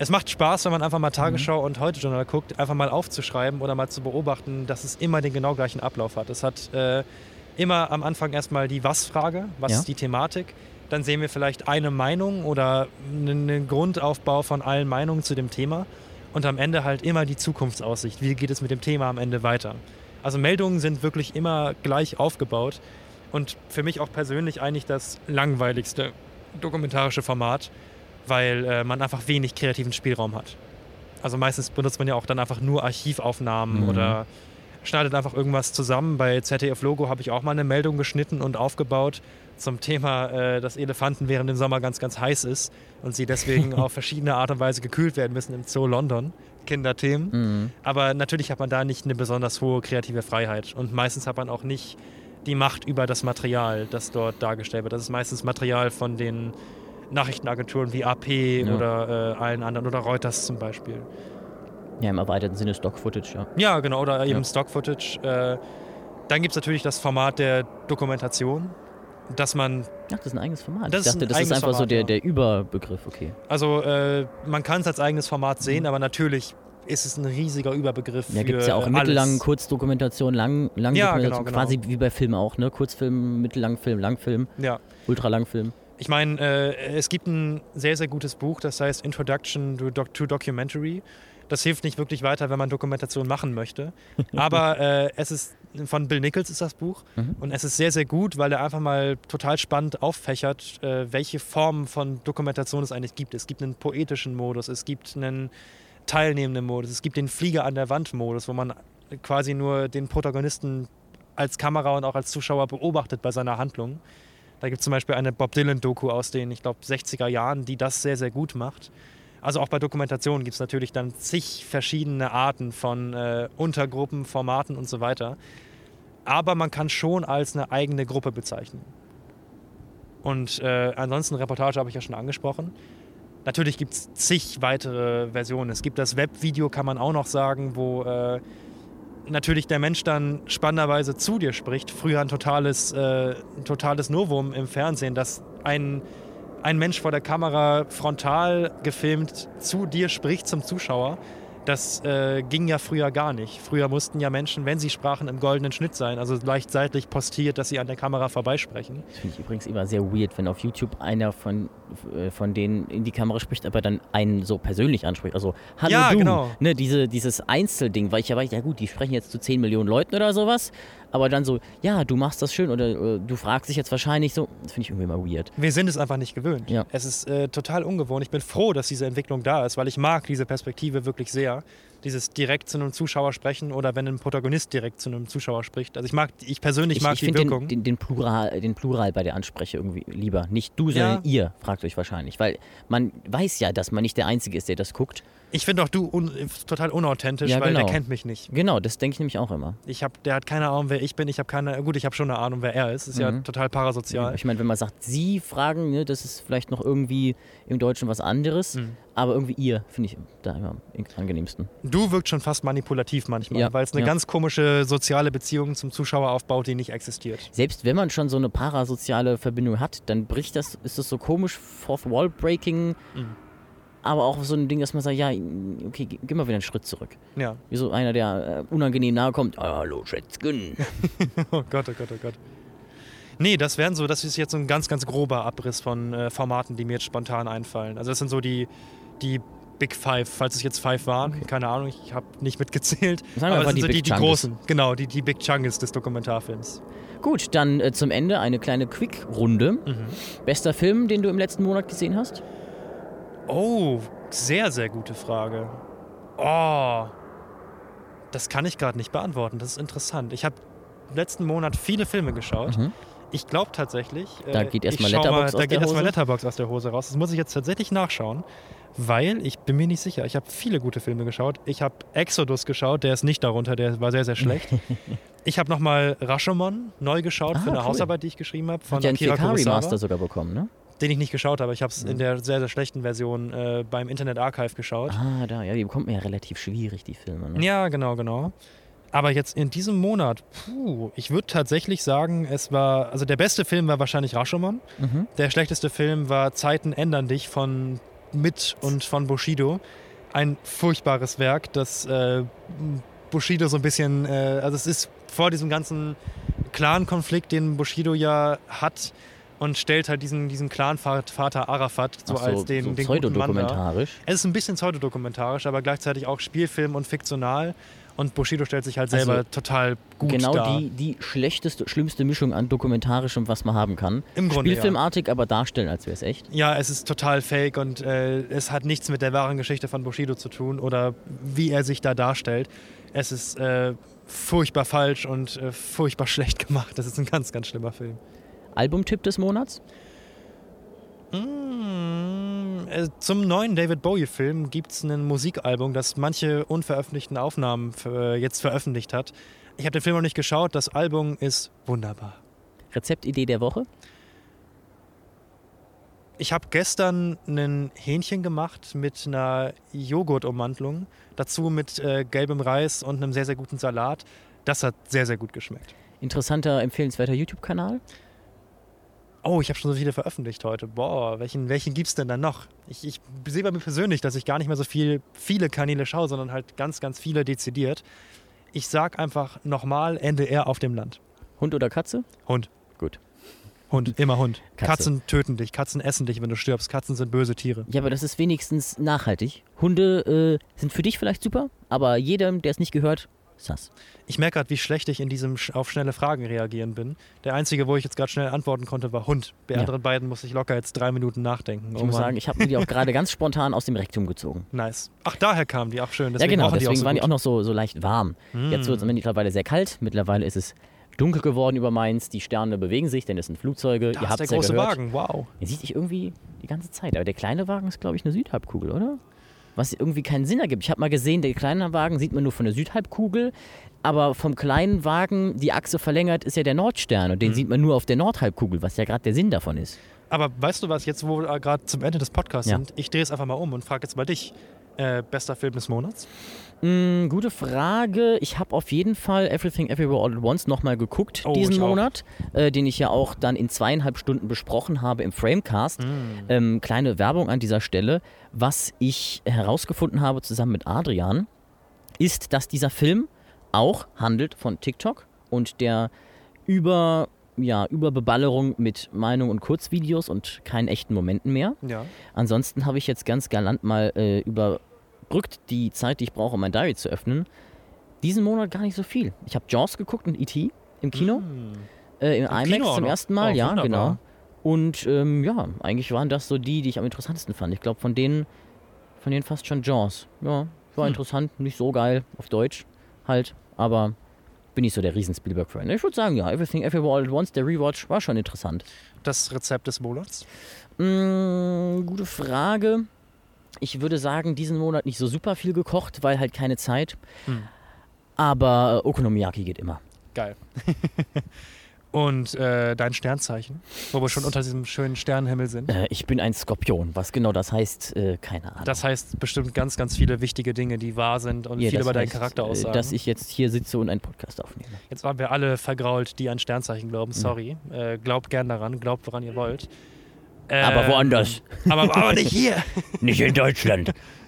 es macht Spaß, wenn man einfach mal Tagesschau mhm. und Heute-Journal guckt, einfach mal aufzuschreiben oder mal zu beobachten, dass es immer den genau gleichen Ablauf hat. Es hat äh, immer am Anfang erstmal die Was-Frage, was ja. ist die Thematik. Dann sehen wir vielleicht eine Meinung oder einen Grundaufbau von allen Meinungen zu dem Thema. Und am Ende halt immer die Zukunftsaussicht. Wie geht es mit dem Thema am Ende weiter? Also Meldungen sind wirklich immer gleich aufgebaut. Und für mich auch persönlich eigentlich das langweiligste dokumentarische Format, weil äh, man einfach wenig kreativen Spielraum hat. Also meistens benutzt man ja auch dann einfach nur Archivaufnahmen mhm. oder schneidet einfach irgendwas zusammen. Bei ZDF Logo habe ich auch mal eine Meldung geschnitten und aufgebaut zum Thema, äh, dass Elefanten während dem Sommer ganz, ganz heiß ist und sie deswegen auf verschiedene Art und Weise gekühlt werden müssen im Zoo London. Kinderthemen. Mhm. Aber natürlich hat man da nicht eine besonders hohe kreative Freiheit und meistens hat man auch nicht die Macht über das Material, das dort dargestellt wird. Das ist meistens Material von den Nachrichtenagenturen wie AP ja. oder äh, allen anderen oder Reuters zum Beispiel. Ja, im erweiterten Sinne Stock-Footage, ja. Ja, genau, oder eben ja. Stock-Footage. Äh, dann gibt es natürlich das Format der Dokumentation, dass man. Ach, das ist ein eigenes Format. Das ich dachte, ist das ist einfach Format, so der, der Überbegriff, okay. Also, äh, man kann es als eigenes Format sehen, mhm. aber natürlich ist es ein riesiger Überbegriff. Ja, gibt es ja auch mittellange Kurzdokumentation, lang, lang ja, genau, genau. quasi wie bei Filmen auch, ne? Kurzfilm, Mittellangfilm, Langfilm, ja. Ultralangfilm. Ich meine, äh, es gibt ein sehr, sehr gutes Buch, das heißt Introduction to, Doc to Documentary. Das hilft nicht wirklich weiter, wenn man Dokumentation machen möchte. Aber äh, es ist von Bill Nichols ist das Buch mhm. und es ist sehr, sehr gut, weil er einfach mal total spannend auffächert, äh, welche Formen von Dokumentation es eigentlich gibt. Es gibt einen poetischen Modus, es gibt einen teilnehmenden Modus, es gibt den Flieger an der Wand Modus, wo man quasi nur den Protagonisten als Kamera und auch als Zuschauer beobachtet bei seiner Handlung. Da gibt es zum Beispiel eine Bob Dylan-Doku aus den, ich glaube, 60er Jahren, die das sehr, sehr gut macht. Also auch bei Dokumentationen gibt es natürlich dann zig verschiedene Arten von äh, Untergruppen, Formaten und so weiter. Aber man kann schon als eine eigene Gruppe bezeichnen. Und äh, ansonsten Reportage habe ich ja schon angesprochen. Natürlich gibt es zig weitere Versionen. Es gibt das Webvideo, kann man auch noch sagen, wo äh, natürlich der Mensch dann spannenderweise zu dir spricht. Früher ein totales, äh, ein totales Novum im Fernsehen, dass ein, ein Mensch vor der Kamera frontal gefilmt zu dir spricht zum Zuschauer. Das äh, ging ja früher gar nicht. Früher mussten ja Menschen, wenn sie sprachen, im goldenen Schnitt sein, also leicht seitlich postiert, dass sie an der Kamera vorbeisprechen. Das finde ich übrigens immer sehr weird, wenn auf YouTube einer von, äh, von denen in die Kamera spricht, aber dann einen so persönlich anspricht. Also, hallo Ja, du. genau. Ne, diese, dieses Einzelding, weil ich ja weiß, ja gut, die sprechen jetzt zu 10 Millionen Leuten oder sowas, aber dann so, ja, du machst das schön oder äh, du fragst dich jetzt wahrscheinlich so, das finde ich irgendwie immer weird. Wir sind es einfach nicht gewöhnt. Ja. Es ist äh, total ungewohnt. Ich bin froh, dass diese Entwicklung da ist, weil ich mag diese Perspektive wirklich sehr. Dieses direkt zu einem Zuschauer sprechen oder wenn ein Protagonist direkt zu einem Zuschauer spricht. Also ich mag, ich persönlich Ich, mag ich die Wirkung. den, den, den, Plural, den Plural bei der Anspreche irgendwie lieber. Nicht du, sondern Ja. ihr, fragt euch wahrscheinlich. Weil man weiß ja, dass man nicht der Einzige ist, der das guckt. Ich finde auch du un total unauthentisch, Ja, weil der genau. kennt mich nicht. Genau, das denke ich nämlich auch immer. Ich hab, der hat keine Ahnung, wer ich bin. Ich habe keine. Gut, ich habe schon eine Ahnung, wer er ist. Ist ja Mhm. total parasozial. Ich meine, wenn man sagt, sie fragen, ne, das ist vielleicht noch irgendwie im Deutschen was anderes, Mhm. Aber irgendwie ihr finde ich da immer am angenehmsten. Du wirkt schon fast manipulativ manchmal, Ja, weil es eine ja. ganz komische soziale Beziehung zum Zuschauer aufbaut, die nicht existiert. Selbst wenn man schon so eine parasoziale Verbindung hat, dann bricht das, ist das so komisch, Fourth Wall Breaking, Mhm. aber auch so ein Ding, dass man sagt, ja, okay, geh, mal wieder einen Schritt zurück. Ja. Wie so einer, der äh, unangenehm nahe kommt, ah, hallo Schätzchen. Oh Gott, oh Gott, oh Gott. Nee, das wären so, das ist jetzt so ein ganz, ganz grober Abriss von äh, Formaten, die mir jetzt spontan einfallen. Also das sind so die, die Big Five, falls es jetzt Five waren. Keine Ahnung, ich habe nicht mitgezählt. Sagen wir Aber es sind die so die, die großen, genau, die, die Big Chungus des Dokumentarfilms. Gut, dann äh, zum Ende eine kleine Quick-Runde. Mhm. Bester Film, den du im letzten Monat gesehen hast? Oh, sehr, sehr gute Frage. Oh, das kann ich gerade nicht beantworten. Das ist interessant. Ich habe letzten Monat viele Filme geschaut. Mhm. Ich glaube tatsächlich. Da äh, geht ich erstmal schau Letterboxd mal, aus Da geht erstmal. Letterbox aus der Hose raus. Das muss ich jetzt tatsächlich nachschauen, weil ich bin mir nicht sicher. Ich habe viele gute Filme geschaut. Ich habe Exodus geschaut, der ist nicht darunter, der war sehr, sehr schlecht. ich habe nochmal Rashomon neu geschaut Ah, für eine cool. Hausarbeit, die ich geschrieben habe von Hat ja einen Akira 4K Kurosawa, Remaster sogar bekommen, ne? den ich nicht geschaut habe. Ich habe es Mhm. in der sehr, sehr schlechten Version äh, beim Internet Archive geschaut. Ah, da, ja, die bekommt man ja relativ schwierig, die Filme. Ne? Ja, genau, genau. Aber jetzt in diesem Monat, puh, ich würde tatsächlich sagen, es war, also der beste Film war wahrscheinlich Rashomon. Mhm. Der schlechteste Film war Zeiten ändern dich von Mit und von Bushido. Ein furchtbares Werk, das äh, Bushido so ein bisschen, äh, also es ist vor diesem ganzen Clan-Konflikt, den Bushido ja hat und stellt halt diesen, diesen Clan-Vater Arafat so, Ach als den, so den guten Mann dar. Es ist ein bisschen pseudodokumentarisch, aber gleichzeitig auch Spielfilm und fiktional. Und Bushido stellt sich halt selber Also, total gut Genau dar. die, die schlechteste, schlimmste Mischung an dokumentarischem, was man haben kann. Im Grunde, ja. Spielfilmartig, aber darstellen, als wäre es echt. Ja, es ist total fake und äh, es hat nichts mit der wahren Geschichte von Bushido zu tun oder wie er sich da darstellt. Es ist äh, furchtbar falsch und äh, furchtbar schlecht gemacht. Das ist ein ganz, ganz schlimmer Film. Albumtipp des Monats? Mm, äh, zum neuen David Bowie-Film gibt es ein Musikalbum, das manche unveröffentlichten Aufnahmen für, jetzt veröffentlicht hat. Ich habe den Film noch nicht geschaut. Das Album ist wunderbar. Rezeptidee der Woche? Ich habe gestern ein Hähnchen gemacht mit einer Joghurtummantelung, dazu mit äh, gelbem Reis und einem sehr, sehr guten Salat. Das hat sehr, sehr gut geschmeckt. Interessanter, empfehlenswerter YouTube-Kanal? Oh, ich habe schon so viele veröffentlicht heute. Boah, welchen, welchen gibt es denn dann noch? Ich, ich sehe bei mir persönlich, dass ich gar nicht mehr so viel, viele Kanäle schaue, sondern halt ganz, ganz viele dezidiert. Ich sag einfach nochmal NDR auf dem Land. Hund oder Katze? Hund. Gut. Hund, immer Hund. Katze. Katzen töten dich, Katzen essen dich, wenn du stirbst. Katzen sind böse Tiere. Ja, aber das ist wenigstens nachhaltig. Hunde äh, sind für dich vielleicht super, aber jedem, der es nicht gehört, sass. Ich merke gerade, wie schlecht ich in diesem sch- auf schnelle Fragen reagieren bin. Der einzige, wo ich jetzt gerade schnell antworten konnte, war Hund. Bei Ja. anderen beiden muss ich locker jetzt drei Minuten nachdenken. Ich Oh muss Mann. sagen, ich habe mir die auch gerade ganz spontan aus dem Rektum gezogen. Nice. Ach, daher kamen die. Ach, schön. ja, Deswegen genau, rauchen deswegen die auch so waren die auch noch so, so leicht warm. Jetzt wird es mittlerweile sehr kalt. Mittlerweile ist es dunkel geworden über Mainz. Die Sterne bewegen sich, denn es sind Flugzeuge. Da Ihr ist habt der es ja große gehört. Wagen. Wow. Den sieht ich irgendwie die ganze Zeit. Aber der kleine Wagen ist, glaube ich, eine Südhalbkugel, oder? Was irgendwie keinen Sinn ergibt. Ich habe mal gesehen, der kleine Wagen sieht man nur von der Südhalbkugel. Aber vom kleinen Wagen, die Achse verlängert, ist ja der Nordstern. Und den sieht man nur auf der Nordhalbkugel, was ja gerade der Sinn davon ist. Aber weißt du was, jetzt wo wir gerade zum Ende des Podcasts Ja. sind, ich drehe es einfach mal um und frage jetzt mal dich. Äh, bester Film des Monats? Mm, gute Frage. Ich habe auf jeden Fall Everything Everywhere All at Once nochmal geguckt Oh, diesen. Monat, äh, den ich ja auch dann in zweieinhalb Stunden besprochen habe im Framecast. Ähm, kleine Werbung an dieser Stelle. Was ich herausgefunden habe zusammen mit Adrian, ist, dass dieser Film auch handelt von TikTok und der über, ja, Überbeballerung mit Meinung und Kurzvideos und keinen echten Momenten mehr. Ja. Ansonsten habe ich jetzt ganz galant mal äh, überbrückt die Zeit, die ich brauche, um mein Diary zu öffnen. Diesen Monat gar nicht so viel. Ich habe Jaws geguckt und E.T. im Kino. Äh, Im IMAX Kino zum noch? ersten Mal, Oh, ja, wunderbar. genau. Und ähm, ja, eigentlich waren das so die, die ich am interessantesten fand. Ich glaube, von denen, von denen fast schon Jaws. Ja, war Hm. interessant, nicht so geil auf Deutsch halt, aber bin nicht so der riesen Spielberg-Fan. Ich würde sagen, ja, Everything Everywhere All at Once, der Rewatch war schon interessant. Das Rezept des Monats? Mm, gute Frage. Ich würde sagen, diesen Monat nicht so super viel gekocht, weil halt keine Zeit. Hm. Aber äh, Okonomiyaki geht immer. Geil. Und äh, dein Sternzeichen, wo wir schon unter diesem schönen Sternenhimmel sind. Äh, ich bin ein Skorpion. Was genau das heißt, äh, keine Ahnung. Das heißt bestimmt ganz, ganz viele wichtige Dinge, die wahr sind und Ja, viel über deinen heißt, Charakter äh, aussagen. Dass ich jetzt hier sitze und einen Podcast aufnehme. Jetzt waren wir alle vergrault, die an Sternzeichen glauben. Sorry. Äh, glaubt gern daran, glaubt, woran ihr wollt. Aber Ähm, woanders. Aber, aber nicht hier. Nicht in Deutschland.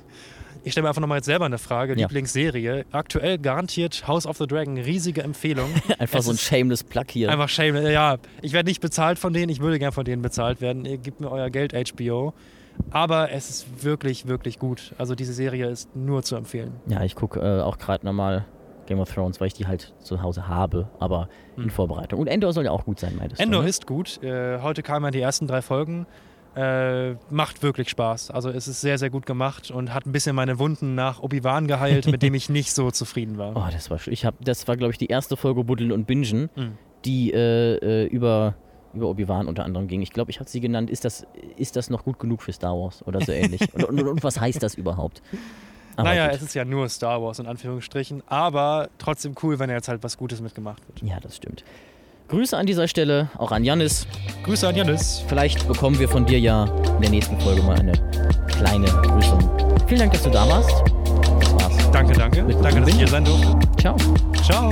Ich stelle mir einfach nochmal jetzt selber eine Frage. Ja. Lieblingsserie. Aktuell garantiert House of the Dragon. Riesige Empfehlung. Einfach Es so ein shameless Plug hier. Einfach shame. Ja, ich werde nicht bezahlt von denen. Ich würde gern von denen bezahlt werden. Ihr gebt mir euer Geld, HBO. Aber es ist wirklich, wirklich gut. Also diese Serie ist nur zu empfehlen. Ja, ich gucke äh, auch gerade nochmal Game of Thrones, weil ich die halt zu Hause habe, aber in Vorbereitung. Und Endor soll ja auch gut sein, meintest du. Hm. Endor ne? ist gut. Äh, heute kamen ja die ersten drei Folgen. Äh, macht wirklich Spaß. Also es ist sehr, sehr gut gemacht und hat ein bisschen meine Wunden nach Obi-Wan geheilt, mit dem ich nicht so zufrieden war. Oh, das war ich hab, das war glaube ich die erste Folge Buddeln und Bingen, Mhm. die äh, äh, über über Obi-Wan unter anderem ging. Ich glaube, ich habe sie genannt. Ist das ist das noch gut genug für Star Wars oder so ähnlich? und, und, und was heißt das überhaupt? Aber naja, gut. es ist ja nur Star Wars in Anführungsstrichen, aber trotzdem cool, wenn jetzt halt was Gutes mitgemacht wird. ja, das stimmt. Grüße an dieser Stelle auch an Janis. Grüße an Janis. Vielleicht bekommen wir von dir ja in der nächsten Folge mal eine kleine Grüßung. Vielen Dank, dass du da warst. Das war's. Danke, danke. Mit Danke, dass ich hier sein durfte. Ciao. Ciao.